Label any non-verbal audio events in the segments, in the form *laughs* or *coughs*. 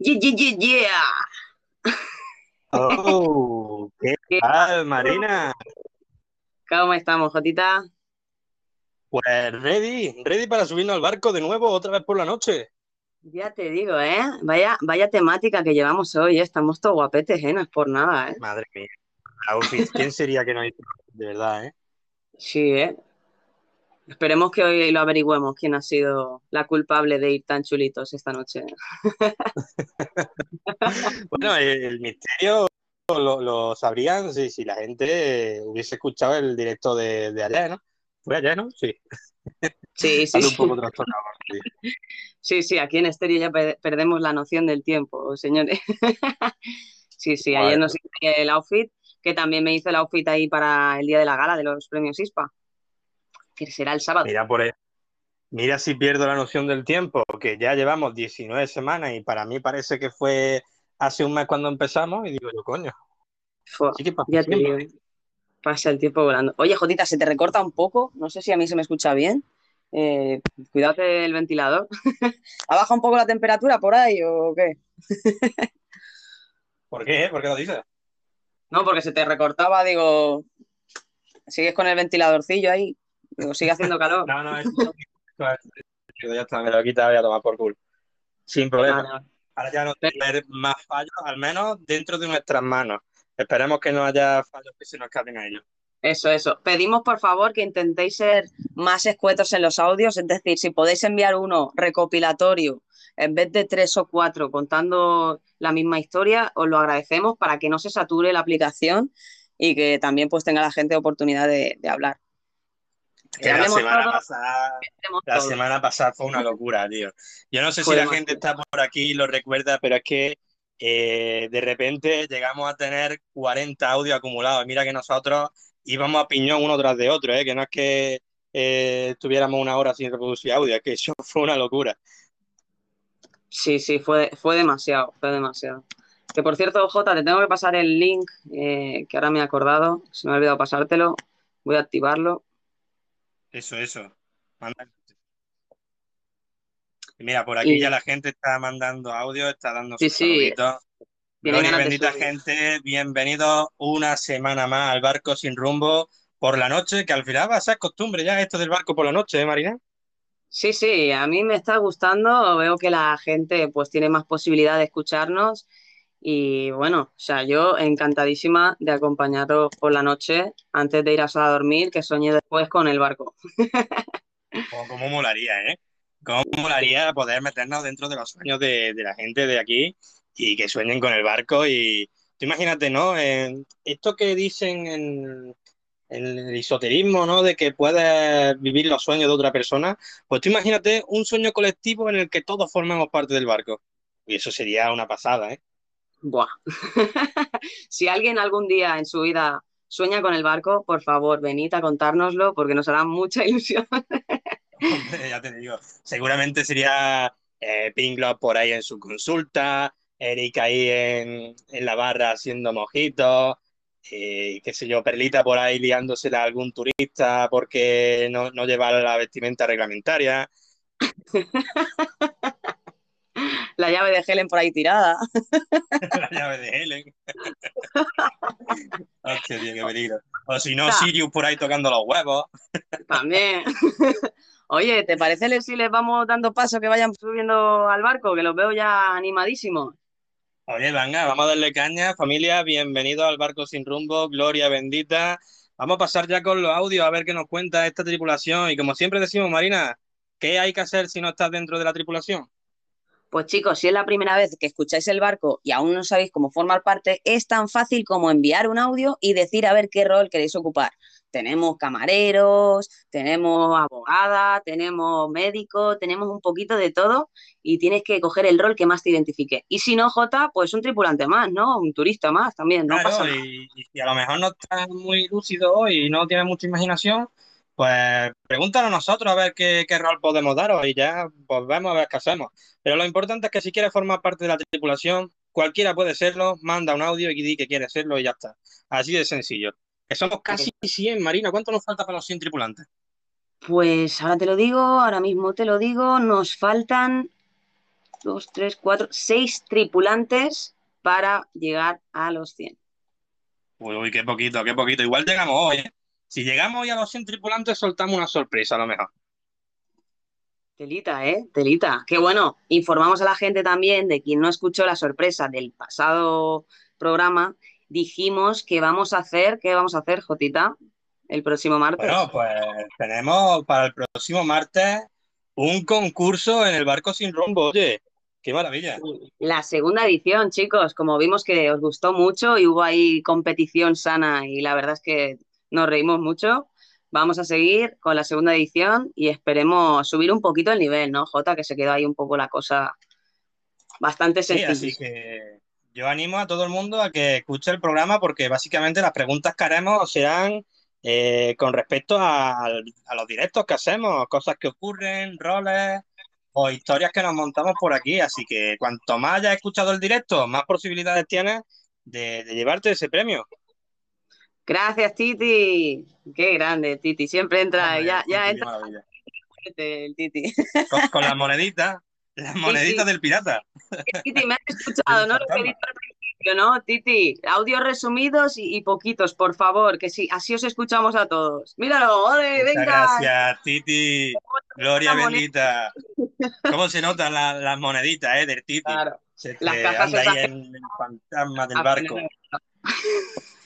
Yeah, yeah, yeah, yeah. Oh, *laughs* ¿qué ¿Qué tal, Marina? ¿Cómo estamos, Jotita? Pues ready, ready para subirnos al barco de nuevo otra vez por la noche. Ya te digo, ¿eh? Vaya, vaya temática que llevamos hoy, ¿eh? Estamos todos guapetes, ¿eh? No es por nada, ¿eh? Madre mía, ¿quién sería que no hizo? De verdad, ¿eh? Sí, ¿eh? Esperemos que hoy lo averigüemos quién ha sido la culpable de ir tan chulitos esta noche. *laughs* Bueno, el, el misterio lo, lo sabrían si, si la gente hubiese escuchado el directo de, de ayer, ¿no? ¿Fue ayer, no? Sí. Sí, *laughs* sí, un sí. poco trastornado. sí. Sí, sí, aquí en Estéreo ya pe- perdemos la noción del tiempo, señores. *laughs* Sí, sí, ayer nos hice el outfit, que también me hice el outfit ahí para el día de la gala de los premios ISPA, que será el sábado. mira por ahí- Mira si pierdo la noción del tiempo, que ya llevamos 19 semanas y para mí parece que fue hace un mes cuando empezamos y digo yo, coño, Fua, sí que pasa ya el te tiempo. digo, pasa el tiempo volando. Oye, Jotita, se te recorta un poco, no sé si a mí se me escucha bien. Eh, cuídate el ventilador. *laughs* ¿Ha bajado un poco la temperatura por ahí o qué? *laughs* ¿Por qué? ¿Por qué lo dices? No, porque se te recortaba, digo, sigues con el ventiladorcillo ahí, digo, sigue haciendo calor. *laughs* No, no, eso ya está, me lo he quitado y a tomar por culo. Sin problema. Vale, vale. Ahora ya no haber más fallos, al menos dentro de nuestras manos. Esperemos que no haya fallos que se nos escapen a ellos. Eso, eso. Pedimos por favor que intentéis ser más escuetos en los audios, es decir, si podéis enviar uno recopilatorio en vez de tres o cuatro contando la misma historia, os lo agradecemos para que no se sature la aplicación y que también pues tenga la gente oportunidad de, de hablar. Que la semana pasada, la semana pasada fue una locura, tío. Yo no sé si la demasiado. gente está por aquí y lo recuerda, pero es que eh, de repente llegamos a tener 40 audios acumulados. Mira que nosotros íbamos a piñón uno tras de otro, ¿eh? Que no es que eh, estuviéramos una hora sin reproducir audio, es que eso *laughs* fue una locura. Sí, sí, fue, fue demasiado, fue demasiado. Que por cierto, Jota, te tengo que pasar el link, eh, que ahora me he acordado, se me ha olvidado pasártelo, voy a activarlo. Eso, eso. Manda- Mira, por aquí Y ya la gente está mandando audio, está dando sí, sus sí, Gloria bendita gente, bienvenidos una semana más al barco sin rumbo por la noche, que al final va a ser costumbre ya esto del barco por la noche, ¿eh, Marina? Sí, sí, a mí me está gustando, veo que la gente pues tiene más posibilidad de escucharnos y bueno, o sea, yo encantadísima de acompañaros por la noche antes de ir a dormir, que soñé después con el barco. *laughs* O cómo molaría, ¿eh? Cómo molaría poder meternos dentro de los sueños de, de la gente de aquí y que sueñen con el barco y tú imagínate, ¿no? Esto que dicen en, en el esoterismo, ¿no? De que puedes vivir los sueños de otra persona, pues tú imagínate un sueño colectivo en el que todos formamos parte del barco. Y eso sería una pasada, ¿eh? Buah. *laughs* Si alguien algún día en su vida sueña con el barco, por favor, venid a contárnoslo porque nos hará mucha *laughs* ilusión. Hombre, ya te digo, seguramente sería eh, Pinglock por ahí en su consulta, Eric ahí en, en la barra haciendo mojitos, eh, qué sé yo, Perlita por ahí liándosela a algún turista porque no, no lleva la vestimenta reglamentaria. *laughs* La llave de Helen por ahí tirada. *laughs* La llave de Helen. *laughs* Hostia, tío, qué peligro. O si no, Sirius por ahí tocando los huevos. también. *laughs* Oye, ¿te parece si les vamos dando paso que vayan subiendo al barco? Que los veo ya animadísimos. Oye, venga, vamos a darle caña, familia, bienvenidos al barco sin rumbo, gloria bendita. Vamos a pasar ya con los audios a ver qué nos cuenta esta tripulación. Y como siempre decimos, Marina, ¿qué hay que hacer si no estás dentro de la tripulación? Pues chicos, si es la primera vez que escucháis el barco y aún no sabéis cómo formar parte, es tan fácil como enviar un audio y decir a ver qué rol queréis ocupar. Tenemos camareros, tenemos abogada, tenemos médico, tenemos un poquito de todo y tienes que coger el rol que más te identifique. Y si no, Jota, pues un tripulante más, ¿no? Un turista más también, no pasa Claro, nada. y, y a lo mejor no estás muy lúcido hoy y no tienes mucha imaginación, pues pregúntanos a nosotros a ver qué, qué rol podemos daros y ya pues vemos a ver qué hacemos. Pero lo importante es que si quieres formar parte de la tripulación, cualquiera puede serlo, manda un audio y di que quiere serlo y ya está. Así de sencillo. Que somos casi 100, Marina. ¿Cuánto nos falta para los 100 tripulantes? Pues ahora te lo digo, ahora mismo te lo digo, nos faltan dos, tres, cuatro, seis tripulantes para llegar a los 100. Uy, uy, qué poquito, qué poquito. Igual llegamos hoy. ¿eh? Si llegamos hoy a los 100 tripulantes, soltamos una sorpresa a lo mejor. Telita, ¿eh? Telita. Qué bueno. Informamos a la gente también de quien no escuchó la sorpresa del pasado programa. Dijimos que vamos a hacer, ¿qué vamos a hacer, Jotita? El próximo martes. Bueno, pues tenemos para el próximo martes un concurso en el barco sin rumbo. Oye, qué maravilla. La segunda edición, chicos, como vimos que os gustó mucho y hubo ahí competición sana y la verdad es que nos reímos mucho. Vamos a seguir con la segunda edición y esperemos subir un poquito el nivel, ¿no, Jota? Que se quedó ahí un poco la cosa bastante sencilla. Sí, así que yo animo a todo el mundo a que escuche el programa porque básicamente las preguntas que haremos serán eh, con respecto a, a, los directos que hacemos, cosas que ocurren, roles o historias que nos montamos por aquí. Así que cuanto más hayas escuchado el directo, más posibilidades tienes de, de llevarte ese premio. Gracias, Titi. Qué grande, Titi. Siempre entra, Hombre, ya, ya entra. El Titi. Con, con las *laughs* moneditas, las moneditas del pirata. Titi, me has escuchado, ¿no? Lo que he dicho al principio, ¿no? Titi, audios resumidos y, y, poquitos, por favor, que sí, así os escuchamos a todos. Míralo, ¡ole, venga! Gracias, Titi. Gloria bendita. ¿Cómo se notan la, las moneditas, eh, del Titi? Claro. Se las cajas anda ahí en el fantasma del barco.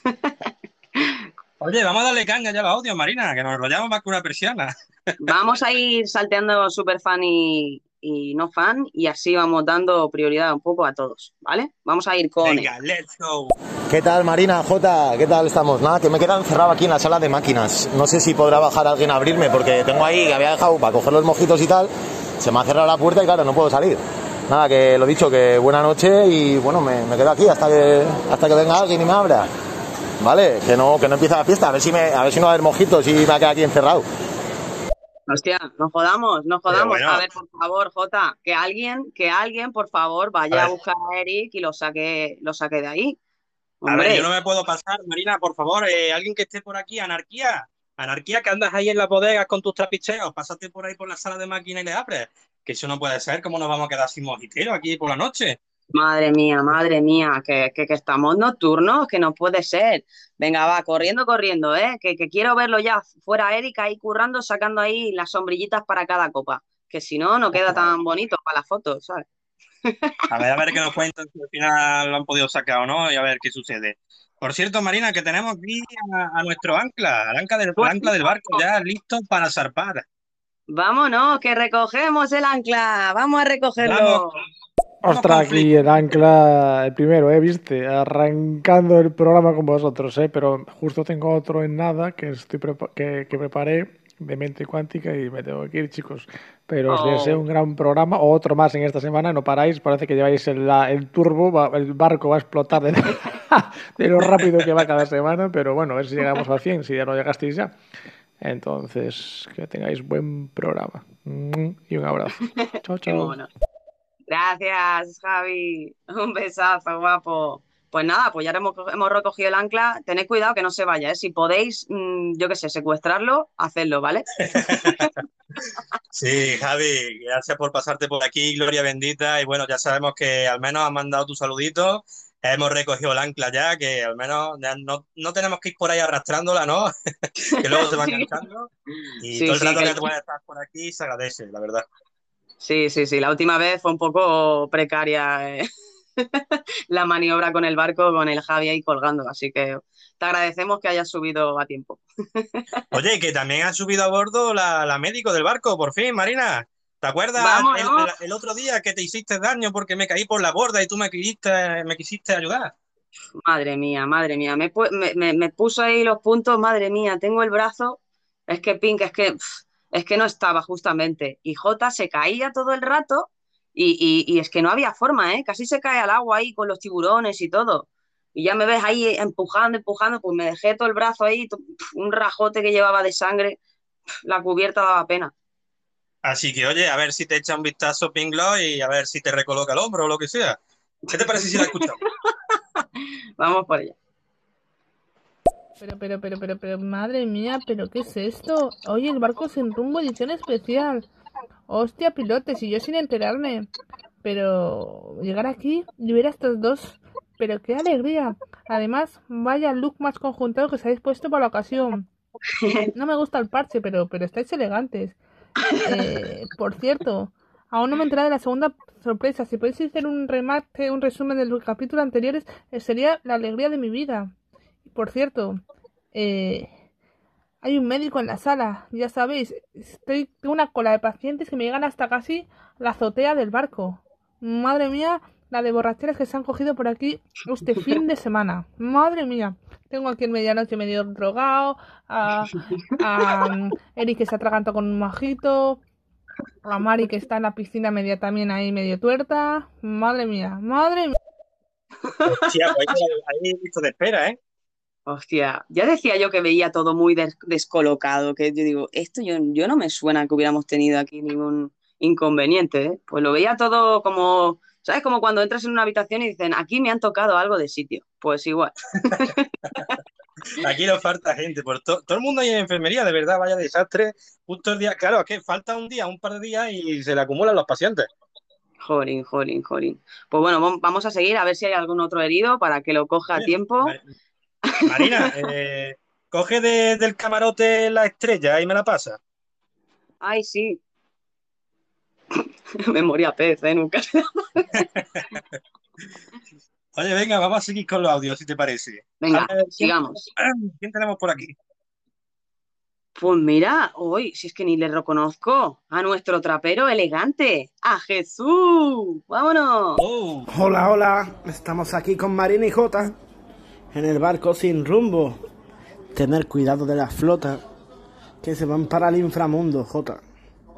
*laughs* Oye, vamos a darle caña ya a los audios, Marina, que nos enrollamos más que una persiana. *laughs* Vamos a ir salteando super fan y, y, no fan y así vamos dando prioridad un poco a todos, ¿vale? Vamos a ir con... Venga, let's go. ¿Qué tal, Marina, Jota? ¿Qué tal estamos? Nada, que me he quedado encerrado aquí en la sala de máquinas. No sé si podrá bajar alguien a abrirme porque tengo ahí, que había dejado para coger los mojitos y tal. Se me ha cerrado la puerta y claro, no puedo salir. Nada, que lo dicho, que buena noche y bueno, me, me quedo aquí hasta que, hasta que venga alguien y me abra. ¿Vale? Que no, que no empieza la fiesta, a ver si me, a ver si no va a haber mojitos y me va a quedar aquí encerrado. Hostia, no jodamos, no jodamos. Bueno. A ver, por favor, Jota, que alguien, que alguien, por favor, vaya a, a buscar a Eric y lo saque, lo saque de ahí. Hombre. A ver, yo no me puedo pasar, Marina, por favor, eh, alguien que esté por aquí, anarquía, anarquía, que andas ahí en las bodegas con tus trapicheos, pásate por ahí por la sala de máquina y le abres. Que eso no puede ser, ¿cómo nos vamos a quedar sin mojitero aquí por la noche? Madre mía, madre mía, que, que, que, estamos nocturnos, que no puede ser. Venga, va, corriendo, corriendo, ¿eh? Que, que quiero verlo ya fuera Erika ahí currando, sacando ahí las sombrillitas para cada copa. Que si no, no queda tan bonito para la foto, ¿sabes? A ver, a ver qué nos cuentan si al final lo han podido sacar o no y a ver qué sucede. Por cierto, Marina, que tenemos aquí a, a nuestro ancla, al ancla del, ancla del barco ya listo para zarpar. Vámonos, que recogemos el ancla, vamos a recogerlo. Vamos. Ostras, aquí el ancla, el primero, ¿eh? ¿Viste? Arrancando el programa con vosotros, ¿eh? Pero justo tengo otro en nada que, estoy que, que, preparé de mente cuántica y me tengo que ir, chicos. Pero os oh. deseo un gran programa, o otro más en esta semana, no paráis, parece que lleváis el, el turbo, va, el barco va a explotar de, *laughs* de, lo rápido que va cada semana, pero bueno, a ver si llegamos al 100, si ya no llegasteis ya. Entonces, que tengáis buen programa. Y un abrazo. *laughs* Chao, chao. Gracias, Javi. *laughs* Un besazo, guapo. Pues nada, pues ya hemos, hemos recogido el ancla. Tened cuidado que no se vaya, ¿eh? Si podéis, mmm, yo qué sé, secuestrarlo, hacedlo, ¿vale? *laughs* sí, Javi, gracias por pasarte por aquí, Gloria bendita. Y bueno, ya sabemos que al menos has mandado tu saludito. Hemos recogido el ancla ya, que al menos no, no tenemos que ir por ahí arrastrándola, ¿no? *laughs* que luego se va enganchando. Y sí, todo el rato sí, que, que puedes estar por aquí se agradece, la verdad. Sí, sí, sí. La última vez fue un poco precaria eh, *laughs* la maniobra con el barco, con el Javi ahí colgando. Así que te agradecemos que hayas subido a tiempo. *laughs* Oye, que también has subido a bordo la, la médico del barco, por fin, Marina. ¿Te acuerdas el, el, el, otro día que te hiciste daño porque me caí por la borda y tú me quisiste, me quisiste ayudar? Madre mía, madre mía. Me, me, me puso ahí los puntos, madre mía. Tengo el brazo. Es que, Pink, es que. Pff, es que no estaba justamente. Y J se caía todo el rato y, y, y, es que no había forma, ¿eh? Casi se cae al agua ahí con los tiburones y todo. Y ya me ves ahí empujando, empujando, pues me dejé todo el brazo ahí, un rajote que llevaba de sangre, la cubierta daba pena. Así que, oye, a ver si te echa un vistazo Pinglo y a ver si te recoloca el hombro o lo que sea. ¿Qué te parece si la escuchamos? *laughs* Vamos por ella. Pero, pero, pero, pero, pero, madre mía, ¿pero qué es esto? Oye, el barco sin rumbo, edición especial. Hostia, pilotes, y yo sin enterarme. Pero llegar aquí y ver a estos dos, pero qué alegría. Además, vaya look más conjuntado que os habéis puesto para la ocasión. No me gusta el parche, pero, pero estáis elegantes. Eh, por cierto, aún no me he enterado de la segunda sorpresa. Si podéis hacer un remate, un resumen de los capítulos anteriores, sería la alegría de mi vida. Por cierto, eh, hay un médico en la sala, ya sabéis, estoy tengo una cola de pacientes que me llegan hasta casi la azotea del barco. Madre mía, la de borracheras que se han cogido por aquí este fin de semana. Madre mía, tengo aquí en medianoche medio drogado, a, a um, Eric que se atraganta con un majito, a Mari que está en la piscina media también ahí medio tuerta. Madre mía, madre mía. Hostia, pues ahí visto de espera, ¿eh? Hostia, ya decía yo que veía todo muy des- descolocado, que yo digo, esto yo, yo no me suena que hubiéramos tenido aquí ningún inconveniente, ¿eh? Pues lo veía todo como, ¿sabes? Como cuando entras en una habitación y dicen, aquí me han tocado algo de sitio. Pues igual. *laughs* Aquí nos falta gente, por to- todo el mundo ahí en enfermería, de verdad, vaya desastre. Justo el día, claro, es que falta un día, un par de días y se le acumulan los pacientes. Jolín, jolín, jolín. Pues bueno, vam- vamos a seguir a ver si hay algún otro herido para que lo coja a tiempo. Marina, *laughs* eh, coge de- del camarote la estrella y me la pasa. Ay, sí. *laughs* Memoria pez, ¿eh? Nunca se- *laughs* Oye, venga, vamos a seguir con los audios, si te parece. Venga, A ver, ¿quién, sigamos. *clears throat* quién tenemos por aquí? Pues mira, hoy, si es que ni le reconozco a nuestro trapero elegante, a Jesús. ¡Vámonos! Oh, Hola, hola, estamos aquí con Marina y Jota en el barco sin rumbo. Tener cuidado de las flotas que se van para el inframundo, Jota.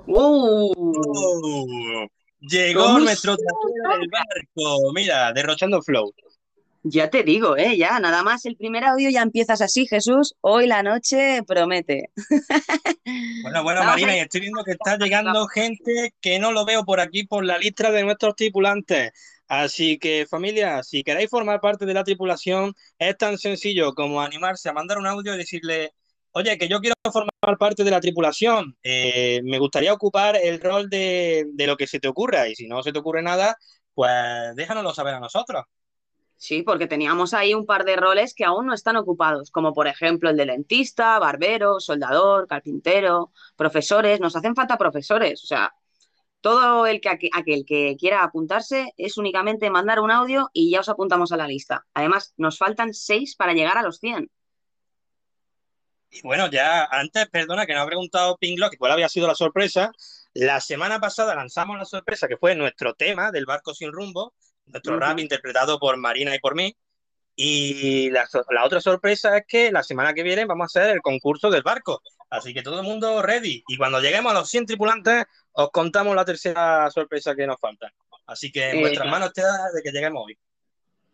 ¡Uh! oh. Llegó ¿Cómo nuestro trapero del barco. Mira, derrochando flow. Ya te digo, ¿eh? Ya, nada más el primer audio ya empiezas así, Jesús. Hoy la noche promete. *laughs* Bueno, bueno, Vamos Marina, a- y estoy viendo que está llegando gente que no lo veo por aquí por la lista de nuestros tripulantes. Así que, familia, si queréis formar parte de la tripulación, es tan sencillo como animarse a mandar un audio y decirle, oye, que yo quiero formar parte de la tripulación. Eh, me gustaría ocupar el rol de, de lo que se te ocurra. Y si no se te ocurre nada, pues déjanoslo saber a nosotros. Sí, porque teníamos ahí un par de roles que aún no están ocupados, como por ejemplo el de dentista, barbero, soldador, carpintero, profesores. Nos hacen falta profesores. O sea, todo el que aqu- aquel que quiera apuntarse es únicamente mandar un audio y ya os apuntamos a la lista. Además, nos faltan seis para llegar a los 100. Y bueno, ya antes, perdona que no ha preguntado Pinglock, cuál había sido la sorpresa. La semana pasada lanzamos la sorpresa que fue nuestro tema del barco sin rumbo, nuestro rap interpretado por Marina y por mí. Y la, la otra sorpresa es que la semana que viene vamos a hacer el concurso del barco. Así que todo el mundo ready. Y cuando lleguemos a los 100 tripulantes, os contamos la tercera sorpresa que nos falta. Así que en vuestras manos está de que lleguemos hoy.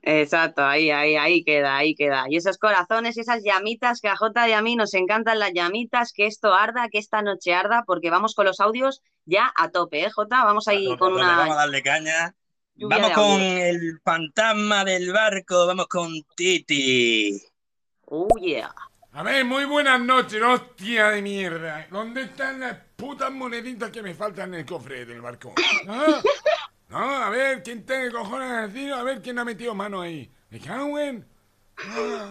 Exacto, ahí, ahí, ahí queda, ahí queda. Y esos corazones, esas llamitas que a Jota y a mí nos encantan las llamitas, que esto arda, que esta noche arda, porque vamos con los audios ya a tope, ¿eh, Jota? Vamos ahí tope, con a tope, Vamos a una darle caña. Vamos con el fantasma del barco, vamos con Titi. Oh, yeah. A ver, muy buenas noches, hostia de mierda. ¿Dónde están las putas moneditas que me faltan en el cofre del barco? ¿Ah? No, a ver, ¿quién tiene cojones a decir? A ver quién ha metido mano ahí. ¿Me cago en? Ah.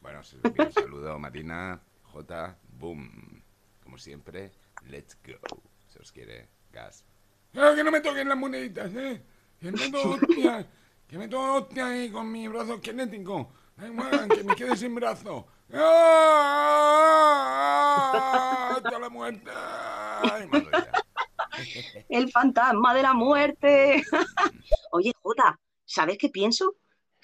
Bueno, bien, saludo Marina, J, boom. Como siempre, let's go. Se os quiere, gas. Claro que no me toquen las moneditas, ¿eh? Que meto hostia, que meto hostia ahí con mi brazo kinético. Da igual, que me quede sin brazo. ¡Ah! ¡Hasta la muerte! Ay, madre. El fantasma de la muerte. Oye, Jota, ¿sabes qué pienso?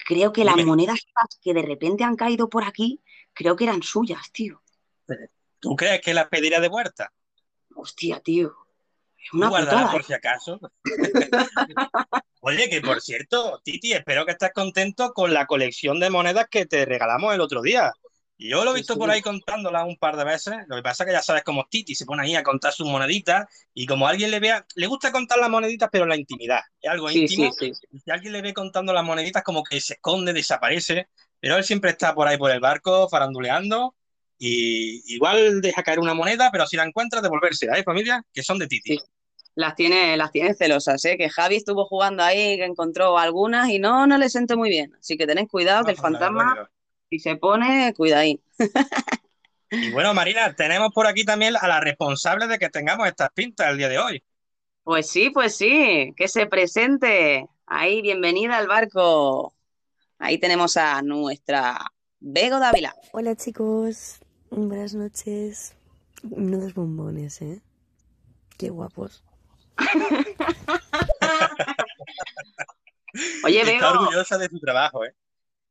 Creo que las Dime. monedas que de repente han caído por aquí, creo que eran suyas, tío. ¿Tú crees que las pedirá de vuelta? Hostia, tío. Es ¿Tú una guardarás putada. por si acaso? *laughs* Oye, que por cierto, Titi, espero que estés contento con la colección de monedas que te regalamos el otro día. Yo lo he visto sí. por ahí contándolas un par de veces. Lo que pasa es que ya sabes cómo es Titi, se pone ahí a contar sus moneditas y como alguien le vea, le gusta contar las moneditas, pero en la intimidad. Es algo Sí, íntimo. si alguien le ve contando las moneditas, como que se esconde, desaparece. Pero él siempre está por ahí por el barco, faranduleando. Y igual deja caer una moneda, pero si la encuentra, devolvérsela, ¿eh, familia? Que son de Titi. Sí. las tiene, las tiene celosas, ¿eh? Que Javi estuvo jugando ahí, que encontró algunas y no, no le sentó muy bien. Así que tened cuidado que el fantasma, si se pone, cuidadín. Y bueno, Marina, tenemos por aquí también a la responsable de que tengamos estas pintas el día de hoy. Pues sí, pues sí, que se presente. Ahí, bienvenida al barco. Ahí tenemos a nuestra Bego Dávila. Hola chicos, buenas noches. Nudos bombones, ¿eh? Qué guapos. *laughs* Oye, Bego. Está orgullosa de su trabajo, ¿eh?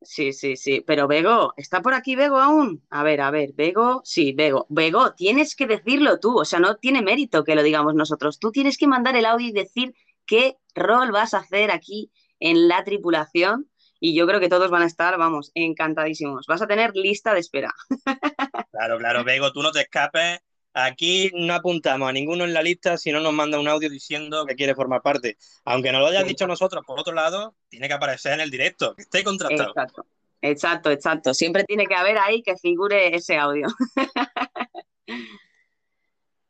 Sí, sí, sí. Pero Bego, ¿está por aquí Bego aún? A ver, a ver, Bego, sí, Bego. Bego, tienes que decirlo tú, o sea, no tiene mérito que lo digamos nosotros. Tú tienes que mandar el audio y decir qué rol vas a hacer aquí en la tripulación y yo creo que todos van a estar, vamos, encantadísimos. Vas a tener lista de espera. *laughs* Claro, claro, Bego, tú no te escapes. Aquí no apuntamos a ninguno en la lista si no nos manda un audio diciendo que quiere formar parte. Aunque nos lo hayas dicho nosotros, por otro lado, tiene que aparecer en el directo, que esté contratado. Exacto, exacto, exacto. Siempre tiene que haber ahí que figure ese audio. *laughs*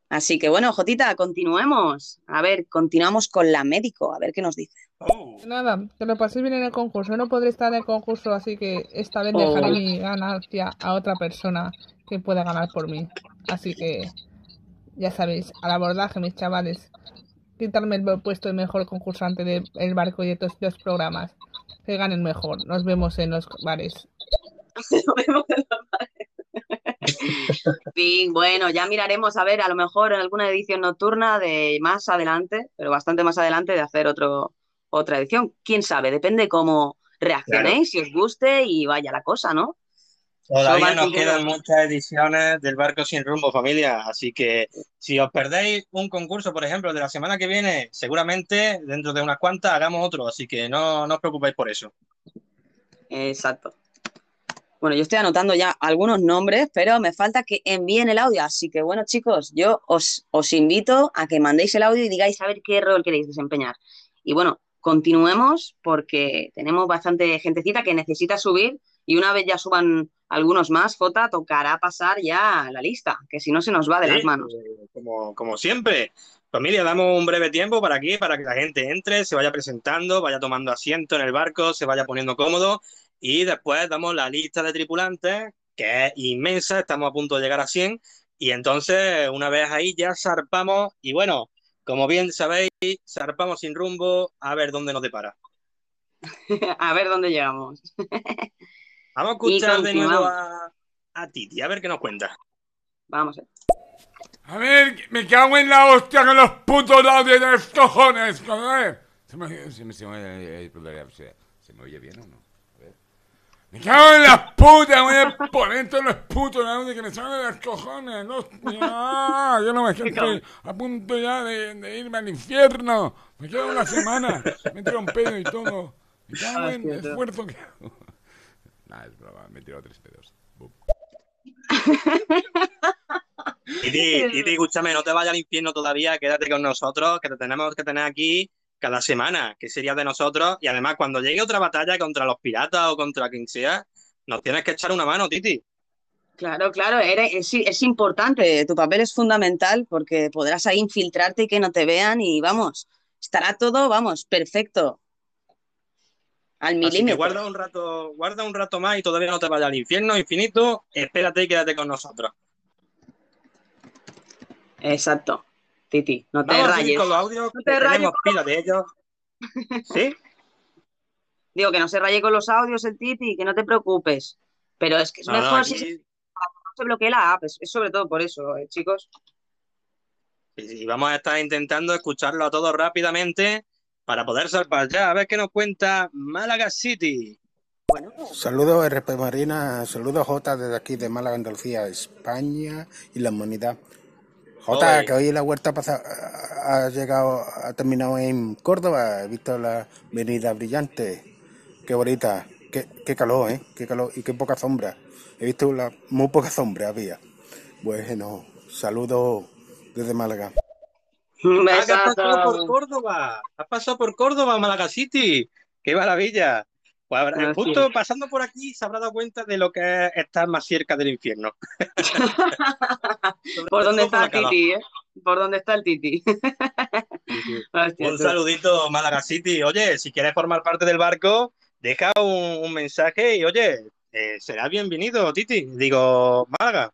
Así que bueno, Jotita, continuemos. A ver, continuamos con la médico, a ver qué nos dice. Oh, Nada, que lo pasé bien en el concurso. No podré estar en el concurso, así que esta vez dejaré Oh. mi ganancia a otra persona que pueda ganar por mí. Así que, ya sabéis, al abordaje, mis chavales. Quitarme el puesto de mejor concursante del barco y de todos los programas. Que ganen mejor. *laughs* Nos vemos en los bares. Sí, bueno, ya miraremos a ver, a lo mejor en alguna edición nocturna de más adelante, pero bastante más adelante, de hacer otro, otra edición. Quién sabe, depende cómo reaccionéis, si os guste y vaya la cosa, ¿no? Todavía nos quedan muchas ediciones del Barco Sin Rumbo, familia. Así que si os perdéis un concurso, por ejemplo, de la semana que viene, seguramente dentro de unas cuantas hagamos otro. Así que no, no os preocupéis por eso. Exacto. Bueno, yo estoy anotando ya algunos nombres, pero me falta que envíen el audio. Así que bueno, chicos, yo os, os invito a que mandéis el audio y digáis a ver qué rol queréis desempeñar. Y bueno, continuemos porque tenemos bastante gentecita que necesita subir y una vez ya suban algunos más, Jota, tocará pasar ya la lista, que si no se nos va de Sí, las manos. como, como siempre. Familia, damos un breve tiempo para aquí, para que la gente entre, se vaya presentando, vaya tomando asiento en el barco, se vaya poniendo cómodo y después damos la lista de tripulantes, que es inmensa, estamos a punto de llegar a 100 y entonces una vez ahí ya zarpamos y bueno, como bien sabéis, zarpamos sin rumbo a ver dónde nos depara. *laughs* a ver dónde llegamos. *laughs* Vamos a escuchar de nuevo a, a Titi, a ver qué nos cuenta. Vamos. a ver. A ver, me cago en la hostia con los putos audios de los cojones, joder. Se me, se me, se me- eh, se- ¿se me oye bien o no? A ver. Me cago en las putas, voy a poner todos los putos audios que me salen de los cojones. Hostia, Ah, yo no me estoy a punto ya de, de irme al infierno. Me queda una semana. Me tiro un pedo y todo. Me cago en el esfuerzo que hago. Nah, es broma, me he tirado tres pedos. *laughs* Titi, Titi, escúchame, no te vayas al infierno todavía, quédate con nosotros, que te tenemos que tener aquí cada semana, que sería de nosotros. Y además, cuando llegue otra batalla contra los piratas o contra quien sea, nos tienes que echar una mano, Titi. Claro, claro, es importante, tu papel es fundamental porque podrás ahí infiltrarte y que no te vean y vamos, estará todo, vamos, perfecto. Al Así que milímetro. guarda un rato, guarda un rato más y todavía no te vayas al infierno infinito. Espérate y quédate con nosotros. Exacto, Titi, no te Vamos rayes. con los audios, No que te rayes tenemos pila de ellos. *laughs* ¿Sí? Digo que no se raye con los audios el Titi, que no te preocupes. Pero es que es No, no, mejor aquí- si se, no se bloquee la app, es, es sobre todo por eso, eh, chicos. Y vamos a estar intentando escucharlo a todos rápidamente para poder salvar ya. A ver qué nos cuenta Málaga City. Saludos RP Marina, saludos J desde aquí de Málaga, Andalucía, España y la humanidad. J, Ole. que hoy la huerta pasa, ha llegado, ha terminado en Córdoba, he visto la avenida brillante, qué bonita, qué, qué calor, ¿eh? Qué calor y qué poca sombra. He visto la, muy poca sombra había. Bueno, saludos desde Málaga. Que has pasado por besazo. Córdoba. Has pasado por Córdoba, Málaga City. ¡Qué maravilla! Pues habrá- justo pasando por aquí se habrá dado cuenta de lo que es estar más cerca del infierno. *laughs* ¿Por dónde está calor. Titi, eh? por donde está el Titi. *laughs* Hostia, Un tú. saludito, Málaga City. Oye, si quieres formar parte del barco, deja un, un mensaje y, oye, eh, será bienvenido, Titi. Digo, Málaga.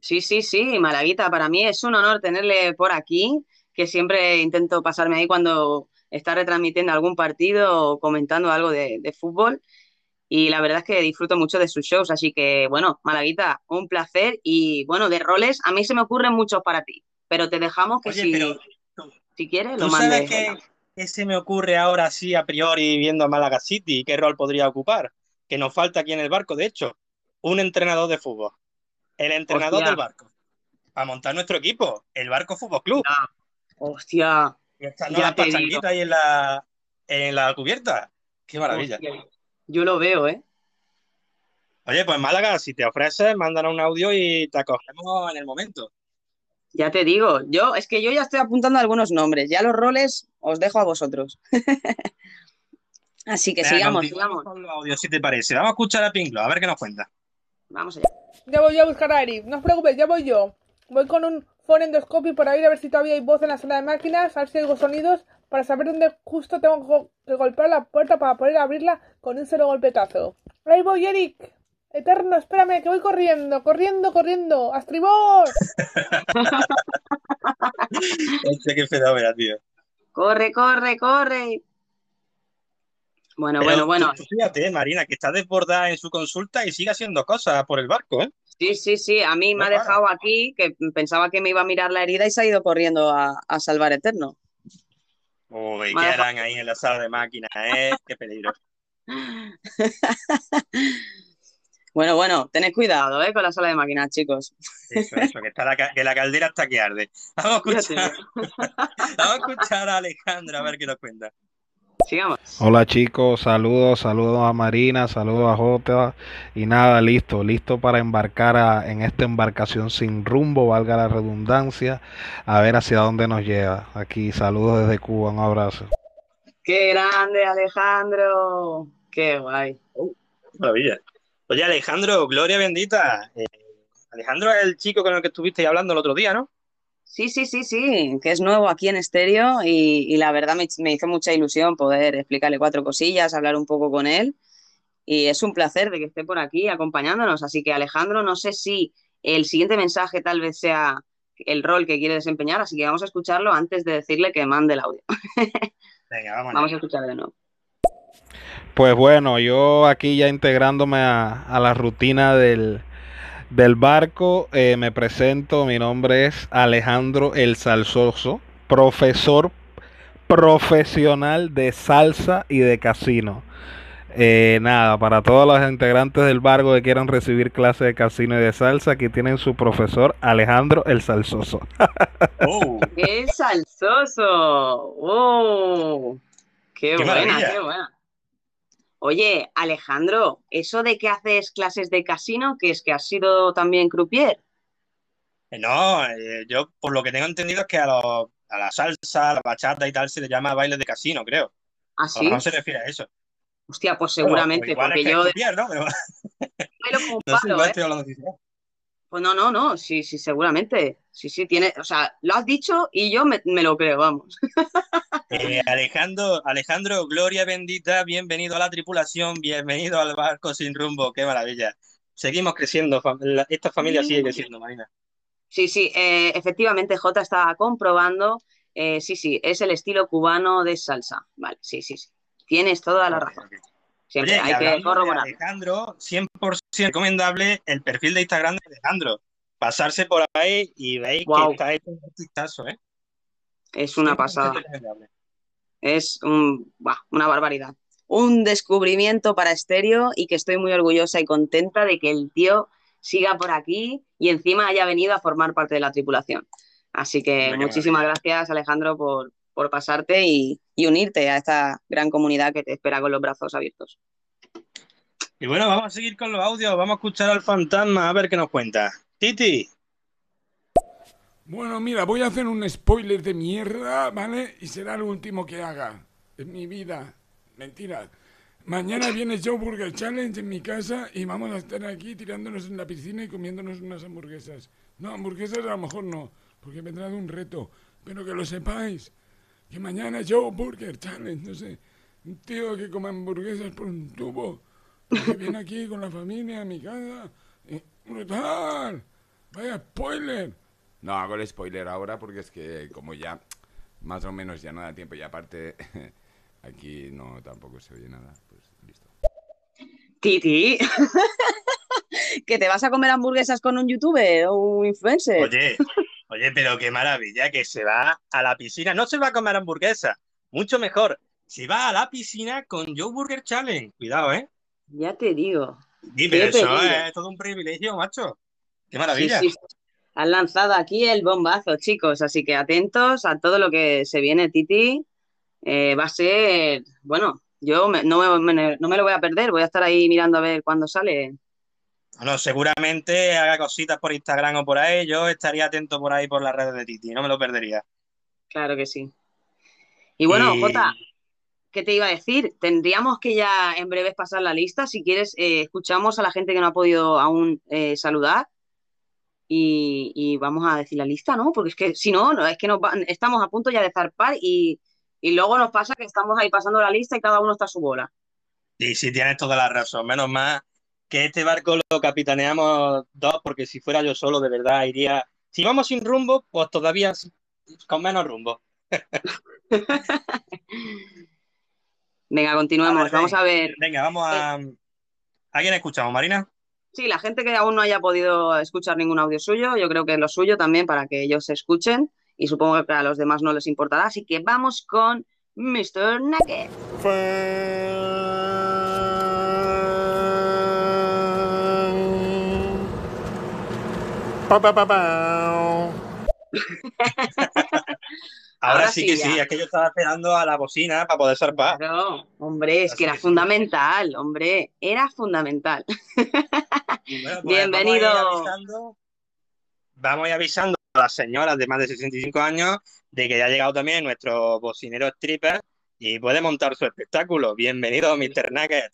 Sí, sí, sí, Malaguita, para mí es un honor tenerle por aquí, que siempre intento pasarme ahí cuando está retransmitiendo algún partido o comentando algo de, de fútbol. Y la verdad es que disfruto mucho de sus shows, así que bueno, Malaguita, un placer. Y bueno, de roles, a mí se me ocurren muchos para ti, pero te dejamos que Oye, si, pero si quieres lo ¿tú sabes mandes. qué, se me ocurre ahora sí a priori viendo a Málaga City? ¿Qué rol podría ocupar? Que nos falta aquí en el barco, de hecho, un entrenador de fútbol. El entrenador Hostia. del barco. Para montar nuestro equipo, el Barco Fútbol Club. Hostia, Y ya las pachanguitas ahí en la, en la cubierta. Qué maravilla. hostia, yo lo veo, ¿eh? Oye, pues Málaga, si te ofreces, mándanos un audio y te acogemos en el momento. Ya te digo, yo es que yo ya estoy apuntando algunos nombres, ya los roles os dejo a vosotros. *laughs* Así que Venga, sigamos, sigamos. con los audios, si te parece. Vamos a escuchar a Pinglo, a ver qué nos cuenta. Vamos allá. Ya voy yo a buscar a Eric. No os preocupéis, ya voy yo. Voy con un phone endoscopy por ahí a ver si todavía hay voz en la sala de máquinas, a ver si oigo sonidos, para saber dónde justo tengo que go- que golpear la puerta para poder abrirla con un solo golpetazo. Ahí voy, Eric. Eterno, espérame, que voy corriendo, corriendo, corriendo. ¡A estribor! Hostia, *laughs* qué fenómeno, tío. Corre, corre, corre. Bueno, Pero bueno, bueno. fíjate, Marina, que está desbordada en su consulta y sigue haciendo cosas por el barco, ¿eh? Sí, sí, sí. A mí me No ha para. dejado aquí, que pensaba que me iba a mirar la herida y se ha ido corriendo a, a salvar Eterno. Uy, Me qué harán ahí en la sala de máquinas, ¿eh? Qué peligro. *laughs* Bueno, bueno, tened cuidado, ¿eh? Con la sala de máquinas, chicos. Eso, eso, que, está la, que la caldera está que arde. Vamos a escuchar, *laughs* vamos a, escuchar a Alejandro a ver qué nos cuenta. Sigamos. Hola chicos, saludos, saludos a Marina, saludos a Jota y nada, listo, listo para embarcar a- en esta embarcación sin rumbo, valga la redundancia, a ver hacia dónde nos lleva. Aquí, saludos desde Cuba, un abrazo. ¡Qué grande, Alejandro! ¡Qué guay! Maravilla. Oye, Alejandro, gloria bendita. Eh, Alejandro es el chico con el que estuviste hablando el otro día, ¿no? Sí, sí, sí, sí, que es nuevo aquí en estéreo y, y la verdad me, me hizo mucha ilusión poder explicarle cuatro cosillas, hablar un poco con él y es un placer de que esté por aquí acompañándonos. Así que Alejandro, no sé si el siguiente mensaje tal vez sea el rol que quiere desempeñar, así que vamos a escucharlo antes de decirle que mande el audio. *laughs* Venga, vamos. Vamos a escuchar de nuevo. Pues bueno, yo aquí ya integrándome a, a la rutina del, del barco, eh, me presento, mi nombre es Alejandro El Salsoso, profesor profesional de salsa y de casino. Eh, nada, para todos los integrantes del barco que quieran recibir clases de casino y de salsa, aquí tienen su profesor Alejandro El Salsoso. *laughs* Oh, ¡Qué salsoso! ¡Oh! ¡Qué, ¡Qué buena, maravilla! qué buena! Oye, Alejandro, ¿eso de que haces clases de casino, que es que has sido también croupier? Eh, No, eh, yo por lo que tengo entendido es que a, la salsa, a la bachata y tal se le llama baile de casino, creo. ¿Ah, sí? mejor se refiere a eso. Hostia, pues Bueno, seguramente, igual porque es que yo de ¿no? Pero un *laughs* no sé, ¿eh? estoy hablando saber. Pues no, no, no, sí, sí, seguramente. Sí, sí, tiene, o sea, lo has dicho y yo me, me lo creo, vamos. *laughs* Eh, Alejandro, Alejandro, gloria bendita, bienvenido a la tripulación, bienvenido al barco sin rumbo, qué maravilla. Seguimos creciendo, la- esta familia sigue creciendo, Marina. Sí, sí, eh, efectivamente, Jota está comprobando. eh, sí, sí, es el estilo cubano de salsa. Vale, sí, sí, sí. Tienes toda la razón. Siempre Oye, hay que corroborar. Alejandro, 100% recomendable el perfil de Instagram de Alejandro. Pasarse por ahí y veis que está hecho un artistazo, ¿eh? Es una 100% pasada. Es un, una barbaridad. Un descubrimiento para estéreo y que estoy muy orgullosa y contenta de que el tío siga por aquí y encima haya venido a formar parte de la tripulación. Así que muchísimas gracias, Alejandro, por, por pasarte y, y unirte a esta gran comunidad que te espera con los brazos abiertos. Y bueno, vamos a seguir con los audios, vamos a escuchar al fantasma a ver qué nos cuenta. Titi, Bueno, mira, voy a hacer un spoiler de mierda, ¿vale? Y será el último que haga en mi vida. Mentira. Mañana viene Joe Burger Challenge en mi casa y vamos a estar aquí tirándonos en la piscina y comiéndonos unas hamburguesas. No, hamburguesas a lo mejor no. porque me he dado un reto. Pero que lo sepáis, que mañana Joe Burger Challenge, no sé, un tío que come hamburguesas por un tubo, que viene aquí con la familia a mi casa. y- ¡Brutal! ¡Vaya spoiler! No hago el spoiler ahora porque es que como ya más o menos ya no da tiempo y aparte *laughs* aquí no tampoco se oye nada, pues listo. Titi, *laughs* que te vas a comer hamburguesas con un youtuber o un influencer. Oye, oye, pero qué maravilla que se va a la piscina. No se va a comer hamburguesa, mucho mejor. Se va a la piscina con Joe Burger Challenge. Cuidado, ¿eh? Ya te digo. Sí, pero Qué eso es todo un privilegio, macho. Qué maravilla. Sí, sí. Han lanzado aquí el bombazo, chicos, así que atentos a todo lo que se viene, Titi. Eh, va a ser, bueno, yo me- no, me- no me lo voy a perder, voy a estar ahí mirando a ver cuándo sale. Bueno, seguramente haga cositas por Instagram o por ahí. Yo estaría atento por ahí por las redes de Titi, no me lo perdería. Claro que sí. Y bueno, Y- Jota, ¿qué te iba a decir? Tendríamos que ya en breves pasar la lista. Si quieres, eh, escuchamos a la gente que no ha podido aún eh, saludar y, y vamos a decir la lista, ¿no? Porque es que si no, no es que nos va- estamos a punto ya de zarpar y, y luego nos pasa que estamos ahí pasando la lista y cada uno está a su bola. Y sí, tienes toda la razón. Menos mal que este barco lo capitaneamos dos, porque si fuera yo solo, de verdad, iría. Si vamos sin rumbo, pues todavía con menos rumbo. *laughs* Venga, continuemos. ver, Vamos a ver. Venga, vamos a. ¿A quién escuchamos, Marina? Sí, la gente que aún no haya podido escuchar ningún audio suyo, yo creo que es lo suyo también para que ellos se escuchen y supongo que a los demás no les importará. Así que vamos con Mr. Nugget. Pa, pa, pa, pa. Ahora, Ahora sí sí, que ya. sí, es que yo estaba esperando a la bocina para poder zarpar. Claro, hombre, es Así que era que sí. fundamental, hombre, era fundamental. Bueno, pues Bienvenido. Vamos a, ir avisando, vamos a ir avisando a las señoras de más de 65 años de que ya ha llegado también nuestro bocinero stripper y puede montar su espectáculo. Bienvenido, Mr. Nugget.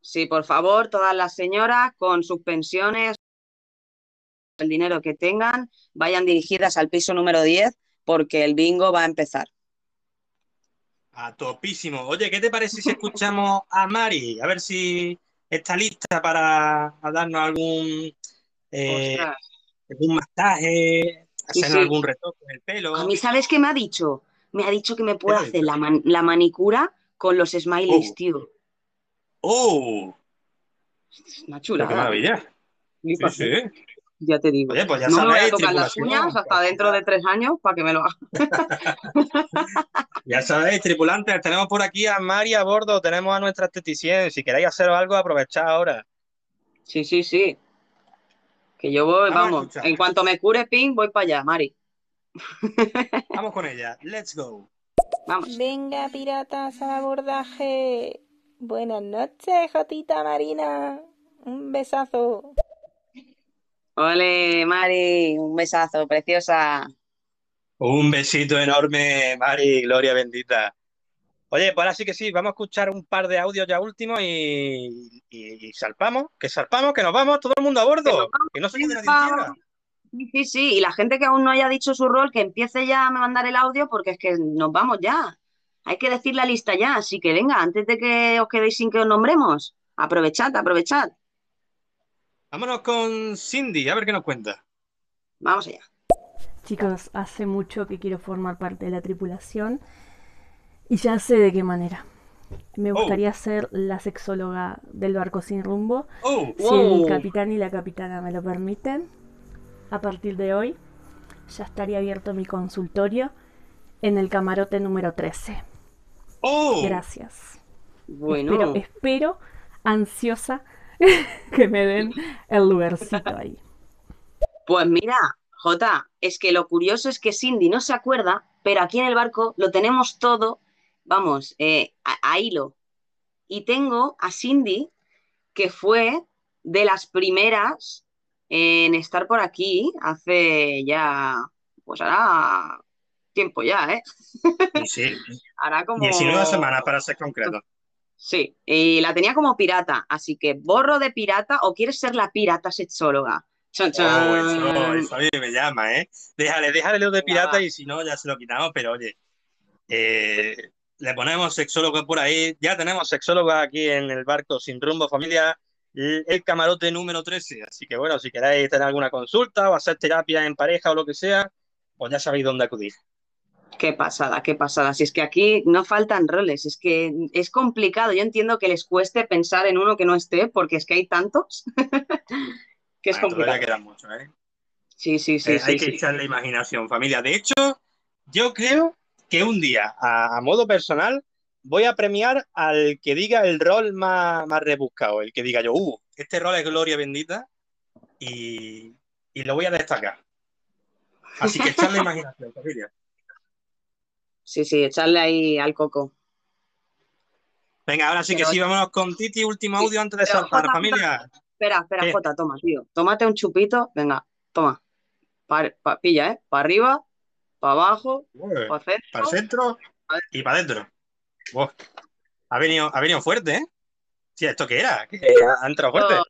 Sí, por favor, todas las señoras con sus pensiones, el dinero que tengan, vayan dirigidas al piso número 10 porque el bingo va a empezar. A topísimo. Oye, ¿qué te parece si escuchamos a Mari? A ver si está lista para darnos algún, eh, algún masaje, Sí, sí. algún retoque en el pelo. A mí, ¿sabes qué me ha dicho? Me ha dicho que me puede ¿Qué te ha hacer la, man- la manicura con los smileys, Oh. tío. ¡Oh! Es una chulada. ¡Qué maravilla! Sí, sí. Ya te digo. Oye, pues ya no me voy a tocar las uñas hasta dentro de tres años para que me lo haga. *laughs* Ya sabéis, tripulantes, tenemos por aquí a Mari a bordo, tenemos a nuestra esteticien. Si queréis hacer algo, aprovechad ahora. Sí, sí, sí. Que yo voy, Vamos. En cuanto me cure Ping, voy para allá, Mari. *laughs* Vamos con ella. Let's go. Vamos. Venga, piratas al abordaje. Buenas noches, Jotita Marina. Un besazo. Ole, Mari, un besazo, preciosa. Un besito enorme, Mari, gloria bendita. Oye, pues ahora sí que sí, vamos a escuchar un par de audios ya últimos y, y, y salpamos, que salpamos, que nos vamos, todo el mundo a bordo, que no se quede nadie. Sí, sí, sí. Y la gente que aún no haya dicho su rol, que empiece ya a mandar el audio porque es que nos vamos ya. Hay que decir la lista ya. Así que venga, antes de que os quedéis sin que os nombremos, aprovechad, aprovechad. Vámonos con Cindy, a ver qué nos cuenta. Vamos allá. Chicos, hace mucho que quiero formar parte de la tripulación y ya sé de qué manera. Me Oh. gustaría ser la sexóloga del barco sin rumbo. Oh, Si el capitán y la capitana me lo permiten, a partir de hoy ya estaría abierto mi consultorio en el camarote número 13. oh, Gracias. Bueno, Espero, espero ansiosa *laughs* que me den el lugarcito ahí. pues mira, Jota, es que lo curioso es que Cindy no se acuerda, pero aquí en el barco lo tenemos todo, vamos, eh, a, a hilo. Y tengo a Cindy, que fue de las primeras en estar por aquí hace ya, pues hará tiempo ya, ¿eh? *laughs* y sí, Hará como... 19 semanas para ser concreto. Sí, y la tenía como pirata, así que borro de pirata o quieres ser la pirata sexóloga. Chan, Oh, chan. eso, eso a mí me llama, ¿eh? Déjale, déjale lo de pirata y si no, ya se lo quitamos, pero oye, eh, le ponemos sexólogo por ahí. Ya tenemos sexólogo aquí en el barco sin rumbo, familia, el, camarote número 13. Así que bueno, si queréis tener alguna consulta o hacer terapia en pareja o lo que sea, pues ya sabéis dónde acudir. Qué pasada, qué pasada. Si es que aquí no faltan roles, es que es complicado. Yo entiendo que les cueste pensar en uno que no esté, porque es que hay tantos *laughs* que es Bueno, todavía complicado. ¿eh? Sí, sí, sí, Eh, sí, hay que sí. echarle imaginación, familia. De hecho, yo creo que un día, a, a modo personal, voy a premiar al que diga el rol más, más rebuscado, el que diga yo, uh, este rol es gloria bendita y, y lo voy a destacar. Así que echarle *laughs* imaginación, familia. Sí, sí, echarle ahí al coco. Venga, ahora sí que sí, vámonos con Titi, último audio antes de saltar, Jota, familia. Espera, espera, ¿Qué? Jota, toma, tío. Tómate un chupito. Venga, toma. Pa- pa- pilla, ¿eh? Para arriba, para abajo, para centro. Para el centro y para adentro. Ha venido, ha venido fuerte, ¿eh? Sí, ¿esto qué era? ¿Qué- ¿Ha entrado fuerte? Esto,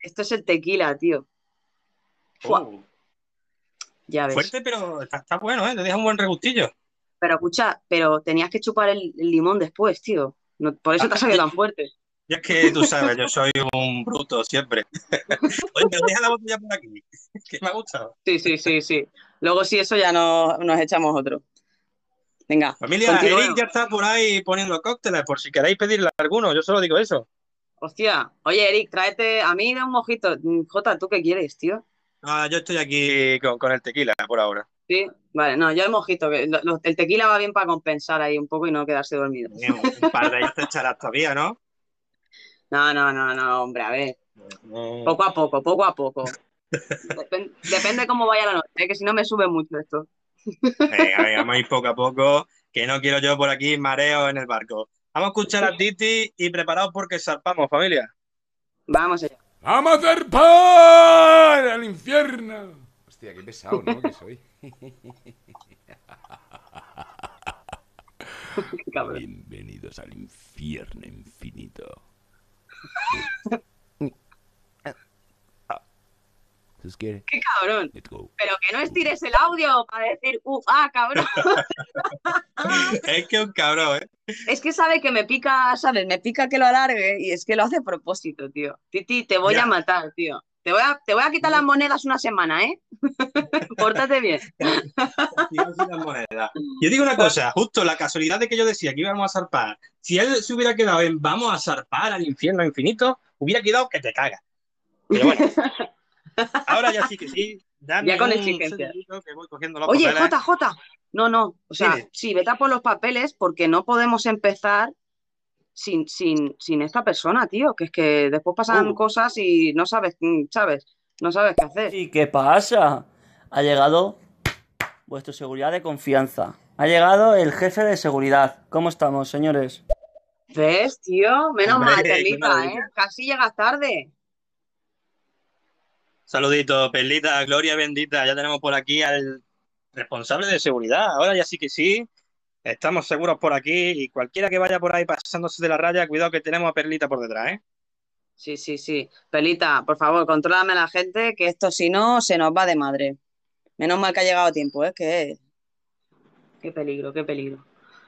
esto es el tequila, tío. Uh, ya ves. fuerte, pero está, está bueno, ¿eh? Te deja un buen regustillo. Pero escucha, pero tenías que chupar el, el limón después, tío. No- por eso te ha salido tan fuerte. Y es que tú sabes, yo soy un bruto siempre. *laughs* Oye, pero deja la botella por aquí, que me ha gustado. Sí, sí, sí, sí. Luego si eso ya no, nos echamos otro. Venga, Familia. Eric ya está por ahí poniendo cócteles, por si queréis pedirle alguno, yo solo digo eso. Hostia, oye, Eric, tráete a mí de un mojito. Mm, Jota, ¿tú qué quieres, tío? Ah, yo estoy aquí con, con el tequila por ahora. Sí, vale, no, yo el mojito, que lo- lo- el tequila va bien para compensar ahí un poco y no quedarse dormido. Eh, Un par de ellos te echarás todavía, ¿no? No, no, no, no, hombre, a ver, No. poco a poco, poco a poco. Depen- depende cómo vaya la noche, ¿eh? que si no me sube mucho esto. Venga, venga, vamos a ir poco a poco, que no quiero yo por aquí mareo en el barco. Vamos a escuchar a Titi y preparados porque zarpamos, familia. Vamos allá. ¡Vamos a zarpar al infierno! Hostia, qué pesado, ¿no? Que soy. *laughs* Bienvenidos al infierno infinito. ¡Qué cabrón! Pero que no estires el audio para decir, ¡uh, ah, cabrón! *laughs* Es que un cabrón, ¿eh? Es que sabe que me pica, ¿sabes? Me pica que lo alargue y es que lo hace a propósito, tío. Titi, te voy Ya. a matar, tío. Te voy a, te voy a quitar las monedas una semana, ¿eh? *laughs* Pórtate bien. *laughs* Yo digo una cosa, justo la casualidad de que yo decía que íbamos a zarpar, si él se hubiera quedado en vamos a zarpar al infierno infinito, hubiera quedado que te caga. Pero bueno, *laughs* ahora ya sí que sí. Dame Ya con los Oye, Jota. No, no. O sea, sí, vete a por los papeles porque no podemos empezar sin, sin, sin esta persona, tío. Que es que después pasan Uh. cosas y no sabes, mm, ¿sabes? No sabes qué hacer. ¿Y qué pasa? Ha llegado vuestro seguridad de confianza. Ha llegado el jefe de seguridad. ¿Cómo estamos, señores? ¿Ves, tío? Menos Hombre, mal, *laughs* Perlita, ¿eh? Casi llegas tarde. Saludito, Perlita, Gloria bendita. Ya tenemos por aquí al responsable de seguridad. Ahora ya sí que sí. Estamos seguros por aquí y cualquiera que vaya por ahí pasándose de la raya, cuidado que tenemos a Perlita por detrás, ¿eh? Sí, sí, sí. Pelita, por favor, contrólame a la gente, que esto si no se nos va de madre. Menos mal que ha llegado a tiempo, ¿eh? Que... Qué peligro, qué peligro.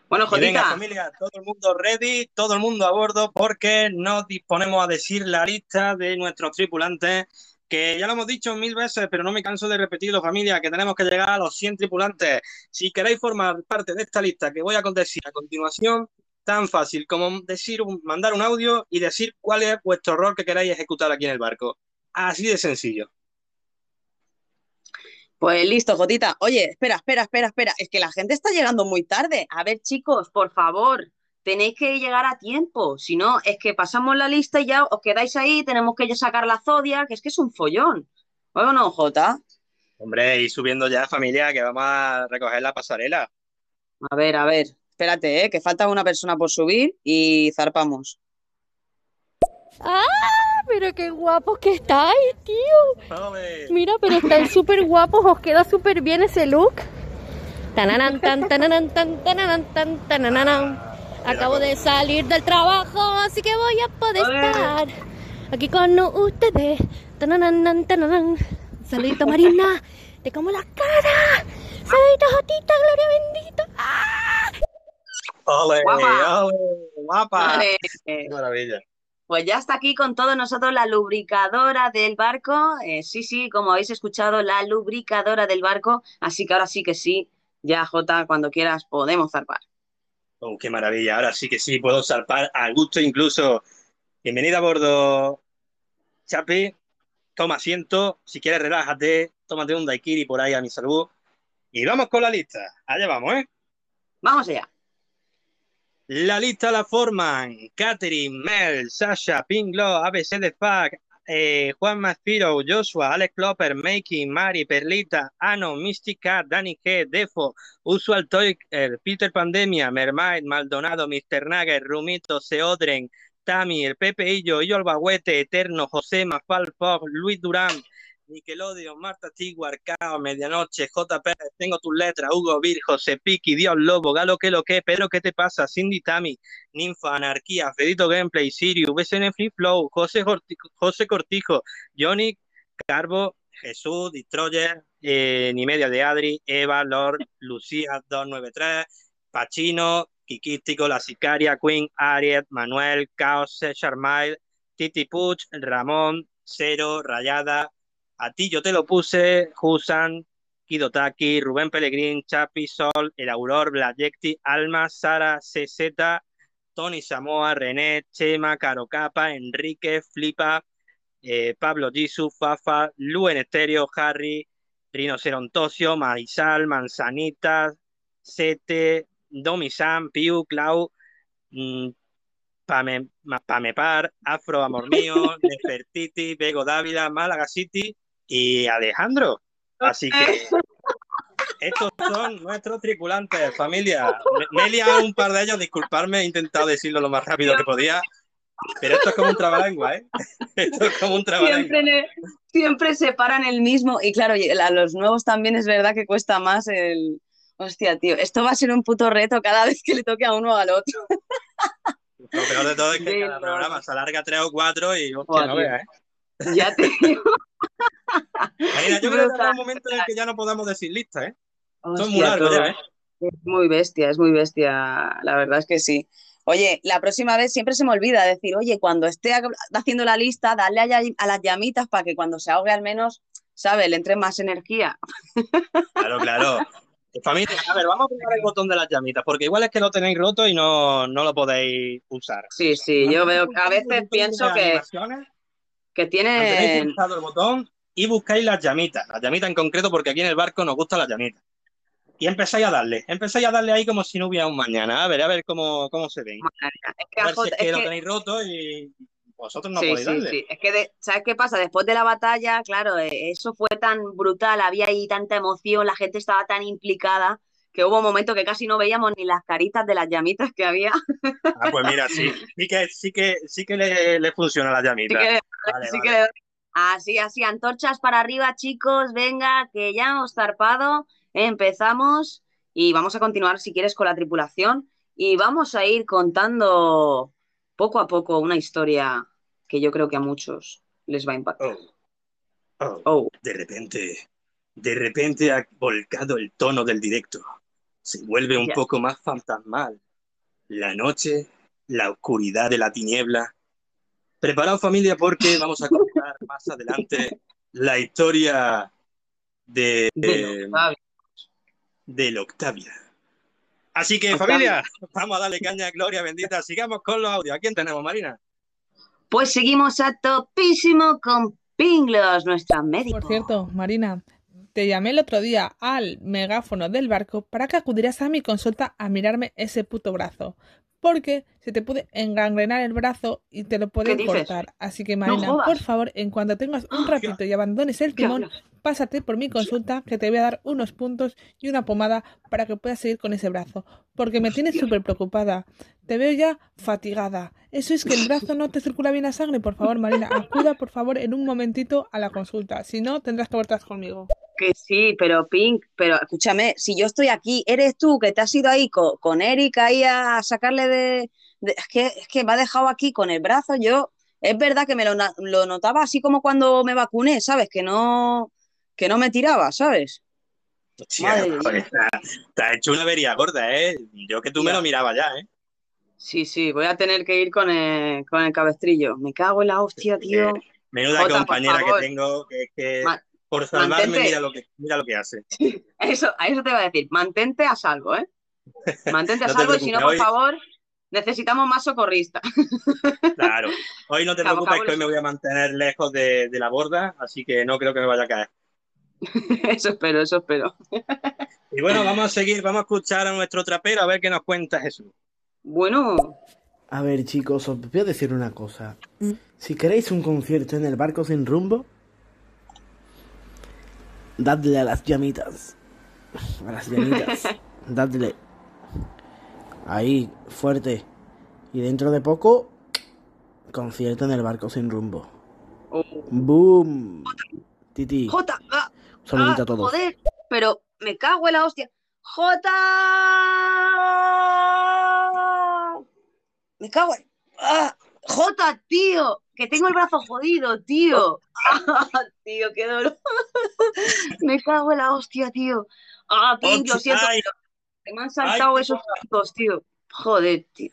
Bueno, Y venga, Jotita, familia, todo el mundo ready, todo el mundo a bordo, porque nos disponemos a decir la lista de nuestros tripulantes, que ya lo hemos dicho mil veces, pero no me canso de repetirlo, familia, que tenemos que llegar a los 100 tripulantes. Si queréis formar parte de esta lista que voy a decir a continuación, tan fácil como decir mandar un audio y decir cuál es vuestro rol que queráis ejecutar aquí en el barco. Así de sencillo. pues listo, Jotita. Oye, espera, espera, espera, espera. Es que la gente está llegando muy tarde. A ver, chicos, por favor, tenéis que llegar a tiempo. Si no, es que pasamos la lista y ya os quedáis ahí, tenemos que sacar la zodia, que es que es un follón. ¿O no, Jota? Hombre, y subiendo ya, familia, que vamos a recoger la pasarela. A ver, a ver. Espérate, ¿eh? Que falta una persona por subir y zarpamos. ¡Ah! Pero qué guapos que estáis, tío. Mira, pero estáis *laughs* súper guapos, os queda súper bien ese look. Tananan, tan, *laughs* tananan, tan, tananan, tan, tanananan. Acabo de salir del trabajo, así que voy a poder estar aquí con ustedes. Tananan, tananan. Saludito, Marina. *laughs* Te como la cara. Saludito, Jotita, gloria bendita. ¡Ah! ¡Ole! Guapa. ¡Ole! ¡Guapa! Vale. ¡Qué maravilla! Pues ya está aquí con todos nosotros la lubricadora del barco. Eh, sí, sí, como habéis escuchado, la lubricadora del barco. Así que ahora sí que sí, ya Jota, cuando quieras podemos zarpar. Oh, qué maravilla. Ahora sí que sí, puedo salpar al gusto incluso. Bienvenida a bordo, Chapi. Toma asiento. Si quieres, relájate. Tómate un daiquiri por ahí a mi salud. Y vamos con la lista. Allá vamos, ¿eh? Vamos allá. La lista la forman Catherine, Mel, Sasha, Pinglo, ABC de Fuck, eh, Juan Maspiro, Joshua, Alex Klopper, Makey, Mari, Perlita, Ano, Mystica, Dani G, Defo, Usual Toy, eh, Peter Pandemia, Mermaid, Maldonado, Mr. Nagger, Rumito, Seodren, Tami, el Pepe Illo, Illo Albahuete, Eterno, José, Mafal Fox, Luis Durán, Nickelodeon, Marta Tiguar, Cao, Medianoche, JP, Tengo tus letras, Hugo Vir, José Piqui, Dios Lobo, Galo que lo que, Pedro, ¿qué te pasa? Cindy Tami, Ninfa, Anarquía, Fedito Gameplay, Sirius, BSN Free Flow, José, Cortijo, José Cortijo, Johnny, Carbo, Jesús, Destroyer, eh, Ni Media de Adri, Eva, Lord, Lucía 293, Pachino, Kikístico, La Sicaria, Queen, Ariet, Manuel, Caos, Charmail, Titi Puch, Ramón, Cero, Rayada, a ti yo te lo puse, Husan, Kidotaki, Rubén Pellegrín, Chapi, Sol, El Auror, Blayecti, Alma, Sara, CZ, Tony Samoa, René, Chema, Carocapa, Enrique, Flipa, eh, Pablo Gisu, Fafa, Luen Estéreo, Harry, Rinocerontosio, Marisal, Manzanita, Sete, Domisan, Piu, Clau, mm, Pame, Ma- Pamepar, Afro Amor Mío, *laughs* Nefertiti, Bego Dávila, Málaga City y Alejandro. Así que estos son nuestros tripulantes, familia. Me, me he liado un par de ellos, disculparme, he intentado decirlo lo más rápido que podía, pero esto es como un trabalengua, ¿eh? *laughs* Esto es como un trabalengua. Siempre, siempre se paran el mismo. Y claro, a los nuevos también es verdad que cuesta más el. Hostia, tío, esto va a ser un puto reto cada *laughs* vez que le toque a uno o al otro. Lo peor de todo es que Sí, cada programa se alarga tres o cuatro y hostia, Buah, no veas, ¿eh? *laughs* Ya te digo. Marina, yo *laughs* creo que habrá un momento en el que ya no podamos decir lista, ¿eh? Es muy Hostia, largo todo. ya, ¿eh? Es muy bestia, es muy bestia. La verdad es que sí. Oye, la próxima vez siempre se me olvida decir, oye, cuando esté ha- haciendo la lista, dale a, las llamitas para que cuando se ahogue al menos, ¿sabes? Le entre más energía. *laughs* Claro, claro. Familia, a ver, vamos a probar el botón de las llamitas, porque igual es que lo tenéis roto y no, no lo podéis usar. Sí, sí, yo veo que a veces pienso que, Animaciones, que tienen... pulsado el botón y buscáis las llamitas, las llamitas en concreto, porque aquí en el barco nos gustan las llamitas. Y empezáis a darle, empezáis a darle ahí como si no hubiera un mañana, a ver, a ver cómo, cómo se ven. Es que, A ver si es es que lo que- tenéis roto y vosotros no sí, podéis sí, darle. sí. Es que, de- ¿sabes qué pasa? Después de la batalla, claro, eh, eso fue tan brutal, había ahí tanta emoción, la gente estaba tan implicada, que hubo un momento que casi no veíamos ni las caritas de las llamitas que había. Ah, pues mira, sí, sí que, sí que, sí que le, le funciona la llamita. que, Vale, así vale. que así, así, antorchas para arriba, chicos, venga, que ya hemos zarpado, empezamos y vamos a continuar, si quieres, con la tripulación y vamos a ir contando poco a poco una historia que yo creo que a muchos les va a impactar. Oh, de repente, de repente ha volcado el tono del directo. Se vuelve un poco más fantasmal. La noche, la oscuridad de la tiniebla. Preparaos familia porque *laughs* vamos a contar más adelante la historia de, Del Octavio. del Octavia. Así que familia, vamos a darle caña, gloria bendita. Sigamos con los audios. ¿A quién tenemos, Marina? Pues seguimos a topísimo con Pinglos, nuestra médico. Por cierto, Marina, te llamé el otro día al megáfono del barco para que acudieras a mi consulta a mirarme ese puto brazo. Porque se te puede engangrenar el brazo y te lo pueden cortar. Así que, Marina, por favor, en cuanto tengas un *gasps* ratito y abandones el ¿Qué timón, pásate por mi consulta que te voy a dar unos puntos y una pomada para que puedas seguir con ese brazo. Porque me tienes súper preocupada. Te veo ya fatigada. Eso es que el brazo no te circula bien la sangre. Por favor, Marina, acuda por favor en un momentito a la consulta. Si no, tendrás que volver conmigo. Que sí, pero Pink, pero escúchame, si yo estoy aquí, eres tú que te has ido ahí co- con, Eric ahí a sacarle de, de- es que, es que me ha dejado aquí con el brazo, yo, es verdad que me lo, notaba así como cuando me vacuné, ¿sabes? Que no, que no me tiraba, ¿sabes? Hostia, Madre hecho una avería gorda, ¿eh? Yo que tú me lo miraba ya, ¿eh? Sí, sí, voy a tener que ir con el, con el cabestrillo. Me cago en la hostia, tío. Menuda Jota, compañera que tengo, que es que por salvarme mantente. mira lo que, mira lo que hace. *laughs* Eso, a eso te voy a decir, mantente a salvo, ¿eh? Mantente *laughs* a No salvo y si no, por hoy- favor, necesitamos más socorristas. *laughs* Claro. Hoy no te Cabo, preocupes cabo, que hoy me voy a mantener lejos de, de la borda, así que no creo que me vaya a caer. Eso espero, eso espero. Y bueno, vamos a seguir, vamos a escuchar a nuestro trapero a ver qué nos cuenta Jesús. Bueno, A ver, chicos, os voy a decir una cosa. Si queréis un concierto en el barco sin rumbo, dadle a las llamitas. A las llamitas. *laughs* dadle. Ahí, fuerte. Y dentro de poco, concierto en el barco sin rumbo. ¡Boom! Titi. Jota, ah, Un saludito ah, a todos. joder, pero me cago en la hostia. Jota. Me cago en... ah, Jota, tío, que tengo el brazo jodido, tío. Ah, *laughs* tío, qué dolor. *laughs* Me cago en la hostia, tío. Ah, King, lo siento, Ay. me han saltado Ay, esos puntos, tío. Joder, tío.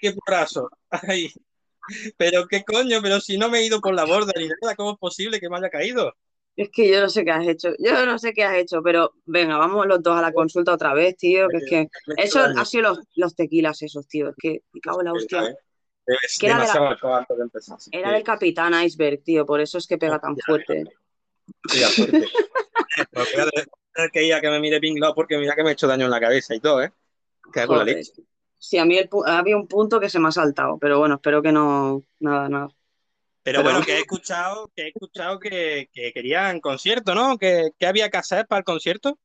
¡Qué porrazo! Ay, pero qué coño, pero si no me he ido por la borda ni nada, ¿cómo es posible que me haya caído? Es que yo no sé qué has hecho, yo no sé qué has hecho, pero venga, vamos los dos a la consulta otra vez, tío, que es que eso ha sido los, los tequilas esos, tío, es que me cago en la hostia. Es Que era de la- de empezar. Era que- del Capitán Iceberg, tío, por eso es que pega tan fuerte. Pues que ir a que me mire Pink Law porque mira que me he hecho daño en la cabeza y todo, ¿eh? Hago la leche. Sí, a mí el pu- había un punto que se me ha saltado, pero bueno, espero que no, nada, nada. Pero Pero- bueno, que he escuchado, que he escuchado que, que querían concierto, ¿no? Que, que había que hacer para el concierto.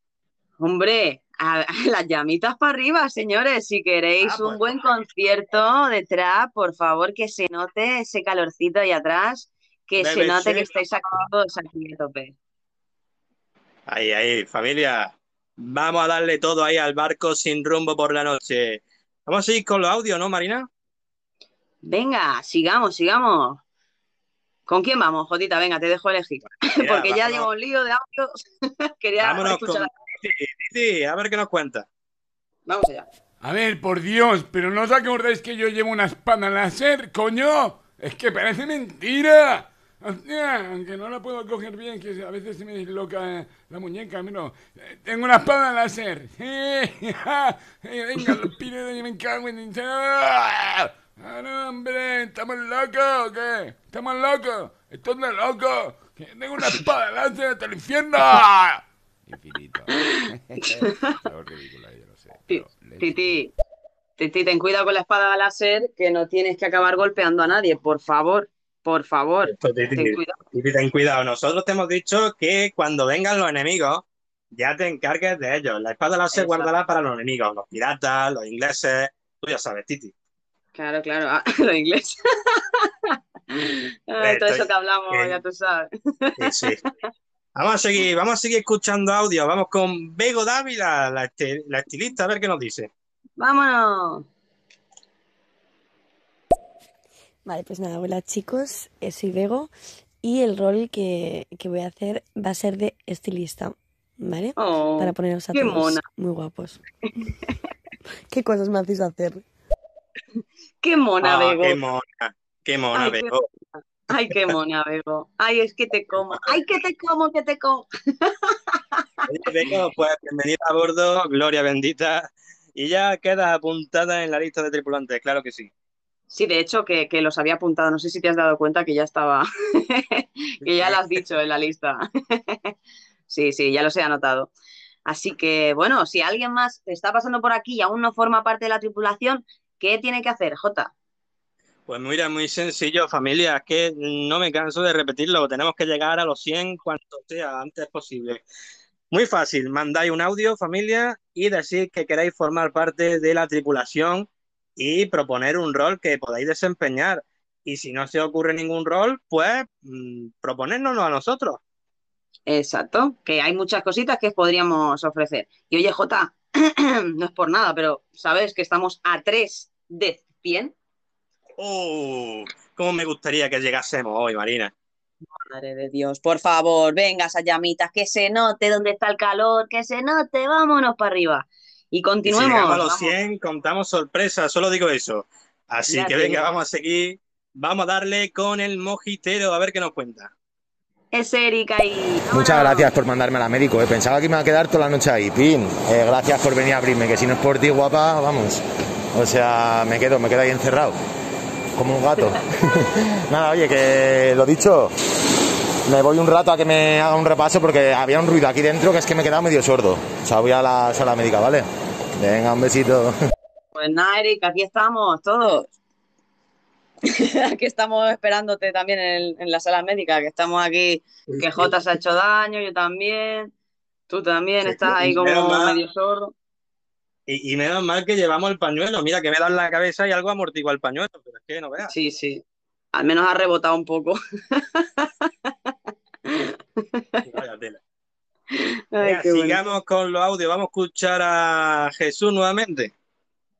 Hombre, a, a las llamitas para arriba, señores. Si queréis Ah, pues. un buen concierto de trap, por favor, que se note ese calorcito ahí atrás, que se note que estáis todos aquí a tope. Ahí, ahí, familia. Vamos a darle todo ahí al barco sin rumbo por la noche. Vamos a seguir con los audios, ¿no, Marina? Venga, sigamos, sigamos. ¿Con quién vamos, Jotita? Venga, te dejo elegir. *laughs* Porque ya vámonos. llevo un lío de audios. *laughs* Quería Vámonos escuchar. con Titi, Titi, a ver qué nos cuenta. Vamos allá. A ver, por Dios, pero no os acordáis que yo llevo una espada láser, coño. Es que parece mentira. Hostia, aunque no la puedo coger bien, que a veces se me disloca la muñeca, mira. Eh, Tengo una espada láser. Eh, ja, eh, Venga, los pines de me cago en... ¡Ah! No, hombre, ¿estamos locos o qué? ¿Estamos locos? ¿Esto es de loco? Que tengo una espada láser hasta el infierno. *laughs* Infinito. *laughs* Algo ridículo, yo lo sé. Ti- Titi, Titi, ten cuidado con la espada láser, que no tienes que acabar golpeando a nadie, por favor, por favor. Titi, Ten cuidado. Titi, ten cuidado. Nosotros te hemos dicho que cuando vengan los enemigos, ya te encargues de ellos. La espada láser Exacto. guárdala para los enemigos, los piratas, los ingleses. Tú ya sabes, Titi. Claro, claro, ah, *laughs* lo inglés. *laughs* Ay, todo eso que hablamos, ya tú sabes. Sí, sí. Vamos a seguir, vamos a seguir escuchando audio. Vamos con Bego Dávila, la estilista, a ver qué nos dice. Vámonos. Vale, pues nada, hola chicos, eh, soy Bego y el rol que, que voy a hacer va a ser de estilista, ¿vale? Oh, Para poneros a qué todos mona. muy guapos. *laughs* ¿Qué cosas me hacéis hacer? Qué mona, Ah, Bego. qué mona, qué mona, Ay, qué Bego. Ay, qué mona, Bego. Ay, es que te como. Ay, que te como, que te como. Oye, Bego, pues bienvenida a bordo, gloria bendita. Y ya queda apuntada en la lista de tripulantes, claro que sí. Sí, de hecho, que, que los había apuntado. No sé si te has dado cuenta que ya estaba. *laughs* que ya lo has dicho en la lista. *laughs* sí, sí, ya los he anotado. Así que, bueno, si alguien más está pasando por aquí y aún no forma parte de la tripulación, ¿qué tiene que hacer, Jota? Pues mira, muy sencillo, familia, es que no me canso de repetirlo, tenemos que llegar a los 100 cuanto sea antes posible. Muy fácil, mandáis un audio, familia, y decir que queréis formar parte de la tripulación y proponer un rol que podáis desempeñar. Y si no se ocurre ningún rol, pues mm, proponérnoslo a nosotros. Exacto, que hay muchas cositas que podríamos ofrecer. Y oye, Jota, *clears throat* no es por nada, pero ¿sabes que estamos a 3 de 100? ¡Oh! ¿Cómo me gustaría que llegásemos hoy, Marina? Madre de Dios, por favor, venga esas llamitas, que se note dónde está el calor, que se note, vámonos para arriba. Y Si continuemos. llegamos a los vamos. 100, contamos sorpresas, solo digo eso. Así Ya que venga, digo. vamos a seguir. Vamos a darle con el mojitero, a ver qué nos cuenta. Es Erika y... Muchas gracias por mandarme a la médico, eh. pensaba que me iba a quedar toda la noche ahí. Pin, eh, gracias por venir a abrirme, que si no es por ti, guapa, vamos. O sea, me quedo, me quedo ahí encerrado, como un gato. *laughs* Nada, oye, que lo dicho, me voy un rato a que me haga un repaso porque había un ruido aquí dentro que es que me he quedado medio sordo. O sea, voy a la sala médica, ¿vale? Venga, un besito. *laughs* Pues nada, Erika, aquí estamos todos. *laughs* aquí estamos esperándote también en, en la sala médica, que estamos aquí, que Jota se ha hecho daño, yo también, tú también Sí, estás ahí como mal. medio sordo. Y, y menos mal que llevamos el pañuelo. Mira, que me da en la cabeza y algo amortigua el pañuelo, pero es que no veas. Sí, sí. Al menos ha rebotado un poco. Vaya tela. *laughs* Ay, Venga, qué bueno. sigamos con los audios. Vamos a escuchar a Jesús nuevamente.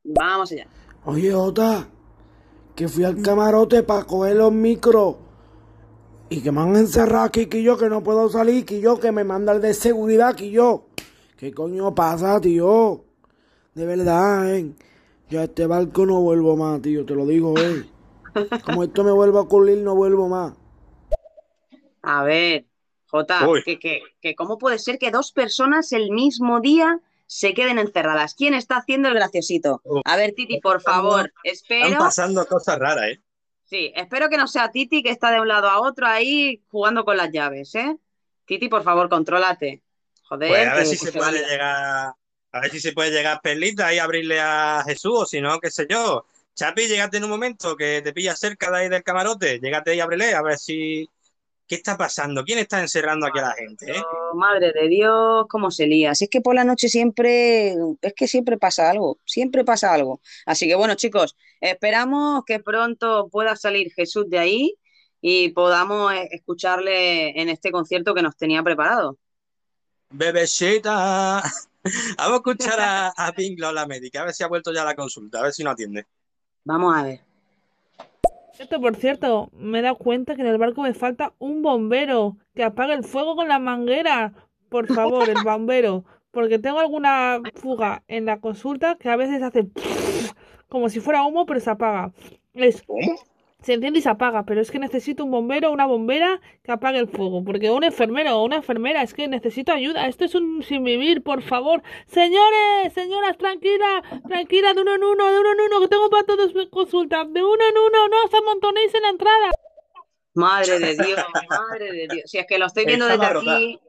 Vamos allá. Oye, Jota, que fui al camarote para coger los micros y que me han encerrado aquí, que yo que no puedo salir, que yo que me manda el de seguridad, que yo. ¿Qué coño pasa, tío? De verdad, eh. Yo a este barco no vuelvo más, tío, te lo digo, eh. Como esto me vuelva a ocurrir, no vuelvo más. A ver, Jota, que, que, que ¿cómo puede ser que dos personas el mismo día se queden encerradas? ¿Quién está haciendo el graciosito? A ver, Titi, por favor, Están espero. pasando cosas raras, ¿eh? Sí, espero que no sea Titi que está de un lado a otro ahí jugando con las llaves, ¿eh? Titi, por favor, contrólate. Joder, Pues a ver si se se puede vaya. llegar, a ver si se puede llegar Perlita y abrirle a Jesús, o si no, qué sé yo. Chapi, llegate en un momento que te pilla cerca de ahí del camarote, llegate y ábrele, a ver si. ¿Qué está pasando? ¿Quién está encerrando aquí a la gente? eh? Oh, madre de Dios, cómo se lía. Si es que por la noche siempre, es que siempre pasa algo, siempre pasa algo. Así que bueno, chicos, esperamos que pronto pueda salir Jesús de ahí y podamos eh, escucharle en este concierto que nos tenía preparado. Bebecita. *laughs* Vamos a escuchar a, a Pink la médica, a ver si ha vuelto ya a la consulta, a ver si no atiende. Vamos a ver. Cierto, por cierto, me he dado cuenta que en el barco me falta un bombero que apague el fuego con la manguera. Por favor, el bombero. Porque tengo alguna fuga en la consulta que a veces hace *laughs* como si fuera humo, pero se apaga. Es, se enciende y se apaga, pero es que necesito un bombero o una bombera que apague el fuego. Porque un enfermero o una enfermera, es que necesito ayuda. Esto es un sin vivir, por favor. Señores, señoras, tranquila, tranquila, de uno en uno, de uno en uno, que tengo para todos mis consultas. De uno en uno, no os amontonéis en la entrada. Madre de Dios, madre de Dios. Si es que lo estoy viendo Está desde aquí,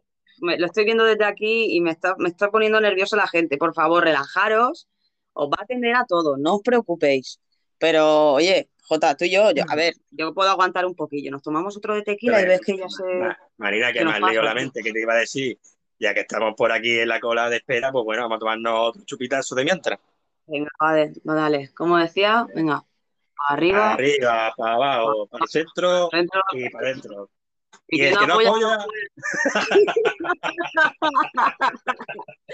me- lo estoy viendo desde aquí y me está, me está poniendo nerviosa la gente. Por favor, relajaros, os va a atender a todos, no os preocupéis. Pero, oye, Jota, tú y yo, yo- a ver, yo puedo aguantar un poquillo. Nos tomamos otro de tequila y ves que ya se. Ma- Marina, que me has leído la mente, que te iba a decir, ya que estamos por aquí en la cola de espera, pues bueno, vamos a tomarnos otro chupitazo de mientras. Venga, vale, no, dale. Como decía, venga, arriba. Arriba, para abajo, para el centro Dentro. y para adentro. Y Y el no que no apoya, apoya,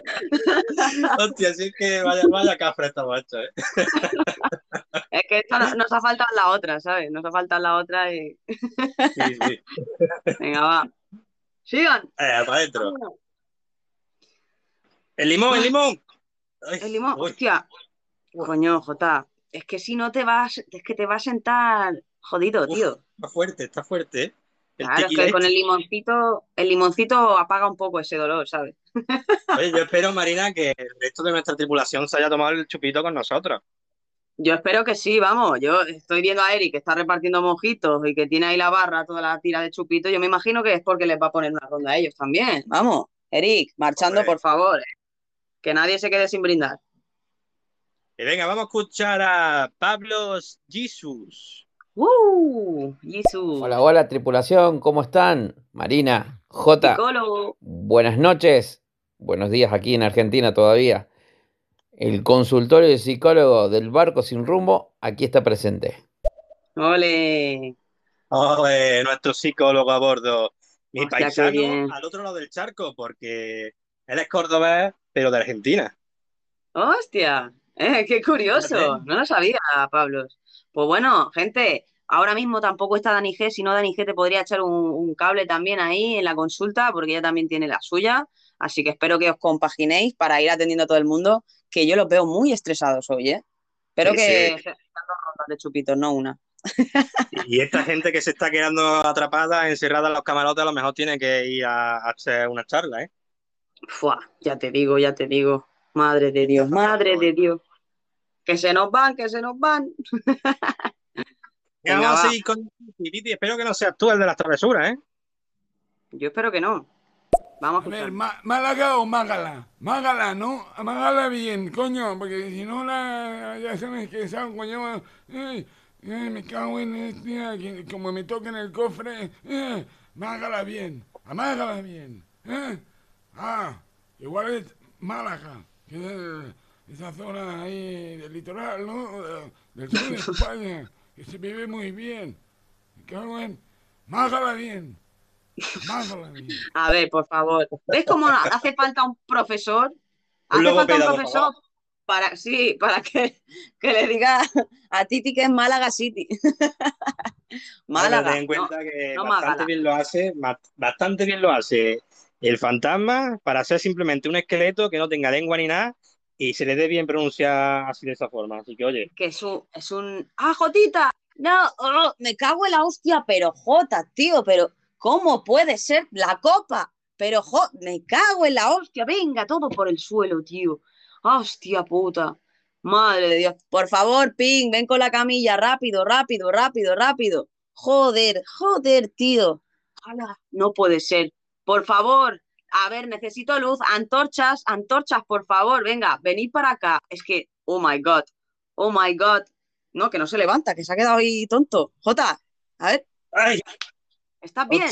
*laughs* hostia, sí que vaya, vaya cafre esta macho, ¿eh? *laughs* Es que esto no- nos ha faltado la otra, ¿sabes? Nos ha faltado la otra y. Sí, sí. *laughs* Venga, va. Sigan. Eh, para adentro. El limón, el limón. Ay, El limón, uy. hostia. Coño, Jota. Es que si no te vas, es que te va a sentar jodido, Uf, tío. Está fuerte, está fuerte, ¿eh? El Claro, es que con este. el limoncito, el limoncito apaga un poco ese dolor, ¿sabes? Oye, yo *laughs* espero, Marina, que el resto de nuestra tripulación se haya tomado el chupito con nosotros. Yo espero que sí, vamos. Yo estoy viendo a Eric que está repartiendo mojitos y que tiene ahí la barra, toda la tira de chupito. Yo me imagino que es porque les va a poner una ronda a ellos también. Vamos, Eric, marchando, por favor. eh. Que nadie se quede sin brindar. Y venga, vamos a escuchar a Pablo Jesus. ¡Uh! Jesús. Hola, hola tripulación, ¿cómo están? Marina, Jota, Psicólogo. buenas noches, buenos días aquí en Argentina todavía. El consultorio de psicólogo del barco sin rumbo aquí está presente. Ole. Ole, nuestro psicólogo a bordo. Mi Hostia, paisano al otro lado del charco, porque él es cordobés, pero de Argentina. ¡Hostia! Eh, ¡Qué curioso! No lo sabía, Pablos. Pues bueno, gente, Ahora mismo tampoco está Dani G, si no Dani G te podría echar un, un cable también ahí en la consulta, porque ella también tiene la suya. Así que espero que os compaginéis para ir atendiendo a todo el mundo, que yo los veo muy estresados hoy, ¿eh? Espero Sí, que sí. rondas de chupitos, no una. Y esta gente que se está quedando atrapada, encerrada en los camarotes, a lo mejor tiene que ir a, a hacer una charla, ¿eh? Fua, ya te digo, ya te digo. Madre de Dios, madre de Dios. Que se nos van, que se nos van. *laughs* Venga, vamos a seguir con Titi. Espero que no seas tú el de las travesuras, ¿eh? Yo espero que no. Vamos A ver, Ma- Málaga o Mágala. Mágala, ¿no? Mágala bien, coño, porque si no la ya sabes que salgo yo. eh, eh, me cago en este, como me toca en el cofre. Eh, mágala bien, amágala bien. Eh. Ah, igual es Málaga, que esa zona ahí del litoral, ¿no? De- Del sur de *laughs* España, que se vive muy bien. Cago en. Mágala bien. Mágala bien. A ver, por favor. ¿Ves cómo hace falta un profesor? Hace falta un profesor para, sí, para que, que le diga a Titi que es Málaga City. *laughs* Málaga. Ten en no, cuenta que no bastante bien lo hace, ba- bastante bien lo hace el fantasma para ser simplemente un esqueleto que no tenga lengua ni nada y se le dé bien pronunciar así de esa forma. Así que, oye, Que es un, es un. ¡Ah, Jotita! No, oh, me cago en la hostia, pero Jota, tío, pero ¿cómo puede ser la copa? Pero jo, me cago en la hostia, venga, todo por el suelo, tío. Hostia puta. Madre de Dios. Por favor, Ping, ven con la camilla, rápido, rápido, rápido, rápido. Joder, joder, tío. Ala, no puede ser. Por favor, a ver, necesito luz, antorchas, antorchas, por favor, venga, venid para acá. Es que, oh my god, oh my god. No, que no se levanta, que se ha quedado ahí tonto. Jota, a ver, ¡ay! ¿estás bien?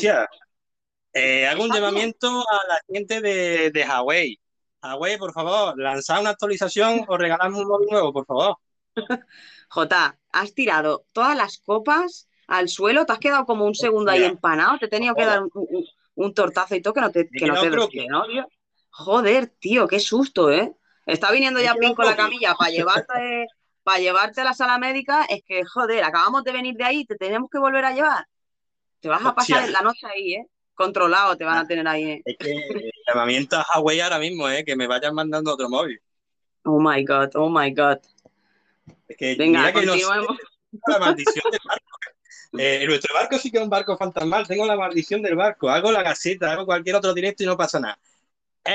Eh, hago un llamamiento a la gente de, de Huawei. Huawei, por favor, lanzad una actualización o regaladme un móvil nuevo, por favor. *laughs* Jota, has tirado todas las copas al suelo, te has quedado como un segundo ahí empanado, te he tenido que dar un, un- un tortazo y todo que no te, que no te no, tío. Joder, tío, qué susto, ¿eh? Está viniendo ya Pin con la camilla para llevarte, para llevarte a la sala médica, es que, joder, acabamos de venir de ahí, te tenemos que volver a llevar. Te vas a pasar Hostia. la noche ahí, ¿eh? Controlado te van a tener ahí, ¿eh? Es que el llamamiento a Huawei ahora mismo, ¿eh? Que me vayan mandando otro móvil. Oh my God, oh my God. Es que Venga, mira que no sé continuemos. *laughs* la maldición del barco. Eh, nuestro barco sí que es un barco fantasmal. Tengo la maldición del barco. Hago la gaseta, hago cualquier otro directo y no pasa nada.